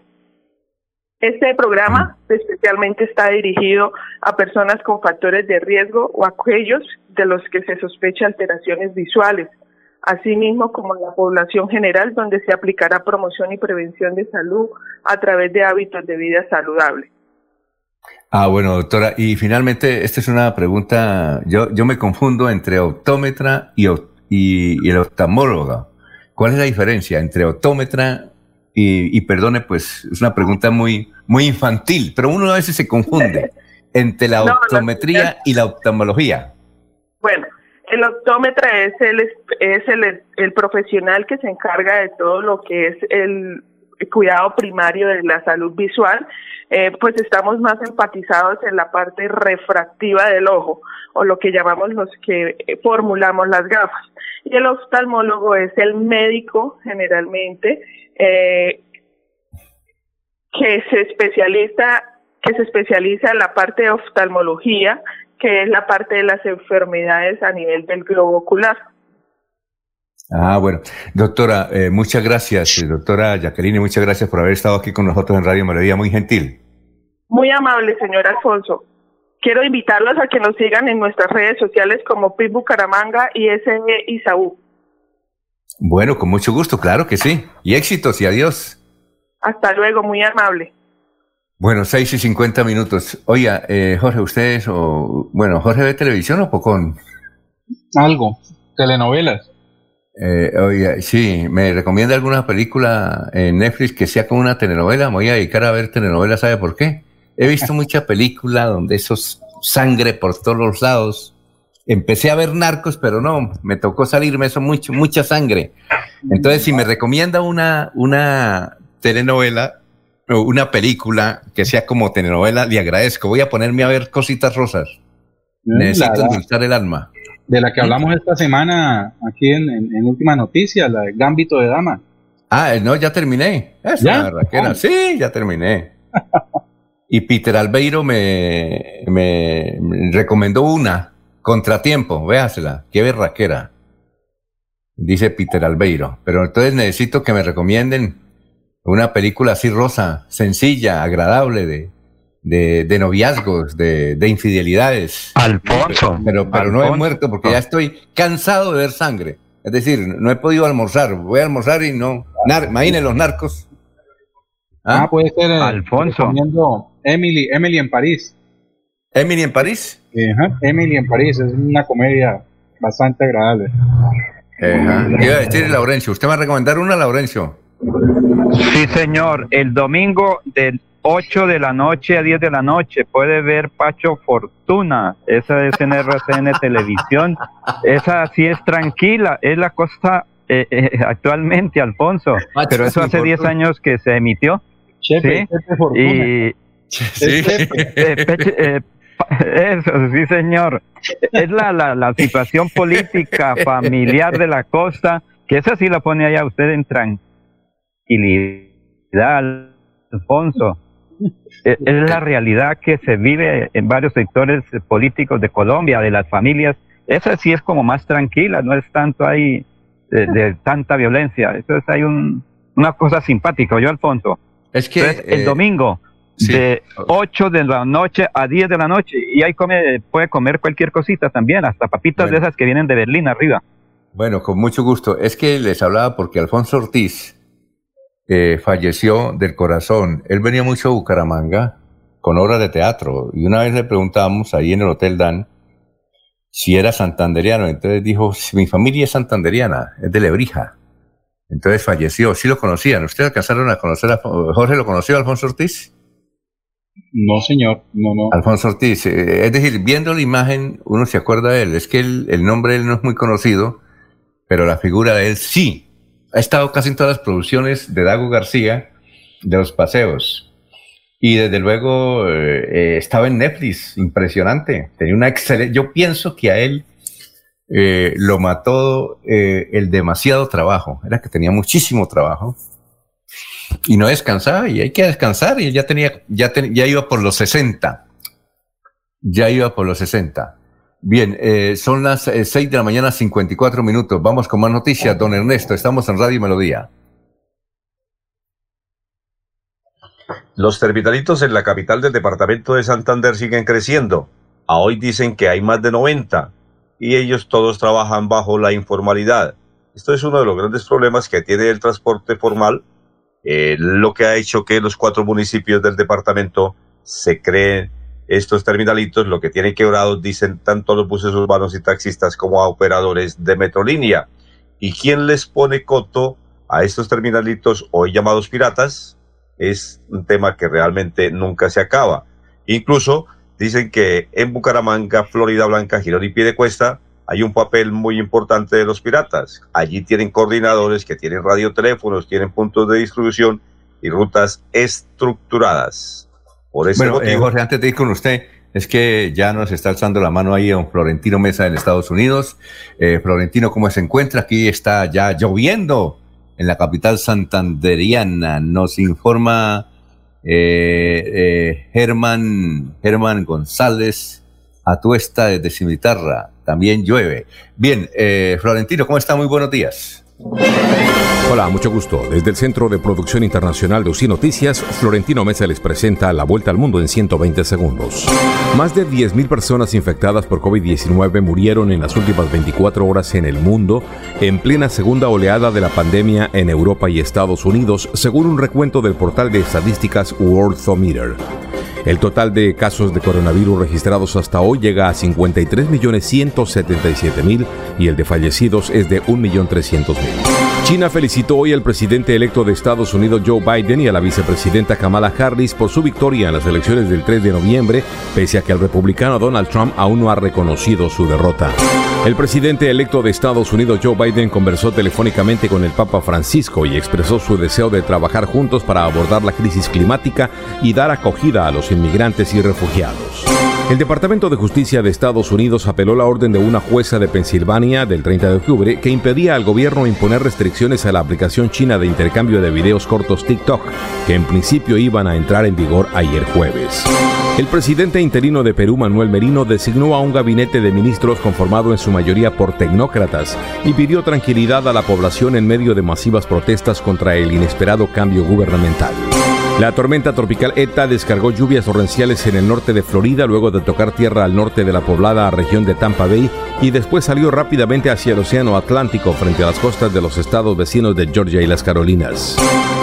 Este programa especialmente está dirigido a personas con factores de riesgo o aquellos de los que se sospecha alteraciones visuales, asimismo como a la población general donde se aplicará promoción y prevención de salud a través de hábitos de vida saludable. Ah, bueno, doctora, y finalmente, esta es una pregunta, yo, yo me confundo entre optómetra y, y, el oftalmólogo. ¿Cuál es la diferencia entre optómetra y, perdone, pues es una pregunta muy, muy infantil, pero uno a veces se confunde (laughs) entre la optometría y la oftalmología. Bueno, el optómetra es el es el, el, profesional que se encarga de todo lo que es el cuidado primario de la salud visual, eh, pues estamos más enfatizados en la parte refractiva del ojo, o lo que llamamos los que formulamos las gafas. Y el oftalmólogo es el médico generalmente eh, que se especializa que se especializa en la parte de oftalmología, que es la parte de las enfermedades a nivel del globo ocular. Ah, bueno. Doctora, eh, muchas gracias, doctora Jacqueline, muchas gracias por haber estado aquí con nosotros en Radio Melodía, muy gentil. Muy amable, señor Alfonso. Quiero invitarlos a que nos sigan en nuestras redes sociales como PIB Bucaramanga y SE Isaú. Bueno, con mucho gusto, claro que sí. Y éxitos y adiós. Hasta luego, muy amable. Bueno, seis y cincuenta minutos. Oiga, eh, Jorge, ¿ustedes o... Bueno, ¿Jorge ve televisión o Pocón? Algo, telenovelas. Eh, oiga, sí, ¿me recomienda alguna película en Netflix que sea como una telenovela? Me voy a dedicar a ver telenovelas, ¿sabe por qué? He visto (laughs) mucha película donde esos sangre por todos los lados empecé a ver narcos, pero no, me tocó salirme eso mucho, mucha sangre. Entonces, si me recomienda una, una telenovela o una película que sea como telenovela, le agradezco. Voy a ponerme a ver cositas rosas. Mm, Necesito endulzar el alma. De la que hablamos esta semana aquí en, en, Última Noticia, la Gambito de Dama. Ah, no, ya terminé. ¿Ya? Ah. Sí, ya terminé. (laughs) y Peter Albeiro me, me recomendó una Contratiempo, véasela, qué berraquera. Dice Peter Albeiro. Pero entonces necesito que me recomienden una película así rosa, sencilla, agradable, de, de, de noviazgos, de, de, infidelidades. Alfonso. Pero, pero, no he muerto porque ya estoy cansado de ver sangre. Es decir, no he podido almorzar. Voy a almorzar y no. imaginen los narcos. ¿Ah? puede ser. Eh, Alfonso. Emily, Emily en París. Emily en París. Emily en París es una comedia bastante agradable. Ajá. Iba a decir Laurencio, ¿usted va a recomendar una, Laurencio? Sí, señor. El domingo del 8 de la noche a 10 de la noche puede ver Pacho Fortuna. Esa es en RCN (laughs) Televisión. Esa sí es tranquila. Es la cosa eh, eh, actualmente, Alfonso. (laughs) Pero eso hace 10 años que se emitió. Chepe, sí. Chepe Fortuna. Y, Sí. Eh, Peche- eh, (laughs) eso, sí, señor. Es la, la, la situación política familiar de la costa, que esa sí la pone allá usted en tranquilidad, Alfonso. Eh, Es la realidad que se vive en varios sectores políticos de Colombia, de las familias. Esa sí es como más tranquila, no es tanto ahí de, de tanta violencia. Eso es ahí un, una cosa simpática, yo, Alfonso. Es que Entonces, el eh, domingo, sí. de 8 de la noche a 10 de la noche, y ahí come, puede comer cualquier cosita también, hasta papitas Bueno. de esas que vienen de Berlín arriba. Bueno, con mucho gusto. Es que les hablaba porque Alfonso Ortiz eh, falleció del corazón. Él venía mucho a Bucaramanga con obras de teatro y una vez le preguntamos ahí en el Hotel Dan si era santanderiano. Entonces dijo, "Si mi familia es santanderiana, es de Lebrija. Entonces falleció. Sí lo conocían. ¿Ustedes alcanzaron a conocer a Jorge? ¿Lo conoció Alfonso Ortiz? No, señor, no, no. Alfonso Ortiz. eh, es decir, viendo la imagen, uno se acuerda de él. Es que el, nombre de él no es muy conocido, pero la figura de él sí. Ha estado casi en todas las producciones de Dago García, de los paseos. Y desde luego eh, eh, estaba en Netflix, impresionante. Tenía una excelente. Yo pienso que a él eh, lo mató eh, el demasiado trabajo. Era que tenía muchísimo trabajo y no descansaba y hay que descansar y ya tenía, ya, ya iba por los 60. Ya iba por los 60. Bien, eh, son las eh, 6 de la mañana, 54 minutos. Vamos con más noticias, don Ernesto. Estamos en Radio Melodía. Los terminalitos en la capital del departamento de Santander siguen creciendo. A hoy dicen que hay más de 90 y ellos todos trabajan bajo la informalidad. Esto es uno de los grandes problemas que tiene el transporte formal, eh, lo que ha hecho que los cuatro municipios del departamento se creen estos terminalitos, lo que tienen quebrados, dicen tanto los buses urbanos y taxistas como a operadores de Metrolínea. ¿Y quién les pone coto a estos terminalitos hoy llamados piratas? es un tema que realmente nunca se acaba. Incluso dicen que en Bucaramanga, Florida Blanca, Girón y Piedecuesta hay un papel muy importante de los piratas. Allí tienen coordinadores que tienen radioteléfonos, tienen puntos de distribución y rutas estructuradas. Por ese Bueno, eh, motivo, Jorge, antes de ir con usted, es que ya nos está alzando la mano ahí don Florentino Mesa en Estados Unidos. Eh, Florentino, ¿cómo se encuentra? Aquí está ya lloviendo en la capital santanderiana. Nos informa eh, eh, Germán, Germán González Atuesta desde Cimitarra. También llueve. Bien, eh, Florentino, ¿cómo está? Muy buenos días. Hola, mucho gusto. Desde el Centro de Producción Internacional de UCI Noticias, Florentino Mesa les presenta la vuelta al mundo en 120 segundos. Más de 10.000 personas infectadas por COVID-19 murieron en las últimas 24 horas en el mundo, en plena segunda oleada de la pandemia en Europa y Estados Unidos, según un recuento del portal de estadísticas Worldometer. El total de casos de coronavirus registrados hasta hoy llega a 53.177.000 y el de fallecidos es de 1.300.000. China felicitó hoy al presidente electo de Estados Unidos Joe Biden y a la vicepresidenta Kamala Harris por su victoria en las elecciones del 3 de noviembre, pese a que el republicano Donald Trump aún no ha reconocido su derrota. El presidente electo de Estados Unidos Joe Biden conversó telefónicamente con el Papa Francisco y expresó su deseo de trabajar juntos para abordar la crisis climática y dar acogida a los inmigrantes y refugiados. El Departamento de Justicia de Estados Unidos apeló la orden de una jueza de Pensilvania del 30 de octubre que impedía al gobierno imponer restricciones a la aplicación china de intercambio de videos cortos TikTok, que en principio iban a entrar en vigor ayer jueves. El presidente interino de Perú, Manuel Merino, designó a un gabinete de ministros conformado en su mayoría por tecnócratas y pidió tranquilidad a la población en medio de masivas protestas contra el inesperado cambio gubernamental. La tormenta tropical ETA descargó lluvias torrenciales en el norte de Florida luego de tocar tierra al norte de la poblada región de Tampa Bay y después salió rápidamente hacia el Océano Atlántico frente a las costas de los estados vecinos de Georgia y las Carolinas.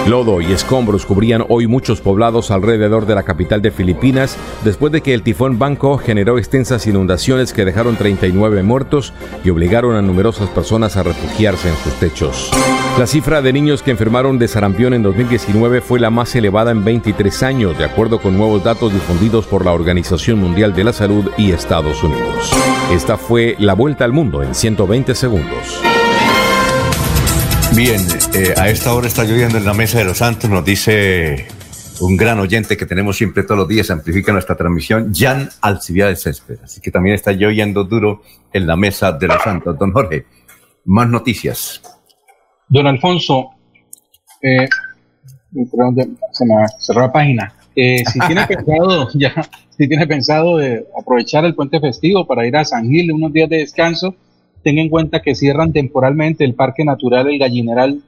Lodo y escombros cubrían hoy muchos poblados alrededor de la capital de Filipinas después de que el tifón Banco generó extensas inundaciones que dejaron 39 muertos y obligaron a numerosas personas a refugiarse en sus techos. La cifra de niños que enfermaron de sarampión en 2019 fue la más elevada en 23 años, de acuerdo con nuevos datos difundidos por la Organización Mundial de la Salud y Estados Unidos. Esta fue la vuelta al mundo en 120 segundos. Bien, eh, a esta hora está lloviendo en la Mesa de los Santos, nos dice un gran oyente que tenemos siempre todos los días, amplifica nuestra transmisión, Jan Alcibiades Césped. Así que también está lloviendo duro en la Mesa de los Santos. Don Jorge, más noticias. Don Alfonso, eh, se me cerró la página. Eh, si tiene (laughs) pensado ya, si tiene pensado aprovechar el puente festivo para ir a San Gil unos días de descanso, tenga en cuenta que cierran temporalmente el Parque Natural El Gallineral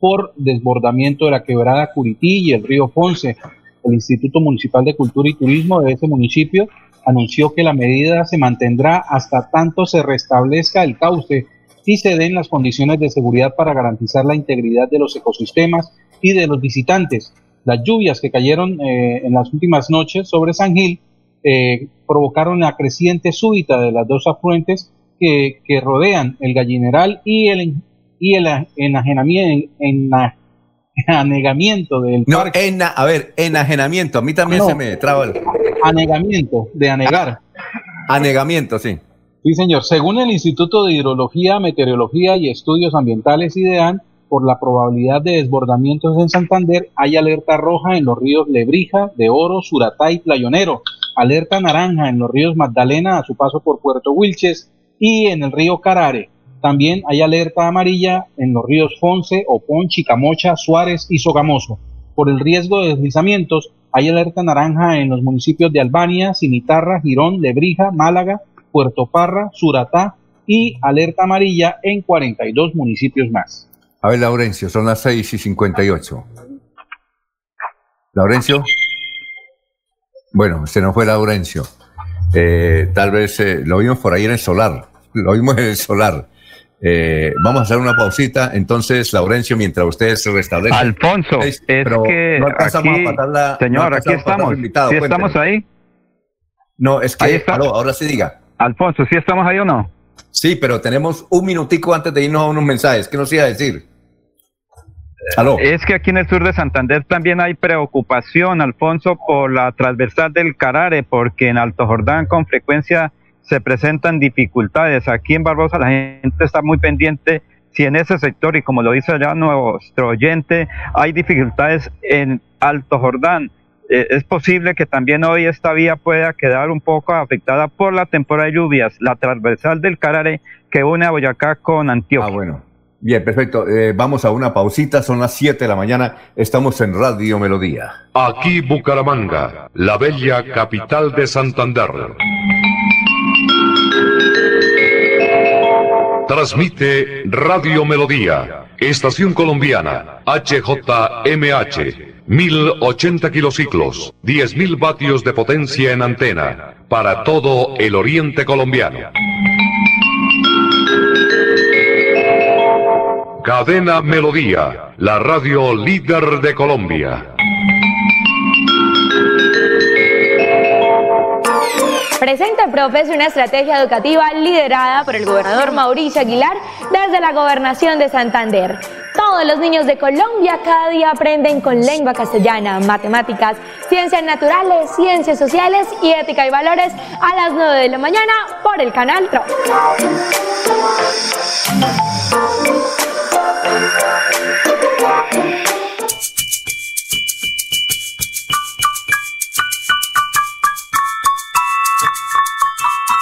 por desbordamiento de la quebrada Curití y el río Ponce. El Instituto Municipal de Cultura y Turismo de ese municipio anunció que la medida se mantendrá hasta tanto se restablezca el cauce y se den las condiciones de seguridad para garantizar la integridad de los ecosistemas y de los visitantes. Las lluvias que cayeron eh, en las últimas noches sobre San Gil eh, provocaron la creciente súbita de las dos afluentes que, rodean el gallineral y el, y el enajenamiento, en, (laughs) anegamiento del no, a ver, enajenamiento, a mí también se me traba el... Anegamiento, de anegar. Anegamiento, sí. Sí, señor. Según el Instituto de Hidrología, Meteorología y Estudios Ambientales IDEAN, por la probabilidad de desbordamientos en Santander, hay alerta roja en los ríos Lebrija, De Oro, Suratá y Playonero, alerta naranja en los ríos Magdalena a su paso por Puerto Wilches y en el río Carare. También hay alerta amarilla en los ríos Fonce, Opón, Chicamocha, Suárez y Sogamoso. Por el riesgo de deslizamientos, hay alerta naranja en los municipios de Albania, Cimitarra, Girón, Lebrija, Málaga, Puerto Parra, Suratá y alerta amarilla en 42 municipios más. A ver, Laurencio, son las 6 y 58. Laurencio. Bueno, se nos fue Laurencio. Eh, tal vez eh, lo vimos por ahí en el solar. (laughs) Lo vimos en el solar. Eh, vamos a hacer una pausita. Entonces, Laurencio, mientras ustedes se restablecen. Alfonso, es que. No aquí, a la, Señor, aquí estamos. ¿Sí estamos ahí? No, es que. ahora sí diga. Alfonso, ¿sí estamos ahí o no? Sí, pero tenemos un minutico antes de irnos a unos mensajes. ¿Qué nos iba a decir? Es que aquí en el sur de Santander también hay preocupación, Alfonso, por la transversal del Carare, porque en Alto Jordán con frecuencia se presentan dificultades. Aquí en Barbosa la gente está muy pendiente si en ese sector, y como lo dice ya nuestro oyente, hay dificultades en Alto Jordán. Eh, es posible que también hoy esta vía pueda quedar un poco afectada por la temporada de lluvias, la transversal del Carare que une a Boyacá con Antioquia. Ah, bueno. Bien, perfecto. Eh, vamos a una pausita, son las 7 de la mañana, estamos en Radio Melodía. Aquí Bucaramanga, la bella capital de Santander. Transmite Radio Melodía, Estación Colombiana, HJMH. 1080 kilociclos, 10.000 vatios de potencia en antena, para todo el oriente colombiano. Cadena Melodía, la radio líder de Colombia. Presenta Profes una estrategia educativa liderada por el gobernador Mauricio Aguilar desde la gobernación de Santander. Todos los niños de Colombia cada día aprenden con lengua castellana, matemáticas, ciencias naturales, ciencias sociales y ética y valores a las 9 de la mañana por el canal TRO.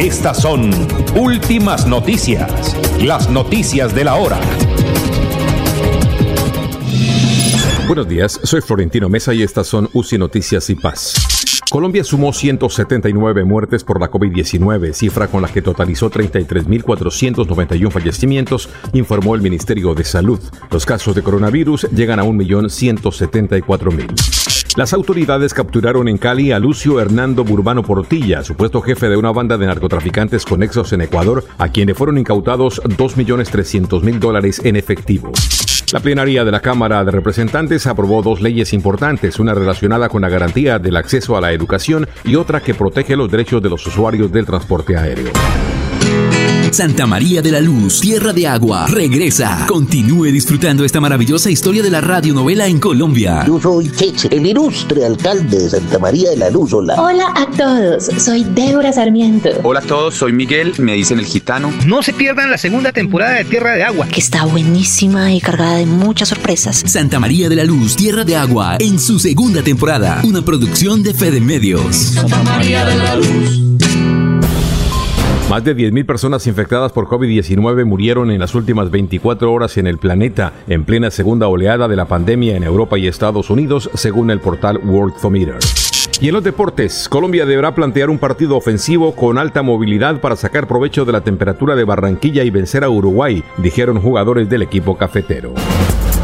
Estas son últimas noticias, las noticias de la hora. Buenos días, soy Florentino Mesa y estas son UCI Noticias y Paz. Colombia sumó 179 muertes por la COVID-19, cifra con la que totalizó 33.491 fallecimientos, informó el Ministerio de Salud. Los casos de coronavirus llegan a 1.174.000. Las autoridades capturaron en Cali a Lucio Hernando Burbano Portilla, supuesto jefe de una banda de narcotraficantes conexos en Ecuador, a quien le fueron incautados 2.300.000 dólares en efectivo. La plenaria de la Cámara de Representantes aprobó dos leyes importantes, una relacionada con la garantía del acceso a la educación y otra que protege los derechos de los usuarios del transporte aéreo. Santa María de la Luz, Tierra de Agua, regresa. Continúe disfrutando esta maravillosa historia de la radionovela en Colombia. Yo soy Cheche, el ilustre alcalde de Santa María de la Luz. Hola. Hola a todos, soy Débora Sarmiento. Hola a todos, soy Miguel, me dicen el gitano. No se pierdan la segunda temporada de Tierra de Agua, que está buenísima y cargada de muchas sorpresas. Santa María de la Luz, Tierra de Agua, en su segunda temporada. Una producción de Fede Medios. Santa María de la Luz. Más de 10.000 personas infectadas por COVID-19 murieron en las últimas 24 horas en el planeta, en plena segunda oleada de la pandemia en Europa y Estados Unidos, según el portal Worldometer. Y en los deportes, Colombia deberá plantear un partido ofensivo con alta movilidad para sacar provecho de la temperatura de Barranquilla y vencer a Uruguay, dijeron jugadores del equipo cafetero.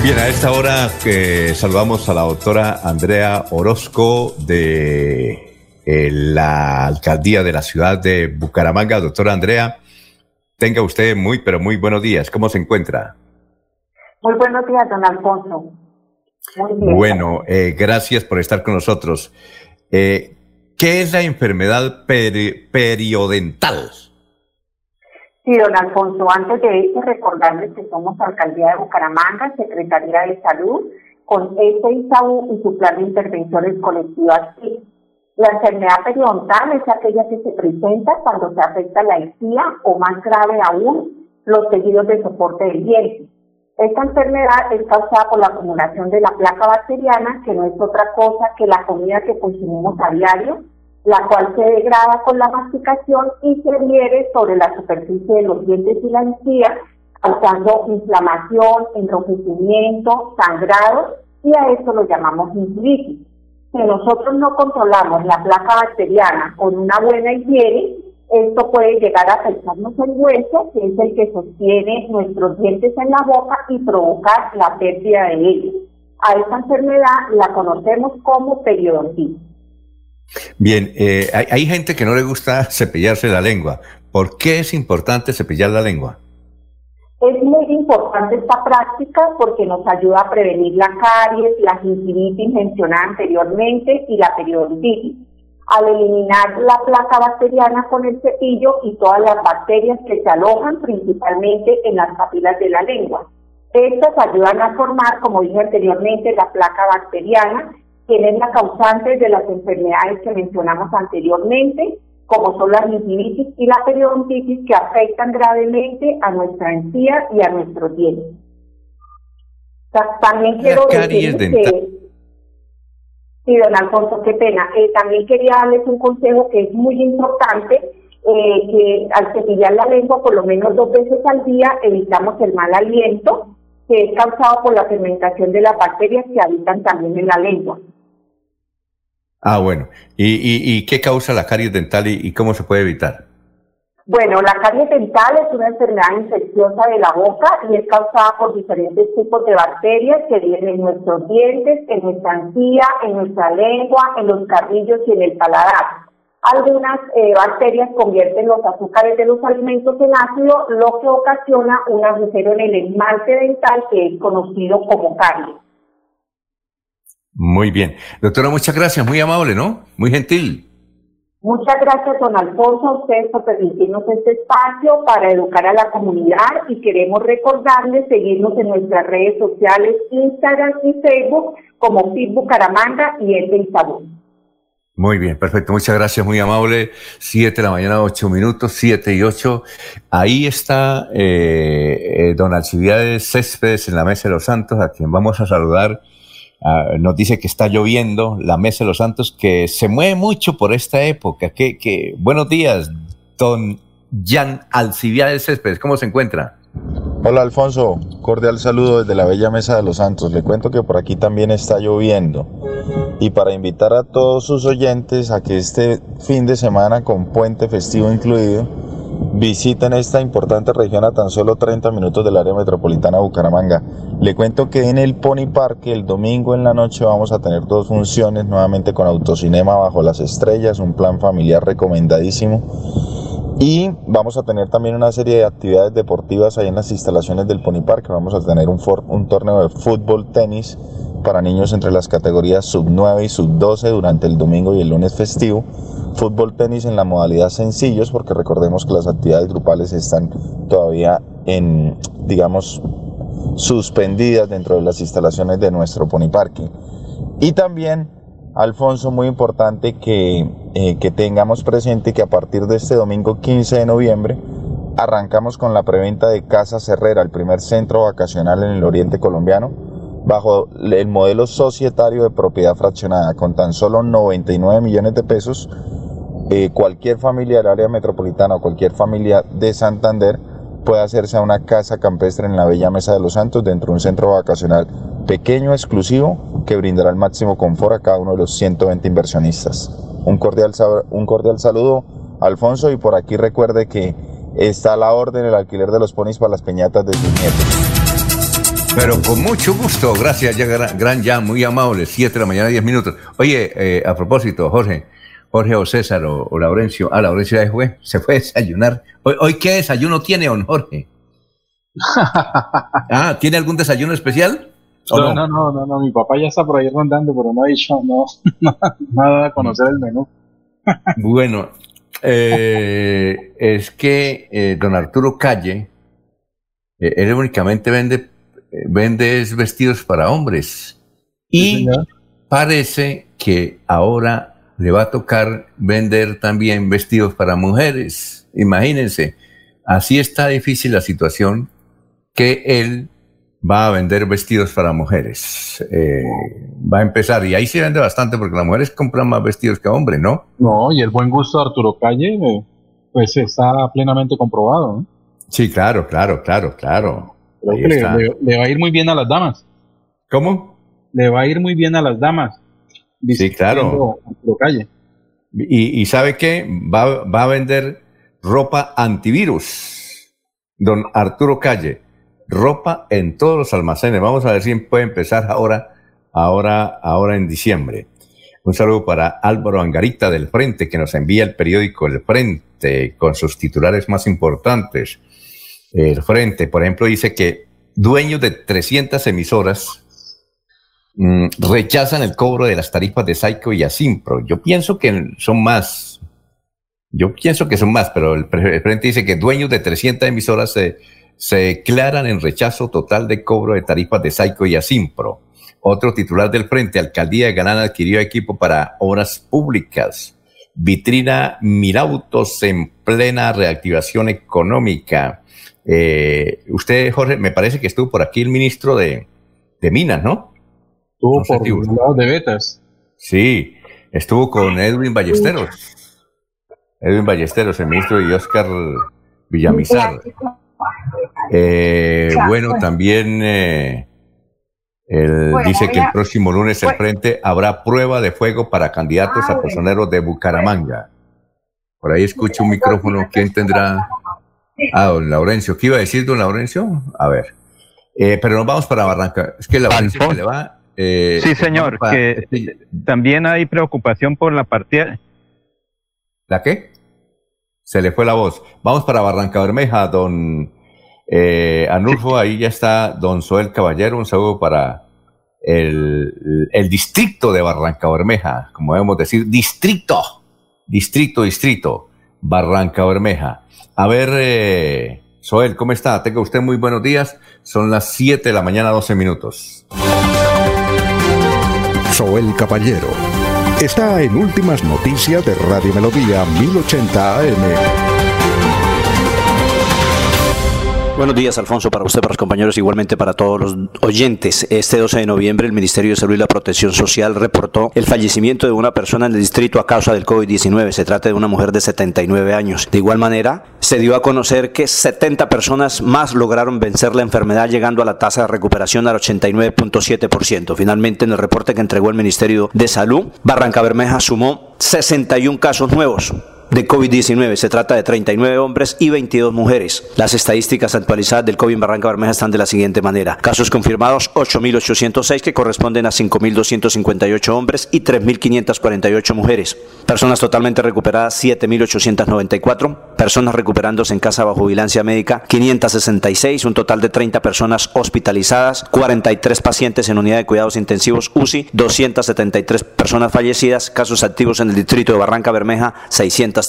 Muy bien, a esta hora que saludamos a la doctora Andrea Orozco de eh, la alcaldía de la ciudad de Bucaramanga. Doctora Andrea, tenga usted muy, pero muy buenos días. ¿Cómo se encuentra? Muy buenos días, don Alfonso. Muy bien. Bueno, eh, gracias por estar con nosotros. Eh, ¿Qué es la enfermedad periodental? Sí, don Alfonso, antes de eso, recordarles que somos Alcaldía de Bucaramanga, Secretaría de Salud, con SISAU y su plan de intervenciones colectivas. La enfermedad periodontal es aquella que se presenta cuando se afecta la encía o más grave aún, los tejidos de soporte del diente. Esta enfermedad es causada por la acumulación de la placa bacteriana, que no es otra cosa que la comida que consumimos a diario, la cual se degrada con la masticación y se adhiere sobre la superficie de los dientes y la encía, causando inflamación, enrojecimiento, sangrado, y a esto lo llamamos gingivitis. Si nosotros no controlamos la placa bacteriana con una buena higiene, esto puede llegar a afectarnos el hueso, que es el que sostiene nuestros dientes en la boca y provocar la pérdida de ellos. A esta enfermedad la conocemos como periodontitis. Bien, eh, hay, gente que no le gusta (laughs) cepillarse la lengua. ¿Por qué es importante cepillar la lengua? Es muy importante esta práctica porque nos ayuda a prevenir la caries, la gingivitis mencionada anteriormente y la periodontitis. Al eliminar la placa bacteriana con el cepillo y todas las bacterias que se alojan principalmente en las papilas de la lengua. Estas ayudan a formar, como dije anteriormente, la placa bacteriana, que es la causante de las enfermedades que mencionamos anteriormente, como son la gingivitis y la periodontitis, que afectan gravemente a nuestra encía y a nuestros dientes. También quiero decir que... Sí, don Alfonso, qué pena. Eh, también quería darles un consejo que es muy importante, eh, que al cepillar la lengua por lo menos dos veces al día evitamos el mal aliento, que es causado por la fermentación de las bacterias que habitan también en la lengua. Ah, bueno. ¿Y, qué causa la caries dental y, cómo se puede evitar? Bueno, la caries dental es una enfermedad infecciosa de la boca y es causada por diferentes tipos de bacterias que viven en nuestros dientes, en nuestra encía, en nuestra lengua, en los carrillos y en el paladar. Algunas eh, bacterias convierten los azúcares de los alimentos en ácido, lo que ocasiona un agujero en el esmalte dental que es conocido como caries. Muy bien. Doctora, muchas gracias, muy amable, ¿no? Muy gentil. Muchas gracias, don Alfonso, a ustedes por permitirnos este espacio para educar a la comunidad y queremos recordarles seguirnos en nuestras redes sociales, Instagram y Facebook como Facebook Caramanga y El de Muy bien, perfecto. Muchas gracias, muy amable. Siete de la mañana, ocho minutos, siete y ocho. Ahí está eh, eh, don Alcibiades Céspedes en la Mesa de los Santos, a quien vamos a saludar Ah, nos dice que está lloviendo, la Mesa de los Santos, que se mueve mucho por esta época. Que, que buenos días, don Jan Alcibiades Céspedes, ¿cómo se encuentra? Hola Alfonso, cordial saludo desde la bella Mesa de los Santos. Le cuento que por aquí también está lloviendo. Y para invitar a todos sus oyentes a que este fin de semana con puente festivo incluido, visiten esta importante región a tan solo 30 minutos del área metropolitana de Bucaramanga. Le cuento que en el Pony Park el domingo en la noche vamos a tener dos funciones nuevamente con autocinema bajo las estrellas, un plan familiar recomendadísimo. Y vamos a tener también una serie de actividades deportivas ahí en las instalaciones del Pony Park. Vamos a tener un torneo de fútbol, tenis para niños entre las categorías sub 9 y sub 12 durante el domingo y el lunes festivo fútbol tenis en la modalidad sencillos, porque recordemos que las actividades grupales están todavía en, digamos, suspendidas dentro de las instalaciones de nuestro Pony Parking. Y también, Alfonso, muy importante que, eh, que tengamos presente que a partir de este domingo 15 de noviembre arrancamos con la preventa de Casa Herrera, el primer centro vacacional en el oriente colombiano, bajo el modelo societario de propiedad fraccionada, con tan solo 99 millones de pesos eh, cualquier familia del área metropolitana o cualquier familia de Santander puede hacerse a una casa campestre en la Bella Mesa de los Santos dentro de un centro vacacional pequeño, exclusivo, que brindará el máximo confort a cada uno de los 120 inversionistas. Un cordial, un cordial saludo, Alfonso, y por aquí recuerde que está a la orden el alquiler de los ponis para las peñatas de sus nietos. Pero con mucho gusto, gracias, ya, gran, ya, muy amable, 7 de la mañana, 10 minutos. Oye, eh, a propósito, Jorge, Jorge o César o, Laurencio. Ah, Laurencio ya fue, se fue a desayunar. ¿Hoy, qué desayuno tiene, don Jorge? (laughs) ah, ¿tiene algún desayuno especial? No, no, no, no, no, mi papá ya está por ahí rondando, pero no ha dicho no, (laughs) nada a conocer el menú. (laughs) bueno, eh, es que eh, don Arturo Calle, eh, él únicamente vende, vende vestidos para hombres. Y parece que ahora le va a tocar vender también vestidos para mujeres. Imagínense, así está difícil la situación que él va a vender vestidos para mujeres. Eh, va a empezar, y ahí se vende bastante porque las mujeres compran más vestidos que hombres, ¿no? No, y el buen gusto de Arturo Calle, eh, pues está plenamente comprobado. Sí, claro, claro, claro, claro. Le, va a ir muy bien a las damas. ¿Cómo? Le va a ir muy bien a las damas. Sí, claro. Calle. Y, sabe qué? Va, va, a vender ropa antivirus. Don Arturo Calle. Ropa en todos los almacenes. Vamos a ver si puede empezar ahora, ahora, ahora en diciembre. Un saludo para Álvaro Angarita del Frente, que nos envía el periódico El Frente con sus titulares más importantes. El Frente, por ejemplo, dice que dueños de 300 emisoras Mm, rechazan el cobro de las tarifas de Saico y Asimpro. Yo pienso que son más. Yo pienso que son más, pero el presidente dice que dueños de 300 emisoras se, se declaran en rechazo total de cobro de tarifas de Saico y Asimpro. Otro titular del Frente, Alcaldía de Galán adquirió equipo para obras públicas. Vitrina Mirautos en plena reactivación económica. Eh, usted, Jorge, me parece que estuvo por aquí el ministro de, de Minas, ¿no? Estuvo por el lado de Betas. Sí, estuvo con Edwin Ballesteros. Edwin Ballesteros, el ministro y Oscar Villamizar. Eh, bueno, también eh, dice que el próximo lunes el frente habrá prueba de fuego para candidatos a personeros de Bucaramanga. Por ahí escucho un micrófono. ¿Quién tendrá? Ah, don Laurencio. ¿Qué iba a decir don Laurencio? A ver. Eh, pero nos vamos para Barranca. Es que Laurencio se le va. Eh, sí, señor. que también hay preocupación por la partida. ¿La qué? Se le fue la voz. Vamos para Barranca Bermeja, don eh, Anulfo, ahí ya está don Soel Caballero, un saludo para el, distrito de Barranca Bermeja, como debemos decir, distrito, distrito, distrito, Barranca Bermeja. A ver, eh, Soel, ¿cómo está? Tenga usted muy buenos días. Son las 7 de la mañana, 12 minutos. Soel Caballero está en Últimas Noticias de Radio Melodía 1080 AM. Buenos días, Alfonso, para usted, para los compañeros, igualmente para todos los oyentes. Este 12 de noviembre, el Ministerio de Salud y la Protección Social reportó el fallecimiento de una persona en el distrito a causa del COVID-19. Se trata de una mujer de 79 años. De igual manera, se dio a conocer que 70 personas más lograron vencer la enfermedad, llegando a la tasa de recuperación al 89.7%. Finalmente, en el reporte que entregó el Ministerio de Salud, Barranca Bermeja sumó 61 casos nuevos de COVID-19. Se trata de 39 hombres y 22 mujeres. Las estadísticas actualizadas del COVID en Barranca Bermeja están de la siguiente manera. Casos confirmados 8.806 que corresponden a 5.258 hombres y 3.548 mujeres. Personas totalmente recuperadas 7.894. Personas recuperándose en casa bajo vigilancia médica 566. Un total de 30 personas hospitalizadas. 43 pacientes en unidad de cuidados intensivos UCI. 273 personas fallecidas. Casos activos en el distrito de Barranca Bermeja 600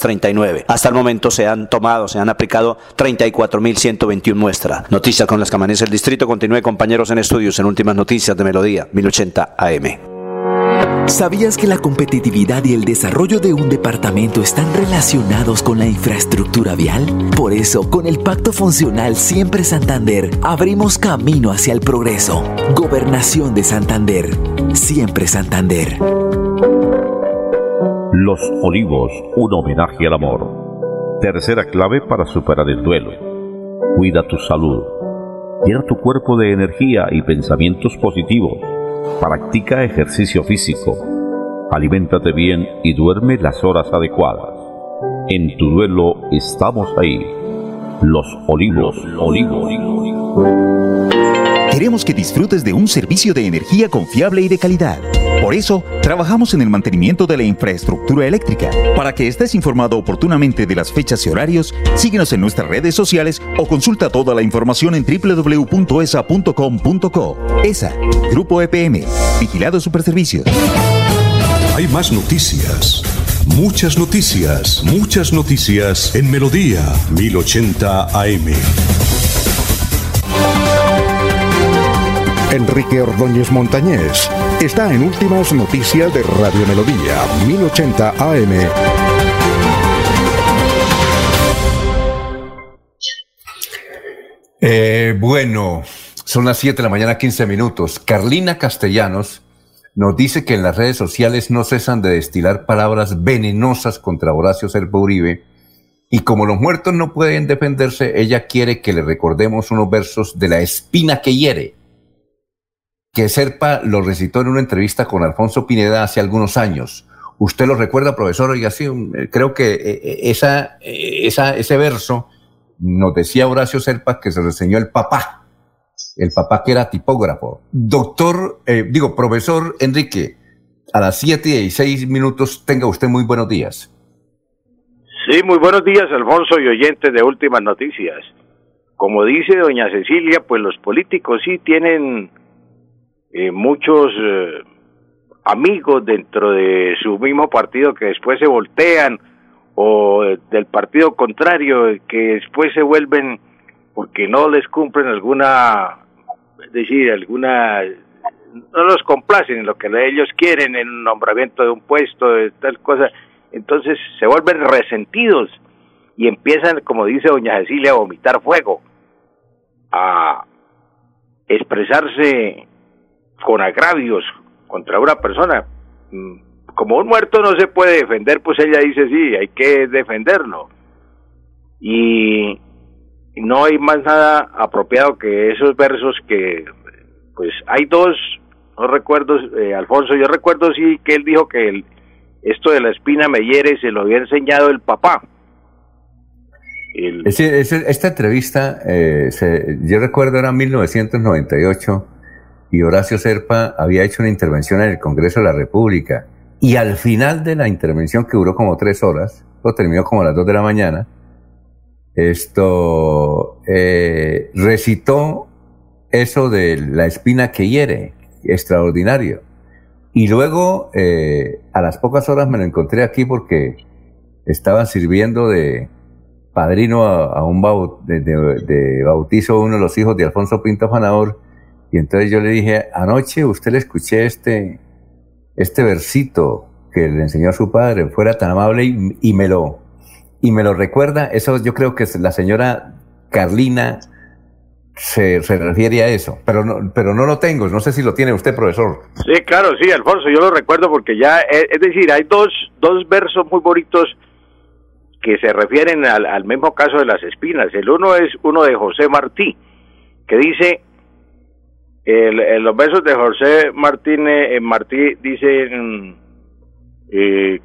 hasta el momento se han tomado, se han aplicado 34.121 muestras. Noticias con las que amanece el distrito. Continúe compañeros en estudios en Últimas Noticias de Melodía 1080 AM. ¿Sabías que la competitividad y el desarrollo de un departamento están relacionados con la infraestructura vial? Por eso, con el Pacto Funcional Siempre Santander, abrimos camino hacia el progreso. Gobernación de Santander. Siempre Santander. Los Olivos, un homenaje al amor. Tercera clave para superar el duelo. Cuida tu salud. Llena tu cuerpo de energía y pensamientos positivos. Practica ejercicio físico. Aliméntate bien y duerme las horas adecuadas. En tu duelo estamos ahí. Los Olivos, Olivos. Queremos que disfrutes de un servicio de energía confiable y de calidad. Por eso, trabajamos en el mantenimiento de la infraestructura eléctrica. Para que estés informado oportunamente de las fechas y horarios, síguenos en nuestras redes sociales o consulta toda la información en www.esa.com.co. ESA, Grupo EPM, Vigilado Superservicios. Hay más noticias. Muchas noticias, muchas noticias en Melodía 1080 AM. Enrique Ordóñez Montañés está en Últimas Noticias de Radio Melodía, 1080 AM. Eh, bueno, son las 7 de la mañana, 15 minutos. Carlina Castellanos nos dice que en las redes sociales no cesan de destilar palabras venenosas contra Horacio Serpa Uribe. Y como los muertos no pueden defenderse, ella quiere que le recordemos unos versos de la espina que hiere que Serpa lo recitó en una entrevista con Alfonso Pineda hace algunos años. ¿Usted lo recuerda, profesor? Oiga, sí, eh, creo que eh, eh, esa, esa, ese verso nos decía Horacio Serpa que se lo enseñó el papá, el papá que era tipógrafo. Doctor, digo, profesor Enrique, a las siete y seis minutos tenga usted muy buenos días. Sí, muy buenos días, Alfonso y oyentes de Últimas Noticias. Como dice doña Cecilia, pues los políticos sí tienen eh, muchos eh, amigos dentro de su mismo partido que después se voltean o del partido contrario que después se vuelven porque no les cumplen alguna, es decir, alguna, no los complacen en lo que ellos quieren, en un nombramiento de un puesto, de tal cosa, entonces se vuelven resentidos y empiezan, como dice doña Cecilia, a vomitar fuego, a expresarse con agravios contra una persona. Mm, como un muerto no se puede defender, pues ella dice sí, hay que defenderlo. Y no hay más nada apropiado que esos versos que, pues hay dos, no recuerdo, eh, Alfonso, yo recuerdo sí que él dijo que el, esto de la espina me hiere se lo había enseñado el papá. esta entrevista, eh, yo recuerdo era 1998 y Horacio Serpa había hecho una intervención en el Congreso de la República y al final de la intervención que duró como tres horas, o terminó como a las dos de la mañana, esto eh, recitó eso de la espina que hiere, extraordinario. Y luego, eh, a las pocas horas me lo encontré aquí porque estaban sirviendo de padrino a, un de, bautizo uno de los hijos de Alfonso Pinto Fanador. Y entonces yo le dije, anoche usted le escuché este, este versito que le enseñó a su padre, fuera tan amable y me lo, y me lo recuerda, eso yo creo que la señora Carlina se, refiere a eso, pero no, pero no lo tengo, no sé si lo tiene usted, profesor. Sí, claro, sí, Alfonso, yo lo recuerdo porque ya, eh, es, decir, hay dos, dos versos muy bonitos que se refieren al, mismo caso de las espinas. El uno es uno de José Martí, que dice, el, los versos de José Martínez, eh, Martí dicen, eh,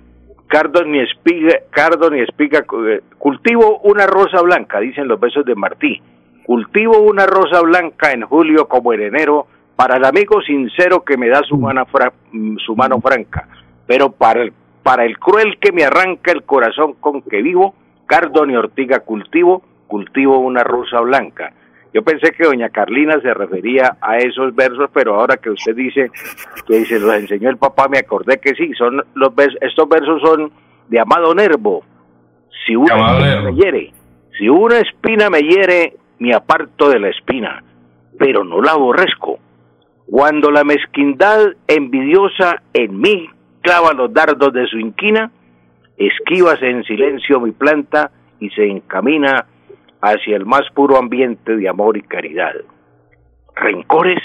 cardo ni espiga, espiga, eh, cultivo una rosa blanca, dicen los besos de Martí, cultivo una rosa blanca en julio como en enero, para el amigo sincero que me da su mano, su mano franca, pero para el, para el cruel que me arranca el corazón con que vivo, cardo ni ortiga cultivo, cultivo una rosa blanca. Yo pensé que doña Carlina se refería a esos versos, pero ahora que usted dice que se los enseñó el papá, me acordé que sí, son los estos versos son de Amado Nervo. Si una espina me hiere, si una espina me hiere, me aparto de la espina, pero no la aborrezco. Cuando la mezquindad envidiosa en mí clava los dardos de su inquina, esquívase en silencio mi planta y se encamina hacia el más puro ambiente de amor y caridad. ¿Rencores?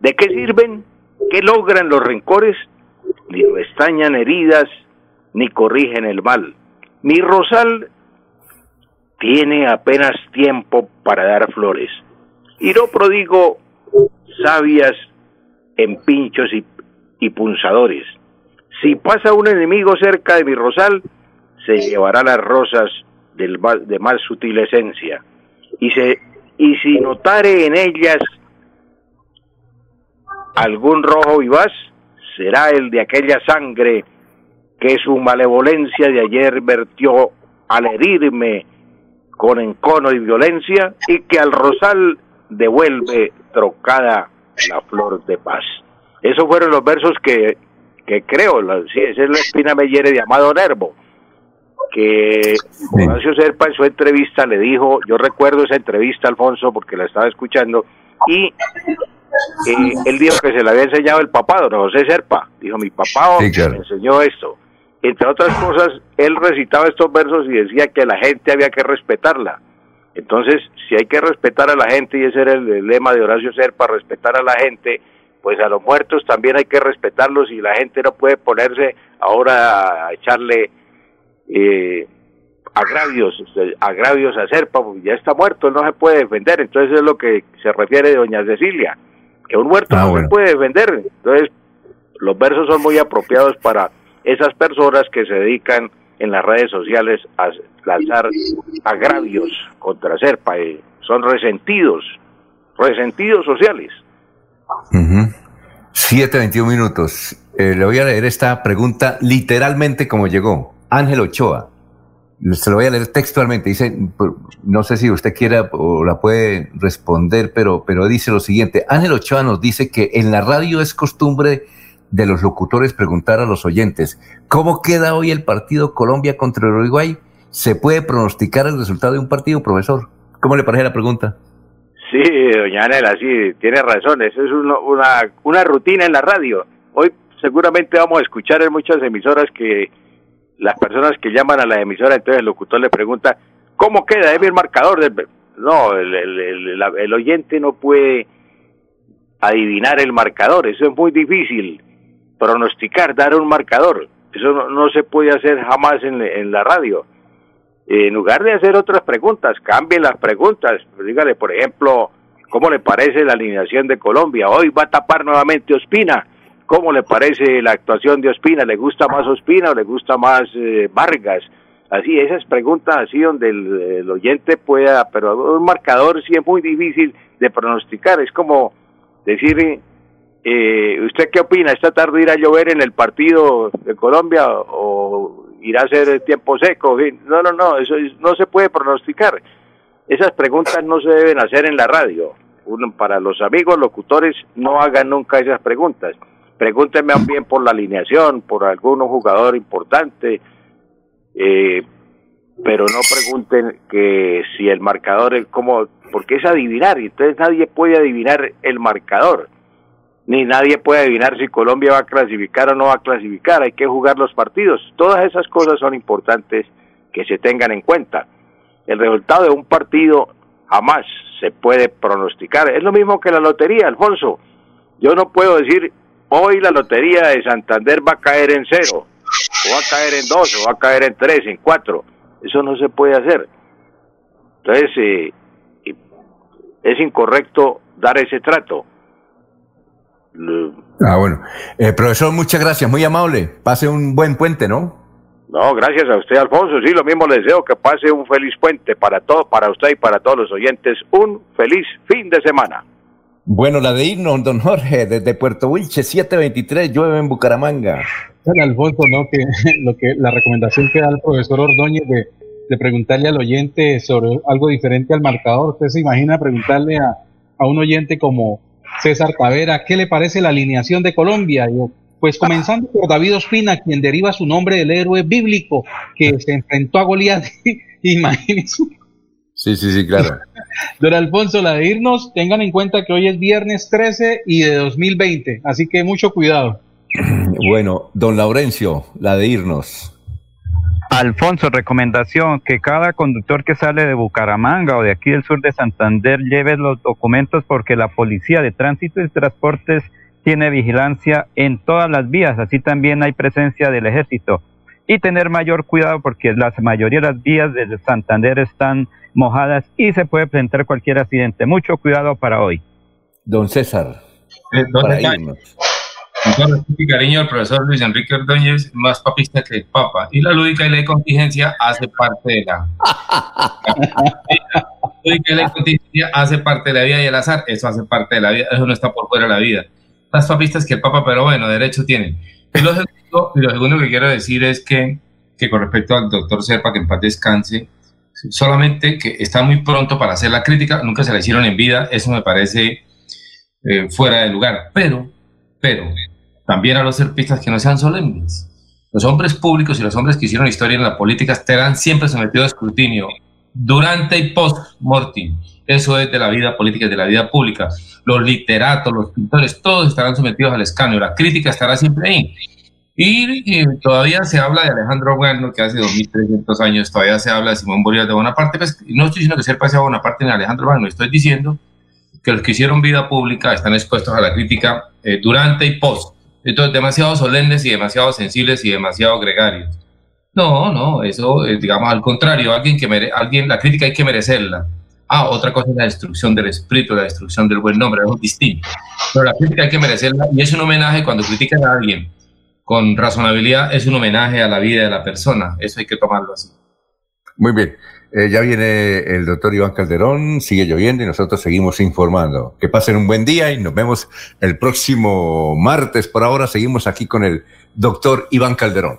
¿De qué sirven? ¿Qué logran los rencores? Ni restañan heridas, ni corrigen el mal. Mi rosal tiene apenas tiempo para dar flores. Y no prodigo sabias en pinchos y, y punzadores. Si pasa un enemigo cerca de mi rosal, se llevará las rosas del, de más sutil esencia, y, se, y si notare en ellas algún rojo vivaz, será el de aquella sangre que su malevolencia de ayer vertió al herirme con encono y violencia y que al rosal devuelve trocada la flor de paz. Esos fueron los versos que, que creo, sí, esa es la espina mellere de Amado Nervo que Horacio Serpa en su entrevista le dijo, yo recuerdo esa entrevista, Alfonso, porque la estaba escuchando, y eh, él dijo que se le había enseñado el papá, don José Serpa. Dijo, mi papá me enseñó esto. Entre otras cosas, él recitaba estos versos y decía que la gente había que respetarla. Entonces, si hay que respetar a la gente, y ese era el lema de Horacio Serpa, respetar a la gente, pues a los muertos también hay que respetarlos y la gente no puede ponerse ahora a echarle eh, agravios, agravios a Serpa, porque ya está muerto, él no se puede defender, entonces es lo que se refiere doña Cecilia, que un muerto ah, no se puede defender, entonces los versos son muy apropiados para esas personas que se dedican en las redes sociales a lanzar agravios contra Serpa, y son resentidos, resentidos sociales. 7.21 minutos. Eh, le voy a leer esta pregunta literalmente como llegó. Ángel Ochoa. Se lo voy a leer textualmente. Dice, no sé si usted quiera o la puede responder, pero, pero dice lo siguiente. Ángel Ochoa nos dice que en la radio es costumbre de los locutores preguntar a los oyentes, ¿cómo queda hoy el partido Colombia contra Uruguay? ¿Se puede pronosticar el resultado de un partido, profesor? ¿Cómo le parece la pregunta? Sí, doña Anela, sí, tiene razón. Eso es una, una rutina en la radio. Hoy seguramente vamos a escuchar en muchas emisoras que las personas que llaman a la emisora, entonces el locutor le pregunta, ¿cómo queda? ¿Es el marcador? No, el, el, oyente no puede adivinar el marcador, eso es muy difícil. Pronosticar, dar un marcador, eso no, se puede hacer jamás en, en la radio. En lugar de hacer otras preguntas, cambien las preguntas. Dígale, por ejemplo, ¿cómo le parece la alineación de Colombia? Hoy va a tapar nuevamente Ospina ¿Cómo le parece la actuación de Ospina? ¿Le gusta más Ospina o le gusta más eh, Vargas? Así, esas preguntas así donde el, oyente pueda, pero un marcador sí es muy difícil de pronosticar. Es como decir, eh, ¿usted qué opina? ¿Esta tarde irá a llover en el partido de Colombia o irá a ser tiempo seco? No, no, no, eso no se puede pronosticar. Esas preguntas no se deben hacer en la radio. para los amigos locutores, no hagan nunca esas preguntas Pregúntenme bien por la alineación, por algún jugador importante, eh, pero no pregunten que si el marcador es como, porque es adivinar, y entonces nadie puede adivinar el marcador, ni nadie puede adivinar si Colombia va a clasificar o no va a clasificar, hay que jugar los partidos, todas esas cosas son importantes que se tengan en cuenta. El resultado de un partido jamás se puede pronosticar, es lo mismo que la lotería, Alfonso. Yo no puedo decir hoy la lotería de Santander va a caer en cero, o va a caer en dos, o va a caer en tres, en cuatro. Eso no se puede hacer. Entonces, eh, es incorrecto dar ese trato. Ah, bueno. Eh, profesor, muchas gracias, muy amable. Pase un buen puente, ¿no? No, gracias a usted, Alfonso. Sí, lo mismo le deseo que pase un feliz puente para todo, para usted y para todos los oyentes. Un feliz fin de semana. Bueno, la de irnos, don Jorge, desde Puerto Wilche, 723, llueve en Bucaramanga. Alfonso, ¿no? Que, (laughs) lo que, la recomendación que da el profesor Ordóñez de, de, preguntarle al oyente sobre algo diferente al marcador. Usted se imagina preguntarle a, a un oyente como César Tavera, ¿qué le parece la alineación de Colombia? Yo, pues comenzando por David Ospina, quien deriva su nombre del héroe bíblico que se enfrentó a Goliat. (laughs) Imagínense Sí, sí, sí, claro. (laughs) Don Alfonso, la de irnos, tengan en cuenta que hoy es viernes 13 y de 2020, así que mucho cuidado. (clears throat) Bueno, don Laurencio, la de irnos. Alfonso, recomendación que cada conductor que sale de Bucaramanga o de aquí del sur de Santander lleve los documentos porque la Policía de Tránsito y Transportes tiene vigilancia en todas las vías, así también hay presencia del ejército. Y tener mayor cuidado porque la mayoría de las vías de Santander están mojadas y se puede presentar cualquier accidente. Mucho cuidado para hoy. Don César. Eh, para Con todo cariño, el profesor Luis Enrique Ordóñez, más papista que el Papa. Y la lúdica y la contingencia hace parte de la. (laughs) la lúdica y la contingencia hace parte de la vida y el azar, eso hace parte de la vida, eso no está por fuera de la vida. Más papistas que el Papa, pero bueno, derecho tienen. Y lo segundo, y lo segundo que quiero decir es que, que con respecto al doctor Serpa, que en paz descanse, solamente que está muy pronto para hacer la crítica, nunca se la hicieron en vida, eso me parece eh, fuera de lugar, pero, pero, también a los serpistas que no sean solemnes. Los hombres públicos y los hombres que hicieron historia en la política estarán siempre sometidos a escrutinio durante y post-mortem. Eso es de la vida política, de la vida pública. Los literatos, los pintores, todos estarán sometidos al escándalo. La crítica estará siempre ahí. Y, todavía se habla de Alejandro Bueno, que hace 2300 años todavía se habla de Simón Bolívar de Bonaparte. Pues, no estoy diciendo que sea Bonaparte ni Alejandro Bueno, estoy diciendo que los que hicieron vida pública están expuestos a la crítica eh, durante y post. Entonces, demasiado solemnes y demasiado sensibles y demasiado gregarios. No, no, eso, eh, digamos, al contrario, alguien que mere alguien, la crítica hay que merecerla. Ah, otra cosa es la destrucción del espíritu, la destrucción del buen nombre, es distinto. Pero la crítica hay que merecerla y es un homenaje cuando critican a alguien con razonabilidad es un homenaje a la vida de la persona. Eso hay que tomarlo así. Muy bien. Eh, ya viene el doctor Iván Calderón, sigue lloviendo y nosotros seguimos informando. Que pasen un buen día y nos vemos el próximo martes. Por ahora seguimos aquí con el doctor Iván Calderón.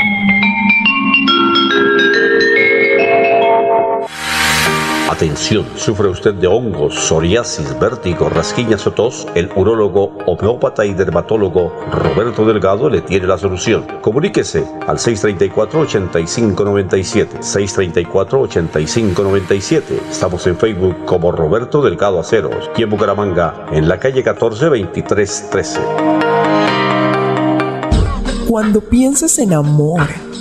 Sufre usted de hongos, psoriasis, vértigo, rasquiñas o tos, el urólogo, homeópata y dermatólogo Roberto Delgado le tiene la solución. Comuníquese al 634-8597. 634-8597. Estamos en Facebook como Roberto Delgado Aceros y en Bucaramanga, en la calle 14 2313. Cuando pienses en amor,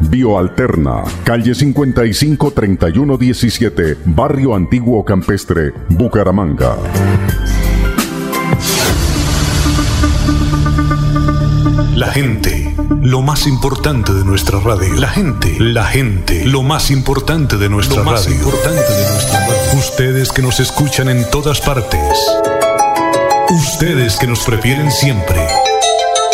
Bioalterna, calle 55 3117, Barrio Antiguo Campestre, Bucaramanga. La gente, lo más importante de nuestra radio. La gente, la gente, lo más importante de nuestra Lo más radio. importante de nuestra radio. Ustedes que nos escuchan en todas partes. Ustedes que nos prefieren siempre.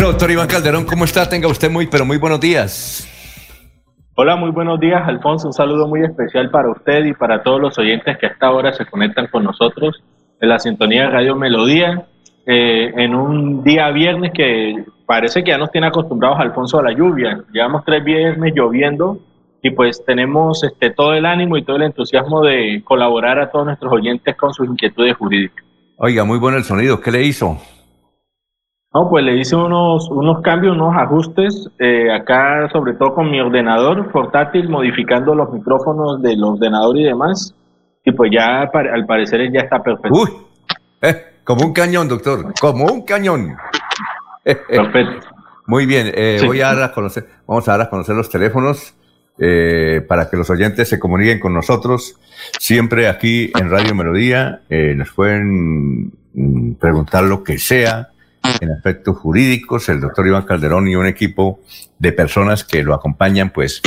Bueno, doctor Iván Calderón, ¿cómo está? Tenga usted muy, pero muy buenos días. Hola, muy buenos días, Alfonso. Un saludo muy especial para usted y para todos los oyentes que hasta ahora se conectan con nosotros en la sintonía de Radio Melodía, eh, en un día viernes que parece que ya nos tiene acostumbrados, Alfonso, a la lluvia. Llevamos tres viernes lloviendo y pues tenemos este, todo el ánimo y todo el entusiasmo de colaborar a todos nuestros oyentes con sus inquietudes jurídicas. Oiga, muy bueno el sonido. ¿Qué le hizo? No, pues le hice unos, unos cambios, unos ajustes, eh, acá sobre todo con mi ordenador portátil, modificando los micrófonos del ordenador y demás, y pues ya al parecer ya está perfecto. Uy, eh, como un cañón, doctor, como un cañón. (laughs) Perfecto. Muy bien, eh, Sí. voy a dar a conocer, vamos a dar a conocer los teléfonos eh, para que los oyentes se comuniquen con nosotros. Siempre aquí en Radio Melodía eh, nos pueden mm, preguntar lo que sea en aspectos jurídicos, el doctor Iván Calderón y un equipo de personas que lo acompañan, pues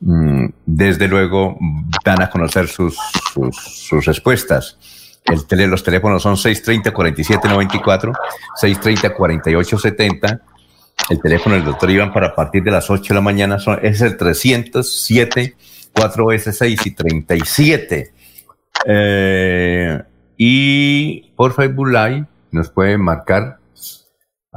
mm, desde luego dan a conocer sus, sus, respuestas. El tele, los teléfonos son 630-4794, 630-4870. El teléfono del doctor Iván para partir de las 8 de la mañana son, es el 307 4S6 y 37. Eh, y por Facebook Live nos pueden marcar.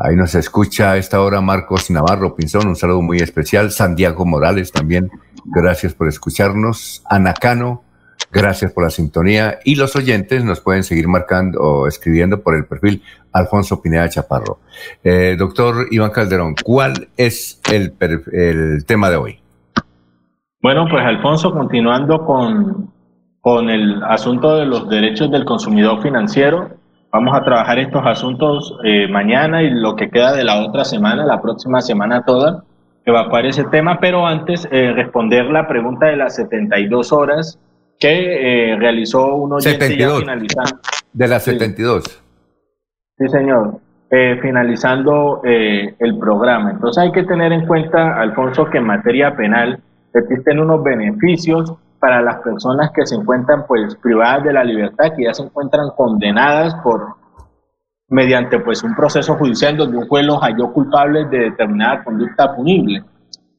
Ahí nos escucha a esta hora Marcos Navarro Pinzón, un saludo muy especial. Santiago Morales también, gracias por escucharnos. Anacano, gracias por la sintonía. Y los oyentes nos pueden seguir marcando o escribiendo por el perfil Alfonso Pineda Chaparro. Eh, doctor Iván Calderón, ¿cuál es el, el tema de hoy? Bueno, pues Alfonso, continuando con con el asunto de los derechos del consumidor financiero. Vamos a trabajar estos asuntos eh, mañana y lo que queda de la otra semana, la próxima semana toda, evacuar ese tema, pero antes eh, responder la pregunta de las 72 horas que eh, realizó uno 72. finalizando. De las 72. Sí, señor. finalizando el programa. Entonces hay que tener en cuenta, Alfonso, que en materia penal existen unos beneficios para las personas que se encuentran pues privadas de la libertad, que ya se encuentran condenadas por mediante pues un proceso judicial donde un juez los halló culpables de determinada conducta punible.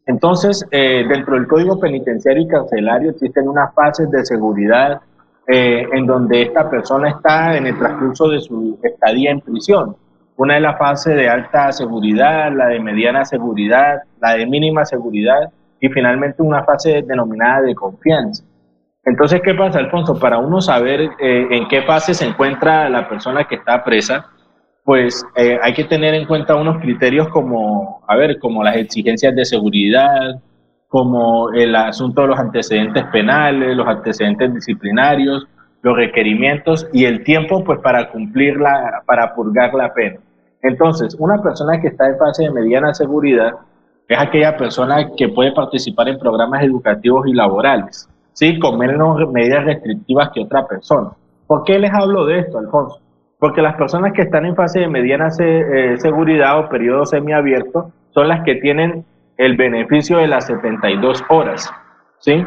Entonces, eh, dentro del Código Penitenciario y Carcelario existen unas fases de seguridad eh, en donde esta persona está en el transcurso de su estadía en prisión. Una es la fase de alta seguridad, la de mediana seguridad, la de mínima seguridad y finalmente una fase denominada de confianza. Entonces, ¿qué pasa, Alfonso? Para uno saber eh, en qué fase se encuentra la persona que está presa, pues eh, hay que tener en cuenta unos criterios como, a ver, como las exigencias de seguridad, como el asunto de los antecedentes penales, los antecedentes disciplinarios, los requerimientos y el tiempo, pues, para cumplir la, para purgar la pena. Entonces, una persona que está en fase de mediana seguridad es aquella persona que puede participar en programas educativos y laborales, ¿sí? con menos medidas restrictivas que otra persona. ¿Por qué les hablo de esto, Alfonso? Porque las personas que están en fase de mediana eh, seguridad o periodo semiabierto son las que tienen el beneficio de las 72 horas. ¿sí?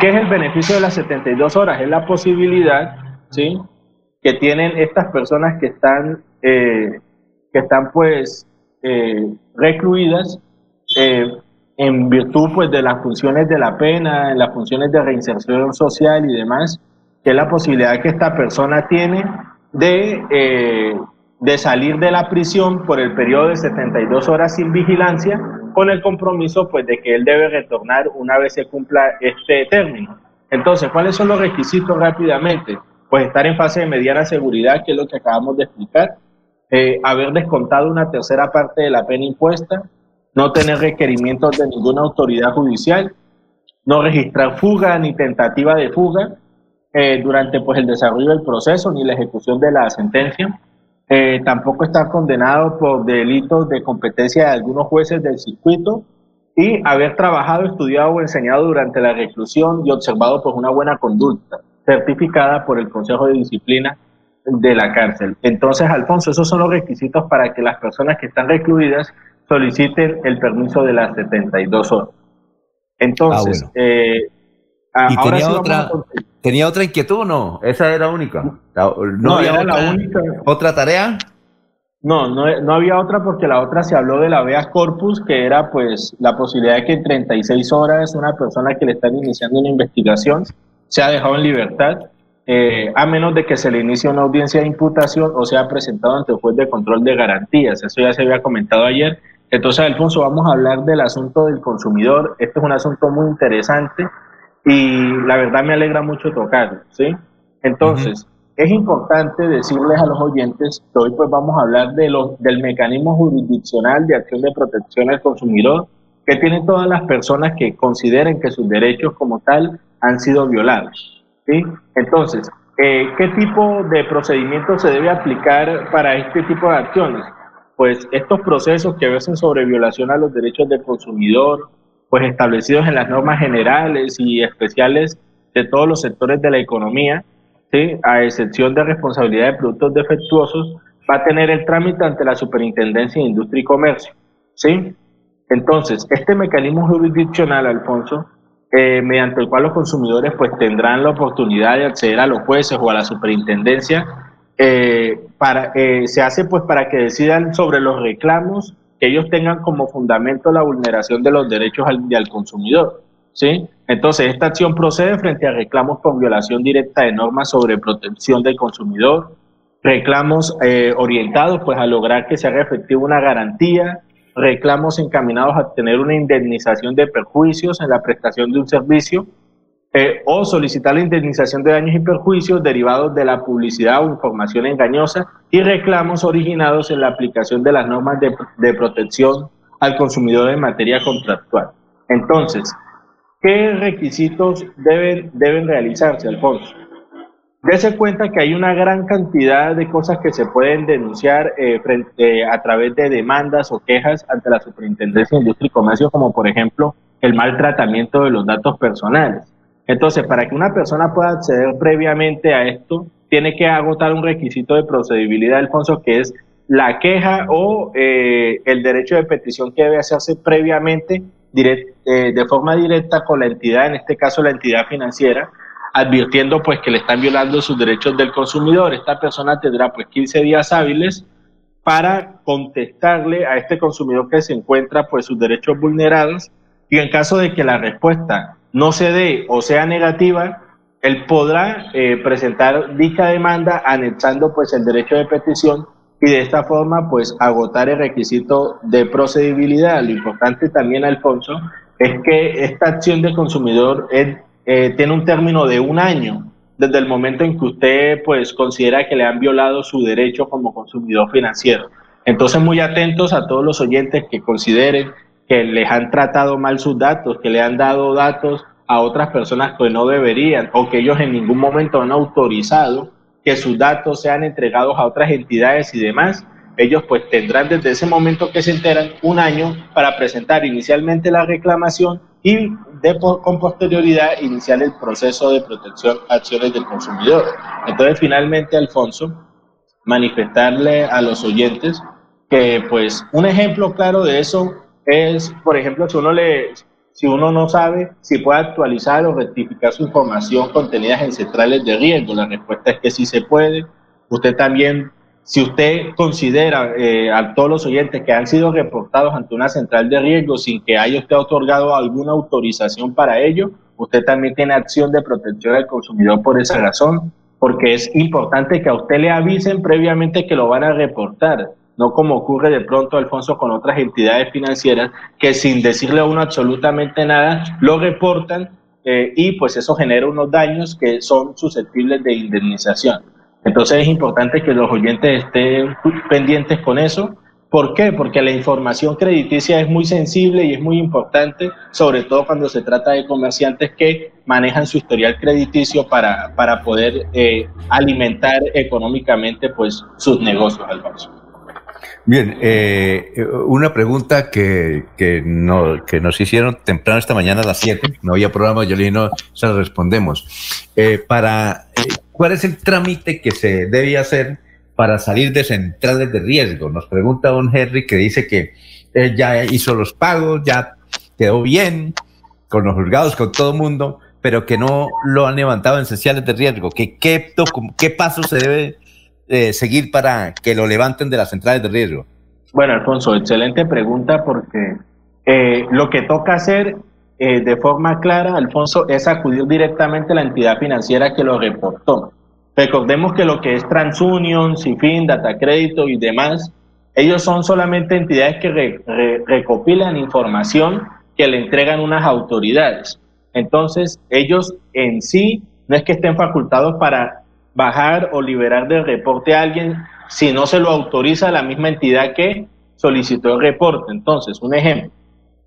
¿Qué es el beneficio de las 72 horas? Es la posibilidad ¿sí? que tienen estas personas que están, eh, que están pues eh, recluidas eh, en virtud pues de las funciones de la pena, en las funciones de reinserción social y demás, que es la posibilidad que esta persona tiene de, eh, de salir de la prisión por el periodo de 72 horas sin vigilancia, con el compromiso pues de que él debe retornar una vez se cumpla este término. Entonces, ¿cuáles son los requisitos rápidamente? Pues estar en fase de mediana seguridad, que es lo que acabamos de explicar, eh, haber descontado una tercera parte de la pena impuesta, no tener requerimientos de ninguna autoridad judicial, no registrar fuga ni tentativa de fuga eh, durante pues, el desarrollo del proceso ni la ejecución de la sentencia, eh, tampoco estar condenado por delitos de competencia de algunos jueces del circuito y haber trabajado, estudiado o enseñado durante la reclusión y observado por pues, una buena conducta certificada por el Consejo de Disciplina de la cárcel. Entonces, Alfonso, esos son los requisitos para que las personas que están recluidas soliciten el permiso de las 72 horas. Entonces, ah, eh, ¿Y tenía, otra, tenía otra inquietud o no? Esa era única. No, había la única. ¿Otra tarea? No, no, no, había otra porque la otra se habló de la habeas corpus, que era pues la posibilidad de que en 36 horas una persona que le están iniciando una investigación sea dejado en libertad, eh, a menos de que se le inicie una audiencia de imputación o sea presentado ante el juez de control de garantías. Eso ya se había comentado ayer entonces, Alfonso, vamos a hablar del asunto del consumidor. Este es un asunto muy interesante y la verdad me alegra mucho tocarlo, ¿sí? Entonces, es importante decirles a los oyentes que hoy pues vamos a hablar de del mecanismo jurisdiccional de acción de protección al consumidor que tienen todas las personas que consideren que sus derechos como tal han sido violados, ¿sí? Entonces, eh, ¿qué tipo de procedimiento se debe aplicar para este tipo de acciones? Pues estos procesos que versen sobre violación a los derechos del consumidor, pues establecidos en las normas generales y especiales de todos los sectores de la economía, ¿sí? a excepción de responsabilidad de productos defectuosos, va a tener el trámite ante la Superintendencia de Industria y Comercio. ¿Sí? Entonces, este mecanismo jurisdiccional, Alfonso, eh, mediante el cual los consumidores pues tendrán la oportunidad de acceder a los jueces o a la superintendencia, eh, para, eh, se hace pues para que decidan sobre los reclamos que ellos tengan como fundamento la vulneración de los derechos al, al consumidor. ¿sí? Entonces, esta acción procede frente a reclamos por violación directa de normas sobre protección del consumidor, reclamos orientados pues a lograr que se haga efectiva una garantía, reclamos encaminados a tener una indemnización de perjuicios en la prestación de un servicio eh, o solicitar la indemnización de daños y perjuicios derivados de la publicidad o información engañosa y reclamos originados en la aplicación de las normas de, protección al consumidor en materia contractual. Entonces, ¿qué requisitos deben, deben realizarse, Alfonso? Dese cuenta que hay una gran cantidad de cosas que se pueden denunciar eh, frente, a través de demandas o quejas ante la Superintendencia de Industria y Comercio, como por ejemplo el maltratamiento de los datos personales. Entonces, para que una persona pueda acceder previamente a esto, tiene que agotar un requisito de procedibilidad, Alfonso, que es la queja o eh, el derecho de petición que debe hacerse previamente eh, de forma directa con la entidad, en este caso la entidad financiera, advirtiendo pues que le están violando sus derechos del consumidor. Esta persona tendrá pues 15 días hábiles para contestarle a este consumidor que se encuentra pues sus derechos vulnerados y en caso de que la respuesta no se dé o sea negativa, él podrá eh, presentar dicha demanda anexando pues el derecho de petición y de esta forma pues agotar el requisito de procedibilidad. Lo importante también, Alfonso, es que esta acción de consumidor eh, tiene un término de un año desde el momento en que usted pues considera que le han violado su derecho como consumidor financiero. Entonces muy atentos a todos los oyentes que consideren que les han tratado mal sus datos, que le han dado datos a otras personas que no deberían o que ellos en ningún momento han autorizado que sus datos sean entregados a otras entidades y demás. Ellos pues tendrán desde ese momento que se enteran un año para presentar inicialmente la reclamación y de, con posterioridad iniciar el proceso de protección acciones del consumidor. Entonces, finalmente, Alfonso, manifestarle a los oyentes que, pues, un ejemplo claro de eso es, por ejemplo, si uno le, si uno no sabe si puede actualizar o rectificar su información contenida en centrales de riesgo, la respuesta es que sí se puede. Usted también si usted considera eh, a todos los oyentes que han sido reportados ante una central de riesgo sin que haya usted otorgado alguna autorización para ello, usted también tiene acción de protección del consumidor por esa razón, porque es importante que a usted le avisen previamente que lo van a reportar, no como ocurre de pronto, Alfonso, con otras entidades financieras que sin decirle a uno absolutamente nada, lo reportan eh, y pues eso genera unos daños que son susceptibles de indemnización. Entonces es importante que los oyentes estén pendientes con eso. ¿Por qué? Porque la información crediticia es muy sensible y es muy importante, sobre todo cuando se trata de comerciantes que manejan su historial crediticio para, para poder eh, alimentar económicamente pues, sus negocios, Alfonso. Bien, eh, una pregunta que, que, no, que, nos hicieron temprano esta mañana a las 7, no había programa, yo le dije, no, se la respondemos. Eh, para ¿Cuál es el trámite que se debe hacer para salir de centrales de riesgo? Nos pregunta don Henry que dice que él ya hizo los pagos, ya quedó bien con los juzgados, con todo el mundo, pero que no lo han levantado en centrales de riesgo. ¿Qué, qué, qué se debe eh, seguir para que lo levanten de las centrales de riesgo? Bueno, Alfonso, excelente pregunta porque eh, lo que toca hacer eh, de forma clara, Alfonso, es acudir directamente a la entidad financiera que lo reportó. Recordemos que lo que es TransUnion, Cifin, Data Crédito y demás, ellos son solamente entidades que recopilan información que le entregan unas autoridades. Entonces, ellos en sí no es que estén facultados para bajar o liberar del reporte a alguien si no se lo autoriza la misma entidad que solicitó el reporte. Entonces, un ejemplo,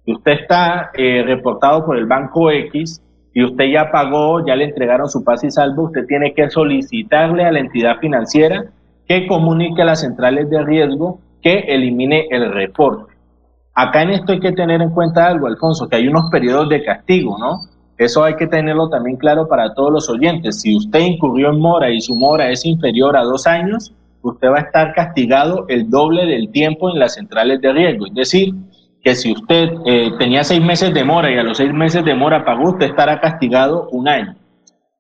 usted está eh, reportado por el banco X y usted ya pagó, ya le entregaron su pase y salvo, usted tiene que solicitarle a la entidad financiera que comunique a las centrales de riesgo que elimine el reporte. Acá en esto hay que tener en cuenta algo, Alfonso, que hay unos periodos de castigo, ¿no? Eso hay que tenerlo también claro para todos los oyentes. Si usted incurrió en mora y su mora es inferior a dos años, usted va a estar castigado el doble del tiempo en las centrales de riesgo. Es decir, que si usted eh, tenía seis meses de mora y a los seis meses de mora pagó, usted estará castigado un año.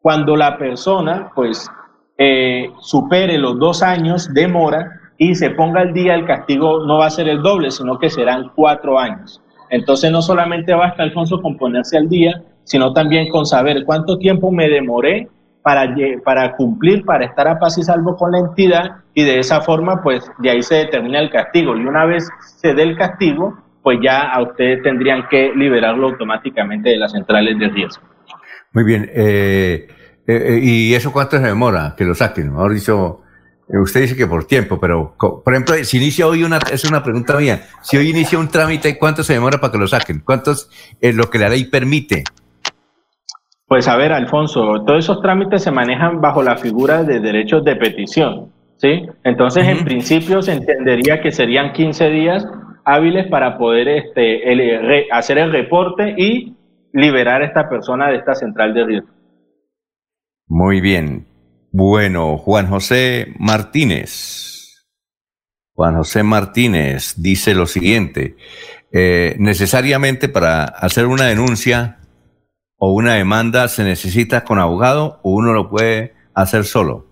Cuando la persona, pues, eh, supere los dos años de mora y se ponga al día, el castigo no va a ser el doble, sino que serán cuatro años. Entonces no solamente basta, Alfonso, con ponerse al día, sino también con saber cuánto tiempo me demoré para, para cumplir, para estar a paz y salvo con la entidad y de esa forma, pues de ahí se determina el castigo. Y una vez se dé el castigo, pues ya a ustedes tendrían que liberarlo automáticamente de las centrales de riesgo. Muy bien. Eh, eh, eh, ¿Y eso cuánto se demora que lo saquen? Mejor dicho, usted dice que por tiempo, pero por ejemplo, si inicia hoy una, es una pregunta mía, si hoy inicia un trámite, ¿cuánto se demora para que lo saquen? ¿Cuántos es lo que la ley permite? Pues a ver, Alfonso, todos esos trámites se manejan bajo la figura de derechos de petición, ¿sí? Entonces, en principio se entendería que serían 15 días hábiles para poder este, hacer el reporte y liberar a esta persona de esta central de riesgo. Muy bien. Bueno, Juan José Martínez. Juan José Martínez dice lo siguiente. Eh, necesariamente para hacer una denuncia o una demanda se necesita con abogado o uno lo puede hacer solo.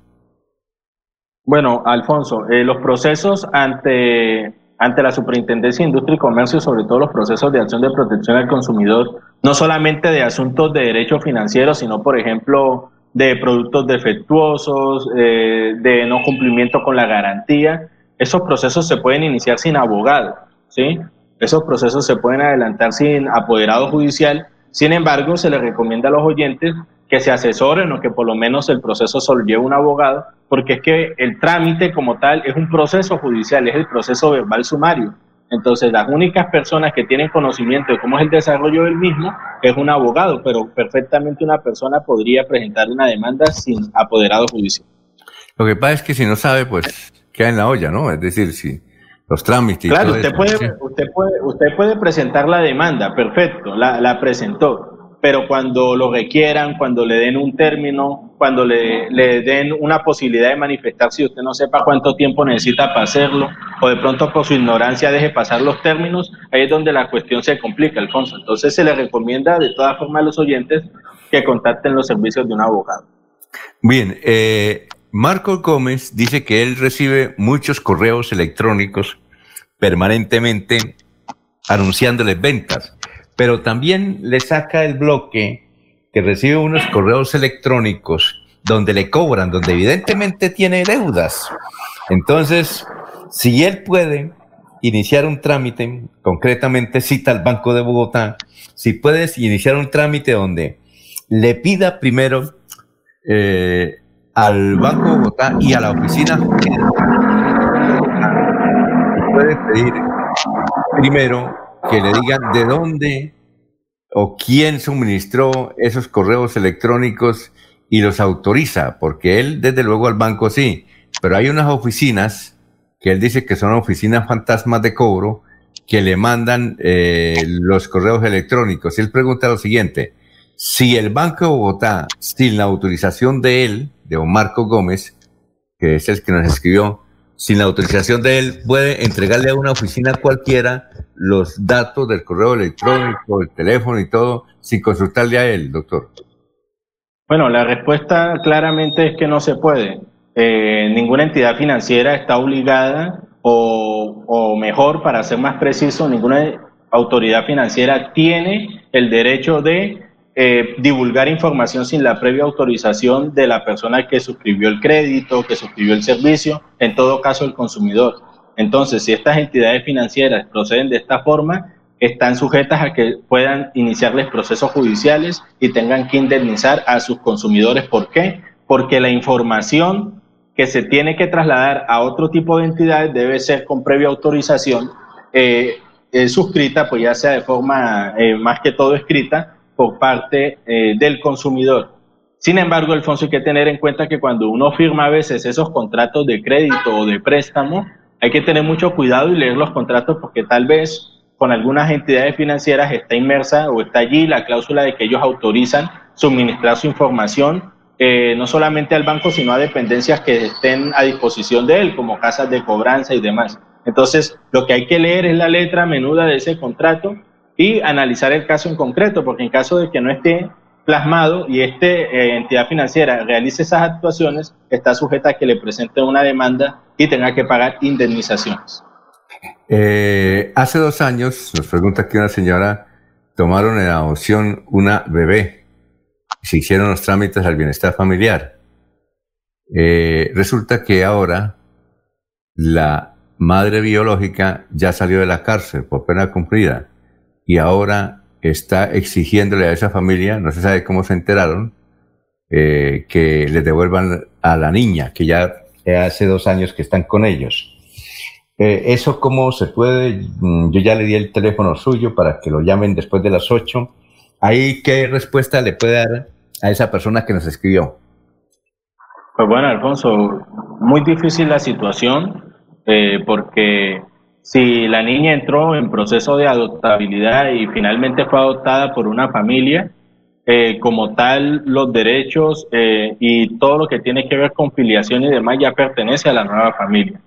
Bueno, Alfonso, eh, los procesos ante ante la Superintendencia de Industria y Comercio, sobre todo los procesos de acción de protección al consumidor, no solamente de asuntos de derecho financiero, sino, por ejemplo, de productos defectuosos, eh, de no cumplimiento con la garantía. Esos procesos se pueden iniciar sin abogado, ¿sí? Esos procesos se pueden adelantar sin apoderado judicial. Sin embargo, se les recomienda a los oyentes que se asesoren o que por lo menos el proceso lleve un abogado, porque es que el trámite como tal es un proceso judicial, es el proceso verbal sumario. Entonces, las únicas personas que tienen conocimiento de cómo es el desarrollo del mismo es un abogado, pero perfectamente una persona podría presentar una demanda sin apoderado judicial. Lo que pasa es que si no sabe, pues queda en la olla, ¿no? Es decir, si los trámites. Claro, usted, puede, usted, puede, usted puede presentar la demanda, perfecto, la, la presentó pero cuando lo requieran, cuando le den un término, cuando le, le, den una posibilidad de manifestar si usted no sepa cuánto tiempo necesita para hacerlo, o de pronto por su ignorancia deje pasar los términos, ahí es donde la cuestión se complica, Alfonso. Entonces se le recomienda de todas formas a los oyentes que contacten los servicios de un abogado. Bien, eh, Marco Gómez dice que él recibe muchos correos electrónicos permanentemente anunciándoles ventas pero también le saca el bloque que recibe unos correos electrónicos donde le cobran, donde evidentemente tiene deudas. Entonces, si él puede iniciar un trámite, concretamente cita al Banco de Bogotá, si puedes iniciar un trámite donde le pida primero eh, al Banco Bogotá y a la oficina puede pedir primero que le digan de dónde o quién suministró esos correos electrónicos y los autoriza, porque él desde luego al banco sí, pero hay unas oficinas que él dice que son oficinas fantasmas de cobro que le mandan eh, los correos electrónicos. Y él pregunta lo siguiente, si el Banco de Bogotá, sin la autorización de él, de Marco Gómez, que es el que nos escribió, sin la autorización de él, puede entregarle a una oficina cualquiera los datos del correo electrónico, el teléfono y todo, sin consultarle a él, doctor. Bueno, la respuesta claramente es que no se puede. Eh, ninguna entidad financiera está obligada, o mejor, para ser más preciso, ninguna autoridad financiera tiene el derecho de eh, divulgar información sin la previa autorización de la persona que suscribió el crédito, que suscribió el servicio, en todo caso el consumidor. Entonces, si estas entidades financieras proceden de esta forma, están sujetas a que puedan iniciarles procesos judiciales y tengan que indemnizar a sus consumidores. ¿Por qué? Porque la información que se tiene que trasladar a otro tipo de entidades debe ser con previa autorización eh, eh, suscrita, pues ya sea de forma más que todo escrita, por parte eh, del consumidor. Sin embargo, Alfonso, hay que tener en cuenta que cuando uno firma a veces esos contratos de crédito o de préstamo, hay que tener mucho cuidado y leer los contratos porque tal vez con algunas entidades financieras está inmersa o está allí la cláusula de que ellos autorizan suministrar su información eh, no solamente al banco, sino a dependencias que estén a disposición de él, como casas de cobranza y demás. Entonces, lo que hay que leer es la letra menuda de ese contrato y analizar el caso en concreto, porque en caso de que no esté plasmado y esta eh, entidad financiera realice esas actuaciones, está sujeta a que le presente una demanda y tenga que pagar indemnizaciones. Eh, hace dos años, nos pregunta aquí una señora, tomaron en adopción una bebé se hicieron los trámites al bienestar familiar. Eh, resulta que ahora la madre biológica ya salió de la cárcel por pena cumplida y ahora está exigiéndole a esa familia, no se sabe cómo se enteraron, eh, que le devuelvan a la niña, que ya hace dos años que están con ellos. Eh, ¿Eso cómo se puede? Mm, yo ya le di el teléfono suyo para que lo llamen después de las ocho. ¿Ahí qué respuesta le puede dar a esa persona que nos escribió? Pues bueno, Alfonso, muy difícil la situación eh, porque si la niña entró en proceso de adoptabilidad y finalmente fue adoptada por una familia, eh, como tal los derechos eh, y todo lo que tiene que ver con filiación y demás ya pertenece a la nueva familia.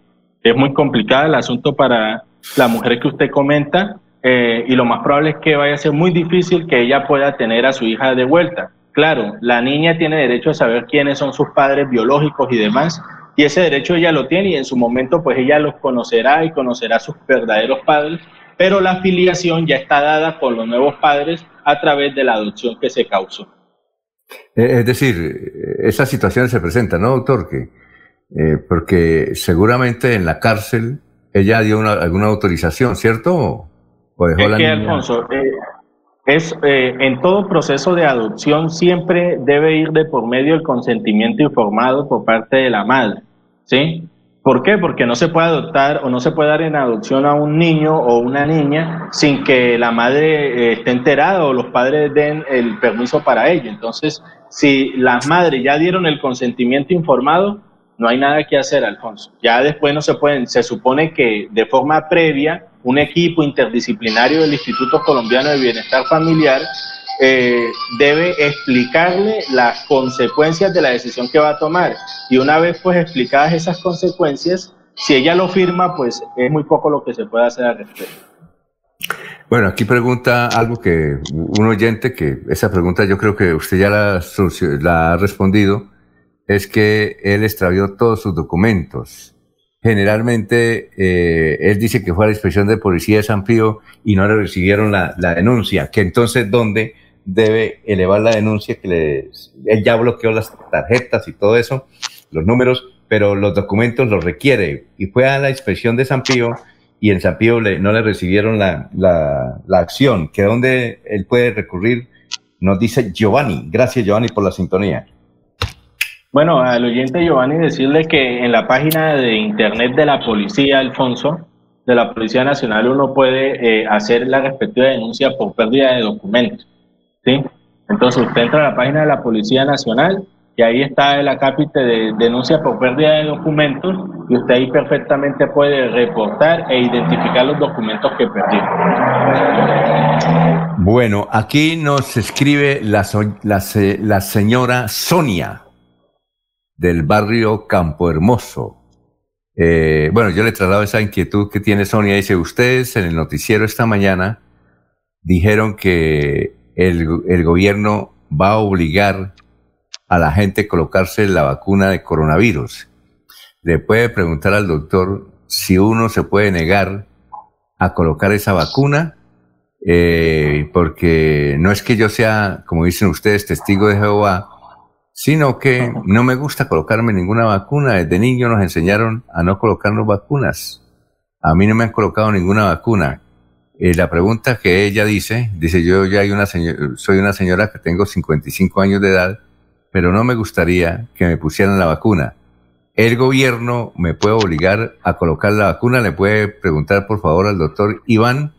Es muy complicado el asunto para la mujer que usted comenta y lo más probable es que vaya a ser muy difícil que ella pueda tener a su hija de vuelta. Claro, la niña tiene derecho a saber quiénes son sus padres biológicos y demás, y ese derecho ella lo tiene y en su momento pues ella los conocerá y conocerá a sus verdaderos padres, pero la filiación ya está dada por los nuevos padres a través de la adopción que se causó. Eh, es decir, esa situación se presenta, ¿no, doctor? Que, eh, porque seguramente en la cárcel ella dio alguna autorización, ¿cierto? ¿O dejó es que, Alfonso, eh, es eh, en todo proceso de adopción siempre debe ir de por medio el consentimiento informado por parte de la madre, ¿sí? ¿Por qué? Porque no se puede adoptar o no se puede dar en adopción a un niño o una niña sin que la madre eh, esté enterada o los padres den el permiso para ello. Entonces, si las madres ya dieron el consentimiento informado, no hay nada que hacer, Alfonso. Ya después no se pueden, se supone que de forma previa un equipo interdisciplinario del Instituto Colombiano de Bienestar Familiar eh, debe explicarle las consecuencias de la decisión que va a tomar. Y una vez pues explicadas esas consecuencias, si ella lo firma, pues es muy poco lo que se puede hacer al respecto. Bueno, aquí pregunta algo que un oyente, que esa pregunta yo creo que usted ya la, la ha respondido, es que él extravió todos sus documentos generalmente eh, él dice que fue a la inspección de policía de San Pío y no le recibieron la, denuncia, que entonces dónde debe elevar la denuncia, que le, él ya bloqueó las tarjetas y todo eso, los números, pero los documentos los requiere y fue a la inspección de San Pío y en San Pío no le recibieron la, la acción, que dónde él puede recurrir, nos dice Giovanni. Gracias Giovanni por la sintonía. Bueno, al oyente Giovanni decirle que en la página de internet de la policía, Alfonso, de la Policía Nacional, uno puede eh, hacer la respectiva denuncia por pérdida de documentos. ¿sí? Entonces usted entra a la página de la Policía Nacional y ahí está el acápite de denuncia por pérdida de documentos y usted ahí perfectamente puede reportar e identificar los documentos que perdió. Bueno, aquí nos escribe la, señora Sonia del barrio Campo Hermoso. Eh, bueno, yo le traslado esa inquietud que tiene Sonia. Dice, ustedes en el noticiero esta mañana dijeron que el, gobierno va a obligar a la gente a colocarse la vacuna de coronavirus. Le puede preguntar al doctor si uno se puede negar a colocar esa vacuna, eh, porque no es que yo sea, como dicen ustedes, testigo de Jehová, sino que no me gusta colocarme ninguna vacuna. Desde niño nos enseñaron a no colocarnos vacunas. A mí no me han colocado ninguna vacuna. Eh, la pregunta que ella dice, dice yo ya hay una soy una señora que tengo 55 años de edad, pero no me gustaría que me pusieran la vacuna. El gobierno me puede obligar a colocar la vacuna. Le puede preguntar por favor al doctor Iván.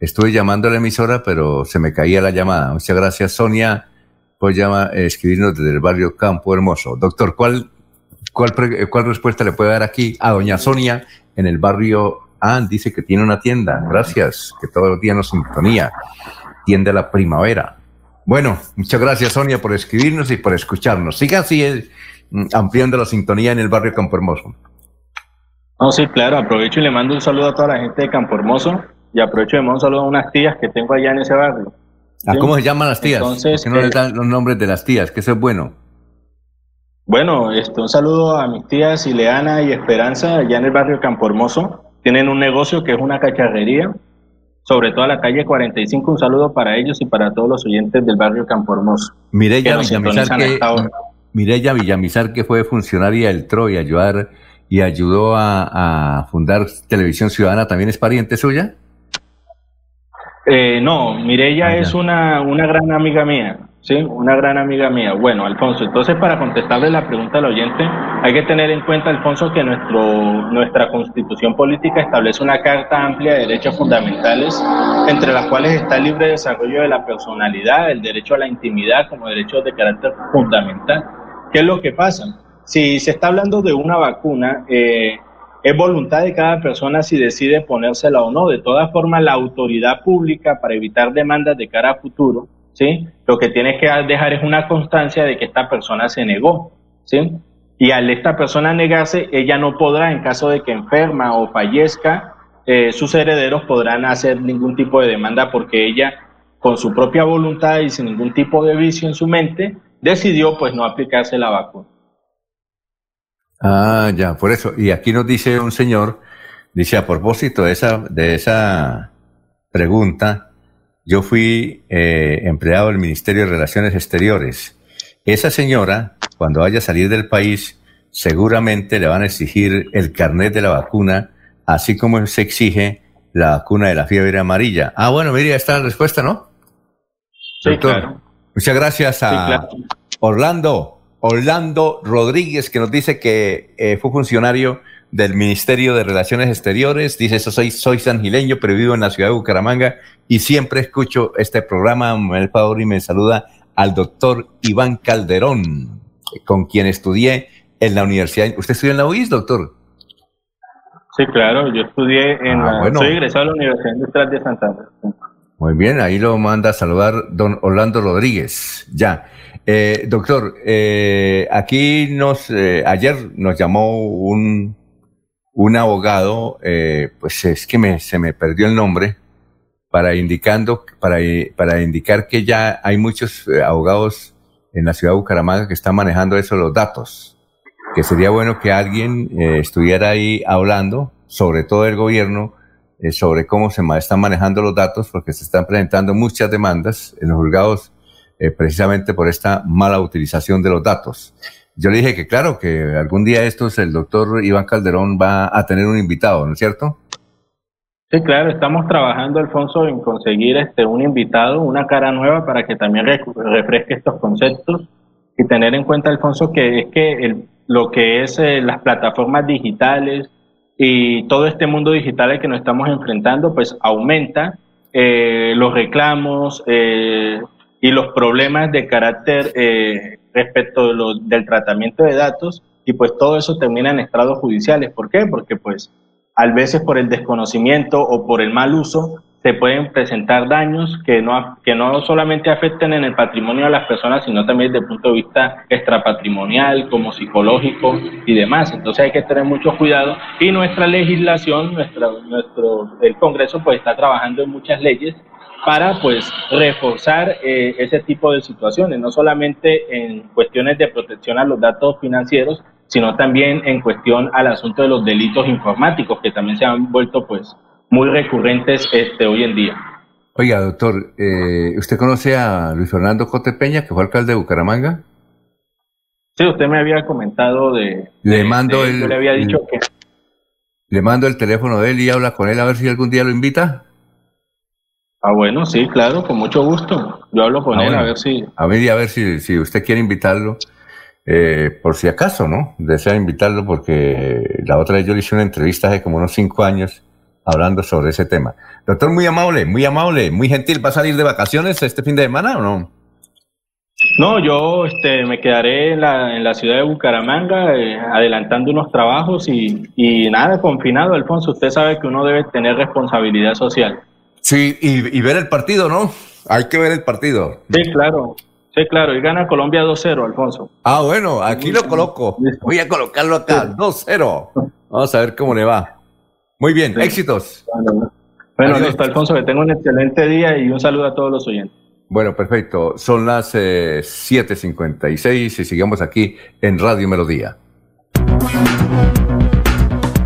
Estuve llamando a la emisora, pero se me caía la llamada. Muchas gracias, Sonia pues llama, eh, escribirnos desde el barrio Campo Hermoso. Doctor, ¿cuál, cuál, ¿cuál respuesta le puede dar aquí a doña Sonia en el barrio? Ah, dice que tiene una tienda. Gracias, que todos los días nos sintonía. Tienda La Primavera. Bueno, muchas gracias Sonia por escribirnos y por escucharnos. Siga así eh, ampliando la sintonía en el barrio Campo Hermoso. No, sí, claro, aprovecho y le mando un saludo a toda la gente de Campo Hermoso y aprovecho y le mando un saludo a unas tías que tengo allá en ese barrio. ¿A cómo se llaman las tías? Entonces, ¿Por qué no le eh, dan los nombres de las tías? Que eso es bueno. Bueno, este, un saludo a mis tías Ileana y Esperanza allá en el barrio Campo Hermoso. Tienen un negocio que es una cacharrería, sobre todo a la calle 45. Un saludo para ellos y para todos los oyentes del barrio Campo Hermoso. Mireya Villamizar, que, Villamizar, que fue funcionaria del TRO y ayudar y ayudó a, fundar Televisión Ciudadana, ¿también es pariente suya? Eh, no, Mireya ah, es una, una gran amiga mía. Sí, una gran amiga mía. Bueno, Alfonso, entonces para contestarle la pregunta al oyente, hay que tener en cuenta, Alfonso, que nuestro, nuestra constitución política establece una carta amplia de derechos fundamentales, entre las cuales está el libre desarrollo de la personalidad, el derecho a la intimidad como derechos de carácter fundamental. ¿Qué es lo que pasa? Si se está hablando de una vacuna, eh, es voluntad de cada persona si decide ponérsela o no. De todas formas, la autoridad pública, para evitar demandas de cara a futuro, ¿sí? Lo que tiene que dejar es una constancia de que esta persona se negó, ¿sí? Y al esta persona negarse, ella no podrá, en caso de que enferma o fallezca, eh, sus herederos podrán hacer ningún tipo de demanda porque ella, con su propia voluntad y sin ningún tipo de vicio en su mente, decidió pues no aplicarse la vacuna. Ah, ya, por eso. Y aquí nos dice un señor, dice a propósito de esa, de esa pregunta, yo fui eh, empleado del Ministerio de Relaciones Exteriores. Esa señora, cuando vaya a salir del país, seguramente le van a exigir el carnet de la vacuna, así como se exige la vacuna de la fiebre amarilla. Ah, bueno, mira, está la respuesta, ¿no? Sí, claro. Muchas gracias a Orlando, Orlando Rodríguez, que nos dice que eh, fue funcionario del Ministerio de Relaciones Exteriores. Dice, eso soy, soy sangileño, pero vivo en la ciudad de Bucaramanga y siempre escucho este programa. El favor y me saluda al doctor Iván Calderón, con quien estudié en la universidad. ¿Usted estudió en la UIS, doctor? Sí, claro, yo estudié en ah, la... Soy egresado a la Universidad Industrial de Santander. Muy bien, ahí lo manda a saludar don Orlando Rodríguez. Ya. Eh, doctor, eh, aquí nos, eh, ayer nos llamó un, un abogado, eh, pues es que me, se me perdió el nombre, para, indicando, para, para indicar que ya hay muchos abogados en la ciudad de Bucaramanga que están manejando eso, los datos, que sería bueno que alguien estuviera ahí hablando, sobre todo el gobierno, sobre cómo se están manejando los datos, porque se están presentando muchas demandas en los juzgados precisamente por esta mala utilización de los datos. Yo le dije que claro, que algún día estos el doctor Iván Calderón va a tener un invitado, ¿no es cierto? Sí, claro, estamos trabajando, Alfonso, en conseguir este un invitado, una cara nueva para que también refresque estos conceptos y tener en cuenta, Alfonso, que es que lo que es eh, las plataformas digitales y todo este mundo digital al que nos estamos enfrentando, pues aumenta eh, los reclamos eh, y los problemas de carácter eh, respecto del tratamiento de datos y pues todo eso termina en estrados judiciales. ¿Por qué? Porque pues a veces por el desconocimiento o por el mal uso se pueden presentar daños que no, que no solamente afecten en el patrimonio de las personas, sino también desde el punto de vista extrapatrimonial, como psicológico y demás. Entonces hay que tener mucho cuidado y nuestra legislación, nuestra, nuestro, el Congreso pues está trabajando en muchas leyes para pues reforzar eh, ese tipo de situaciones, no solamente en cuestiones de protección a los datos financieros, sino también en cuestión al asunto de los delitos informáticos que también se han vuelto pues muy recurrentes este hoy en día. Oiga, doctor, eh, ¿usted conoce a Luis Fernando Cote Peña, que fue alcalde de Bucaramanga? Sí, usted me había comentado de... Le mando el... Yo le había dicho que... Le mando el teléfono de él y habla con él a ver si algún día lo invita. Ah, bueno, sí, claro, con mucho gusto. Yo hablo con ah, él a ver si... A ver, a ver si, si usted quiere invitarlo, eh, por si acaso, ¿no? Desea invitarlo porque la otra vez yo le hice una entrevista hace como unos cinco años hablando sobre ese tema. Doctor, muy amable, muy amable, muy gentil. ¿Va a salir de vacaciones este fin de semana o no? No, yo este, me quedaré en la, en la ciudad de Bucaramanga eh, adelantando unos trabajos y, y nada, confinado, Alfonso. Usted sabe que uno debe tener responsabilidad social. Sí, y, ver el partido, ¿no? Hay que ver el partido. Sí, claro. Sí, claro. Y gana Colombia 2-0, Alfonso. Ah, bueno, aquí lo coloco. Voy a colocarlo acá. 2-0. Vamos a ver cómo le va. Muy bien, éxitos. Bueno, listo, Alfonso, que tenga un excelente día y un saludo a todos los oyentes. Bueno, perfecto. Son las 7.56 eh, y sigamos aquí en Radio Melodía.